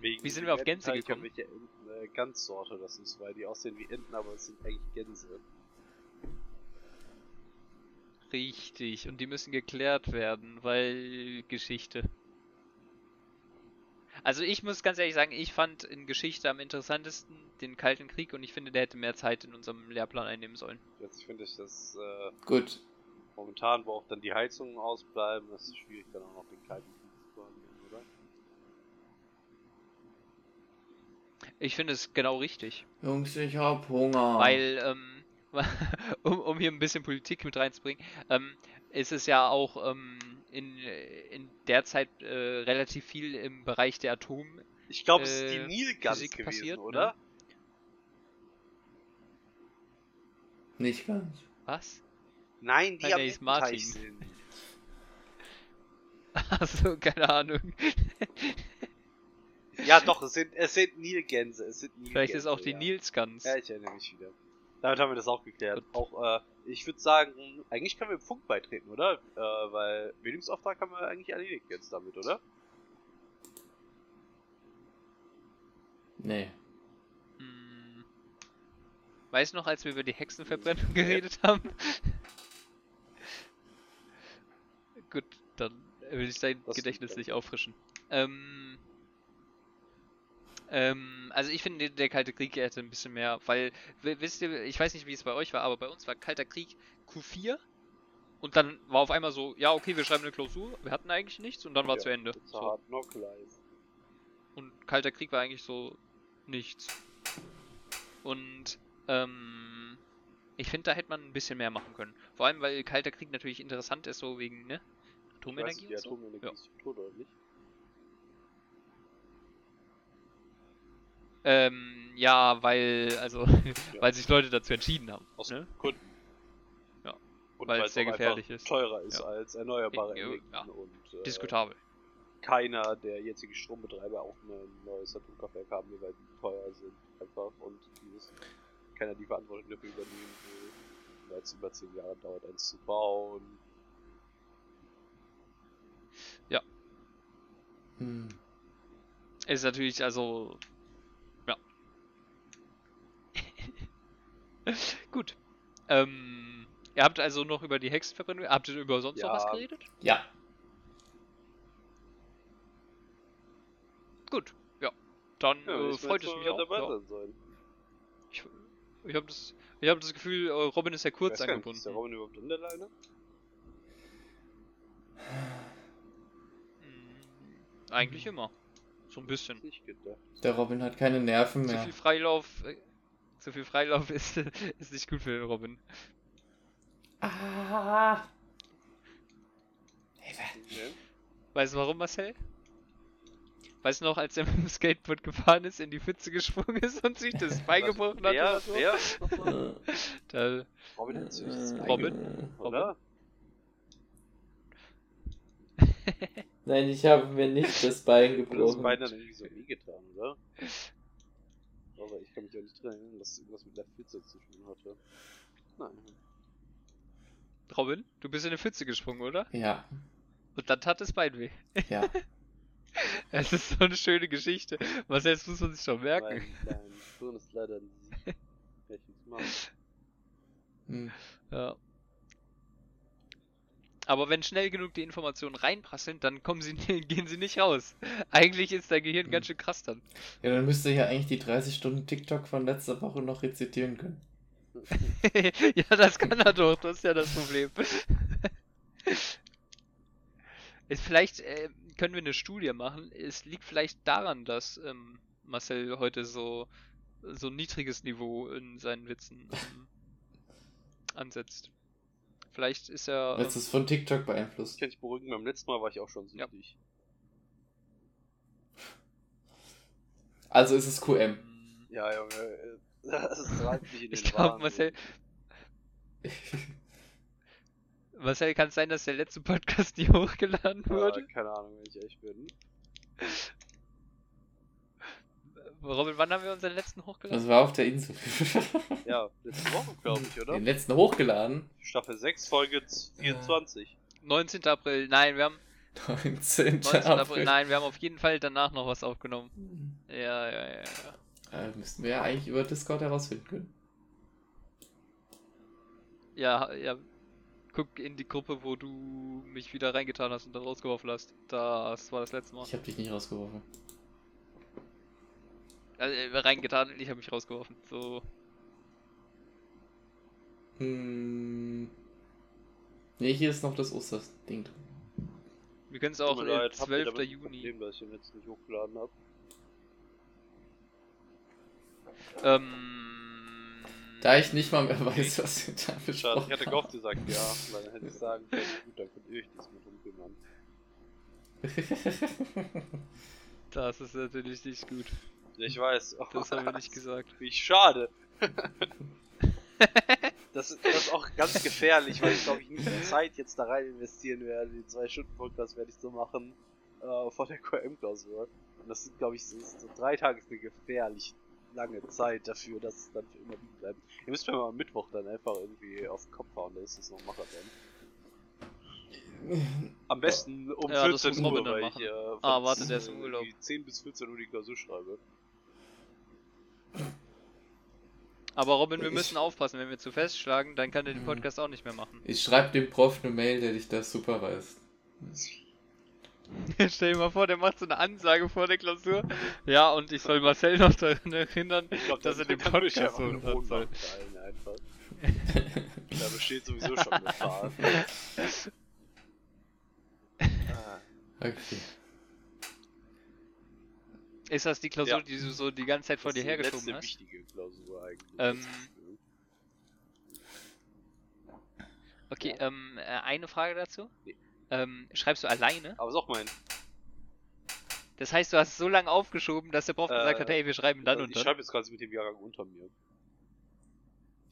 Wegen wie sind wir auf Gänse Ententeich, gekommen? welche Enten, äh, Ganzsorte das ist, weil die aussehen wie Enten, aber es sind eigentlich Gänse. Richtig. Und die müssen geklärt werden, weil Geschichte. Also ich muss ganz ehrlich sagen, ich fand in Geschichte am interessantesten den Kalten Krieg und ich finde, der hätte mehr Zeit in unserem Lehrplan einnehmen sollen. Jetzt finde ich das äh, Gut. momentan, wo auch dann die Heizungen ausbleiben, das ist schwierig, dann auch noch den kalten Krieg zu behandeln, oder? Ich finde es genau richtig. Jungs, ich hab Hunger. Weil, ähm, um, um hier ein bisschen Politik mit reinzubringen, ähm, ist es ja auch ähm, in, in der Zeit äh, relativ viel im Bereich der Atom. Ich glaube, es ist die Äh, Nilgans gewesen, passiert, ne? oder? Nicht ganz. Was? Nein, die Nein, am Martin. Sind. Achso, keine Ahnung. Ja, doch, es sind, es sind Nilgänse. Es sind Nilgänse Vielleicht ist auch die ja. Nils ganz. Ja, ich erinnere mich wieder. Damit haben wir das auch geklärt. Gut. Auch, äh, ich würde sagen, eigentlich können wir im Funk beitreten, oder? Äh, weil Bildungsauftrag haben wir eigentlich erledigt jetzt damit, oder? Nee. Hm. Weißt du noch, als wir über die Hexenverbrennung geredet haben? Gut, dann will ich dein Das Gedächtnis nicht auffrischen. Ähm, ähm, also ich finde, der Kalte Krieg hätte ein bisschen mehr, weil, wisst ihr, ich weiß nicht, wie es bei euch war, aber bei uns war Kalter Krieg Q4 und dann war auf einmal so, ja, okay, wir schreiben eine Klausur, wir hatten eigentlich nichts und dann war Ja, zu Ende. So. Und Kalter Krieg war eigentlich so nichts. Und ähm, ich finde, da hätte man ein bisschen mehr machen können. Vor allem, weil Kalter Krieg natürlich interessant ist, so wegen, ne? Weiß Atomenergie nicht, die und so. Atomenergie Ja. ist tot oder nicht? Ähm, ja, weil, also, weil sich Leute dazu entschieden haben. Aus Ne? Gründen. Ja. Und Weil es sehr gefährlich ist. teurer ist Ja. als erneuerbare Ja, Energien. ja. Und äh, Diskutabel. keiner der jetzigen Strombetreiber auch ein neues Atomkraftwerk haben weil die teuer sind einfach und dieses keiner die Verantwortung dafür übernehmen will, weil es über 10 Jahre dauert, eins zu bauen. Hm. Ist natürlich, also, Gut. Ähm, ihr habt also noch über die Hexenverbrennung, habt ihr über sonst noch was Ja. geredet? Ja. Gut, ja. Dann Ja, äh, freut es mich auch. dabei Ja. sein sollen. Ich, ich habe das, ich hab das Gefühl, äh, Robin ist sehr kurz Weiß gar nicht, Ist der angebunden. Robin überhaupt in der Leine? Mm, Eigentlich immer. So ein bisschen. Der Robin hat keine Nerven Zu mehr. viel Freilauf, äh, zu viel Freilauf ist, ist nicht gut für den Robin. Ah. Hilfe. Weißt du warum, Marcel? Weißt du noch, als er mit dem Skateboard gefahren ist, in die Pfütze gesprungen ist und sich das Bein gebrochen hat oder so? Äh, Da, Robin hat sich das Bein Robin? gebrochen, Oder? Nein, ich habe mir nicht das Bein Oder das gebrochen. Bein dann irgendwie so wehgetan, oder? Aber ich kann mich auch nicht dran erinnern, dass es irgendwas mit der Pfütze zu tun hatte. Nein. Robin, du bist in eine Pfütze gesprungen, oder? Ja, Und dann tat das Bein weh. ja. Es ist so eine schöne Geschichte. Was jetzt muss man sich schon merken. Mein, dein Sohn ist leider ein Sieg. Welches Mal? Hm. Ja. Aber wenn schnell genug die Informationen reinprasseln, dann kommen sie, gehen sie nicht raus. Eigentlich ist dein Gehirn Hm. ganz schön krass dann. Ja, dann müsst ihr ja eigentlich die 30 Stunden TikTok von letzter Woche noch rezitieren können. ja, das kann er doch, das ist ja das Problem. Vielleicht äh, können wir eine Studie machen. Es liegt vielleicht daran, dass ähm, Marcel heute so so ein niedriges Niveau in seinen Witzen ähm, ansetzt. Vielleicht ist er. Das ist von TikTok Ich beeinflusst. kann dich beruhigen, beim letzten Mal war ich auch schon Ja. süchtig. Also ist es QM. ähm, Ja, Junge, äh, das treibt mich in den Ich glaube. Marcel. Marcel, kann es sein, dass der letzte Podcast nie hochgeladen wurde? Ja, keine Ahnung, wenn ich ehrlich bin. Robin, wann haben wir unseren letzten hochgeladen? Das war auf der Insel. Ja, letzte Woche, glaube ich, oder? Den letzten hochgeladen. Staffel 6, Folge 24. 19. April. Nein, wir haben 19. 19. April. April. Nein, wir haben auf jeden Fall danach noch was aufgenommen. Ja, ja, ja, ja. Äh, müssten wir ja eigentlich über Discord herausfinden können. Ja, ja. Guck in die Gruppe, wo du mich wieder reingetan hast und dann rausgeworfen hast. Das war das letzte Mal. Ich habe dich nicht rausgeworfen. Also, äh, reingetan und ich habe mich rausgeworfen. So. Hm. Nee, hier ist noch das Osterding drin. Wir können es auch äh, leid, habt ihr 12. damit ein Juni. Problem, dass ich den jetzt nicht hochgeladen habe. Ähm. Da ich nicht mal mehr weiß, was wir da Schade, besprochen ich hatte gehofft, ihr sagt ja, weil dann hätte ich sagen können, gut, dann könnt ihr euch diesmal drum kümmern. Das ist natürlich nicht gut. Ich weiß. Das haben wir nicht gesagt. Wie schade. Das, ist- das ist auch ganz gefährlich, weil ich glaube ich nicht die Zeit jetzt da rein investieren werde. Die zwei Stunden Podcast werde ich so machen äh, vor der QM-Klausur. Und das sind glaube ich so, so drei Tage ist mir gefährlich. lange Zeit dafür, dass es dann für immer liegen bleibt. Ihr müsst mir mal am Mittwoch dann einfach irgendwie auf den Kopf hauen, da ist es noch Marathon. Am besten um Ja, das 14 muss Uhr, dann weil ich äh, von Ah, warte, der ist im Urlaub. irgendwie 10 bis 14 Uhr die Klausur schreibe. Aber Robin, wir Ich- müssen aufpassen, wenn wir zu festschlagen, dann kann er den Mhm. Podcast auch nicht mehr machen. Ich schreibe dem Prof eine Mail, der dich das superweist. Stell dir mal vor, der macht so eine Ansage vor der Klausur. Ja, und ich soll Marcel noch daran erinnern, glaub, dass er den Podcast so hören soll. Da besteht sowieso schon Gefahr. ah, Okay. Ist das die Klausur, Ja. die du so die ganze Zeit vor das dir ist die hergeschoben letzte hast? wichtige Klausur eigentlich. Ähm, Okay, ähm, äh, eine Frage dazu. Nee. Ähm, schreibst du alleine? Aber sag mal, Das heißt, du hast so lange aufgeschoben, dass der Prof Äh, gesagt hat, hey, wir schreiben dann also und ich dann. schreibe jetzt gerade mit dem Jahrgang unter mir.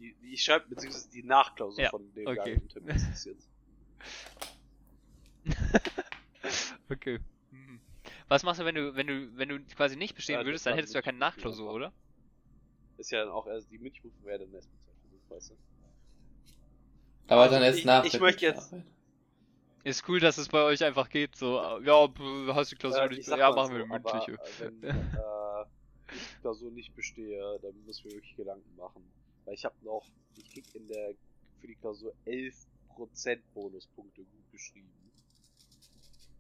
Die, die, ich schreibe, beziehungsweise die Nachklausur Ja, von dem okay. Jahrgang unter mir ist das jetzt. Okay. Was machst du, wenn du, wenn du, wenn du quasi nicht bestehen Ja, würdest, dann hättest du ja keine Nachklausur, oder? Ist ja dann auch erst, die Münchprüfung wäre dann erst Zeitversuch, weißt du? Aber Also dann erst ich- nach ich der möchte jetzt-. Ist cool, dass es bei euch einfach geht, so, ja, du hast die Klausur Äh, nicht, ich ja, machen wir so, aber, mündliche. Wenn äh, ich die Klausur nicht bestehe, dann muss ich mir wirklich Gedanken machen. Weil ich habe noch, ich krieg in der, für die Klausur 11% Bonuspunkte gut geschrieben.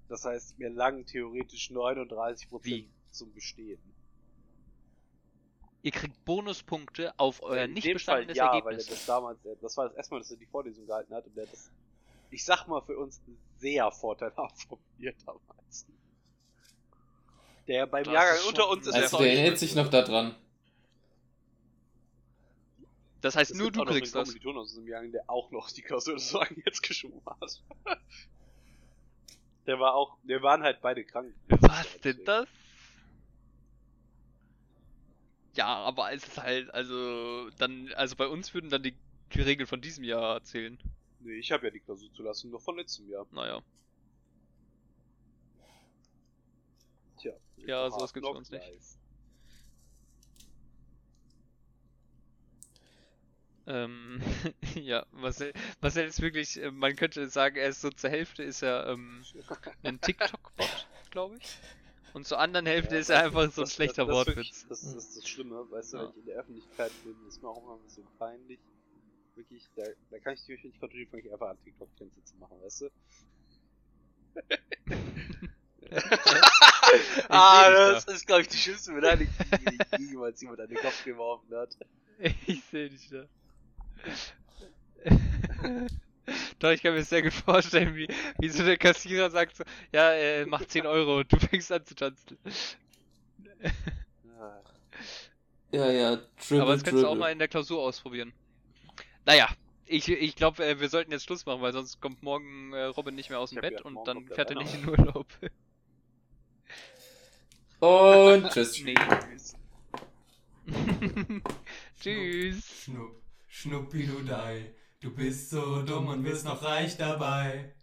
Das heißt, mir langen theoretisch 39% Wie? zum Bestehen. Ihr kriegt Bonuspunkte auf euer In nicht dem Fall bestandenes ja, weil er Ergebnis. das damals, äh, das war das erste Mal, dass er die Vorlesung gehalten hat und der hat das, ich sag mal, für uns sehr vorteilhaft formuliert damals. Der beim Das Jahrgang unter uns ist Also Also der erinnert sich noch daran. Das heißt, Es nur du auch noch einen kriegst das. Kommilitonen aus diesem Jahrgang, der auch noch die Klausur des Wagen jetzt geschoben hat. der war auch, wir waren halt beide krank. Was denn das? Ja, aber es ist halt, also, dann, also bei uns würden dann die Regeln von diesem Jahr zählen. Nee, ich habe ja die Klausurzulassung noch von letztem Jahr. Naja. Tja. Ja, sowas gibt's bei uns nicht. Life. Ähm, ja, Marcel, Marcel ist wirklich, äh, man könnte sagen, er ist so zur Hälfte ist er ähm, ein TikTok-Bot, glaube ich. Und zur anderen Hälfte Ja, ist er einfach so ein schlechter das, das, ist wirklich- Wortwitz. Das, das ist das Schlimme, weißt du, Ja. wenn ich in der Öffentlichkeit bin, ist mir auch immer ein bisschen peinlich. Wirklich, da, da kann ich die nicht kontrollieren, fange ich einfach an, TikTok-Tänze zu machen, weißt du? ah, das ist, glaube ich, die schlimmste Beleidigung, die jemals jemand an den Kopf geworfen hat. Ich sehe dich da. Doch, ich kann mir sehr gut vorstellen, wie, wie so der Kassierer sagt so, ja, äh, mach 10 Euro und du fängst an zu tanzen. Ja, ja, Dribble, Aber das könntest du auch mal in der Klausur ausprobieren. Naja, ich, ich glaube, äh, wir sollten jetzt Schluss machen, weil sonst kommt morgen äh, Robin nicht mehr aus dem Bett ja und dann fährt er nicht in. Urlaub. Und tschüss. Tschüss. Schnuppi du Dei, du bist so dumm und wirst noch reich dabei.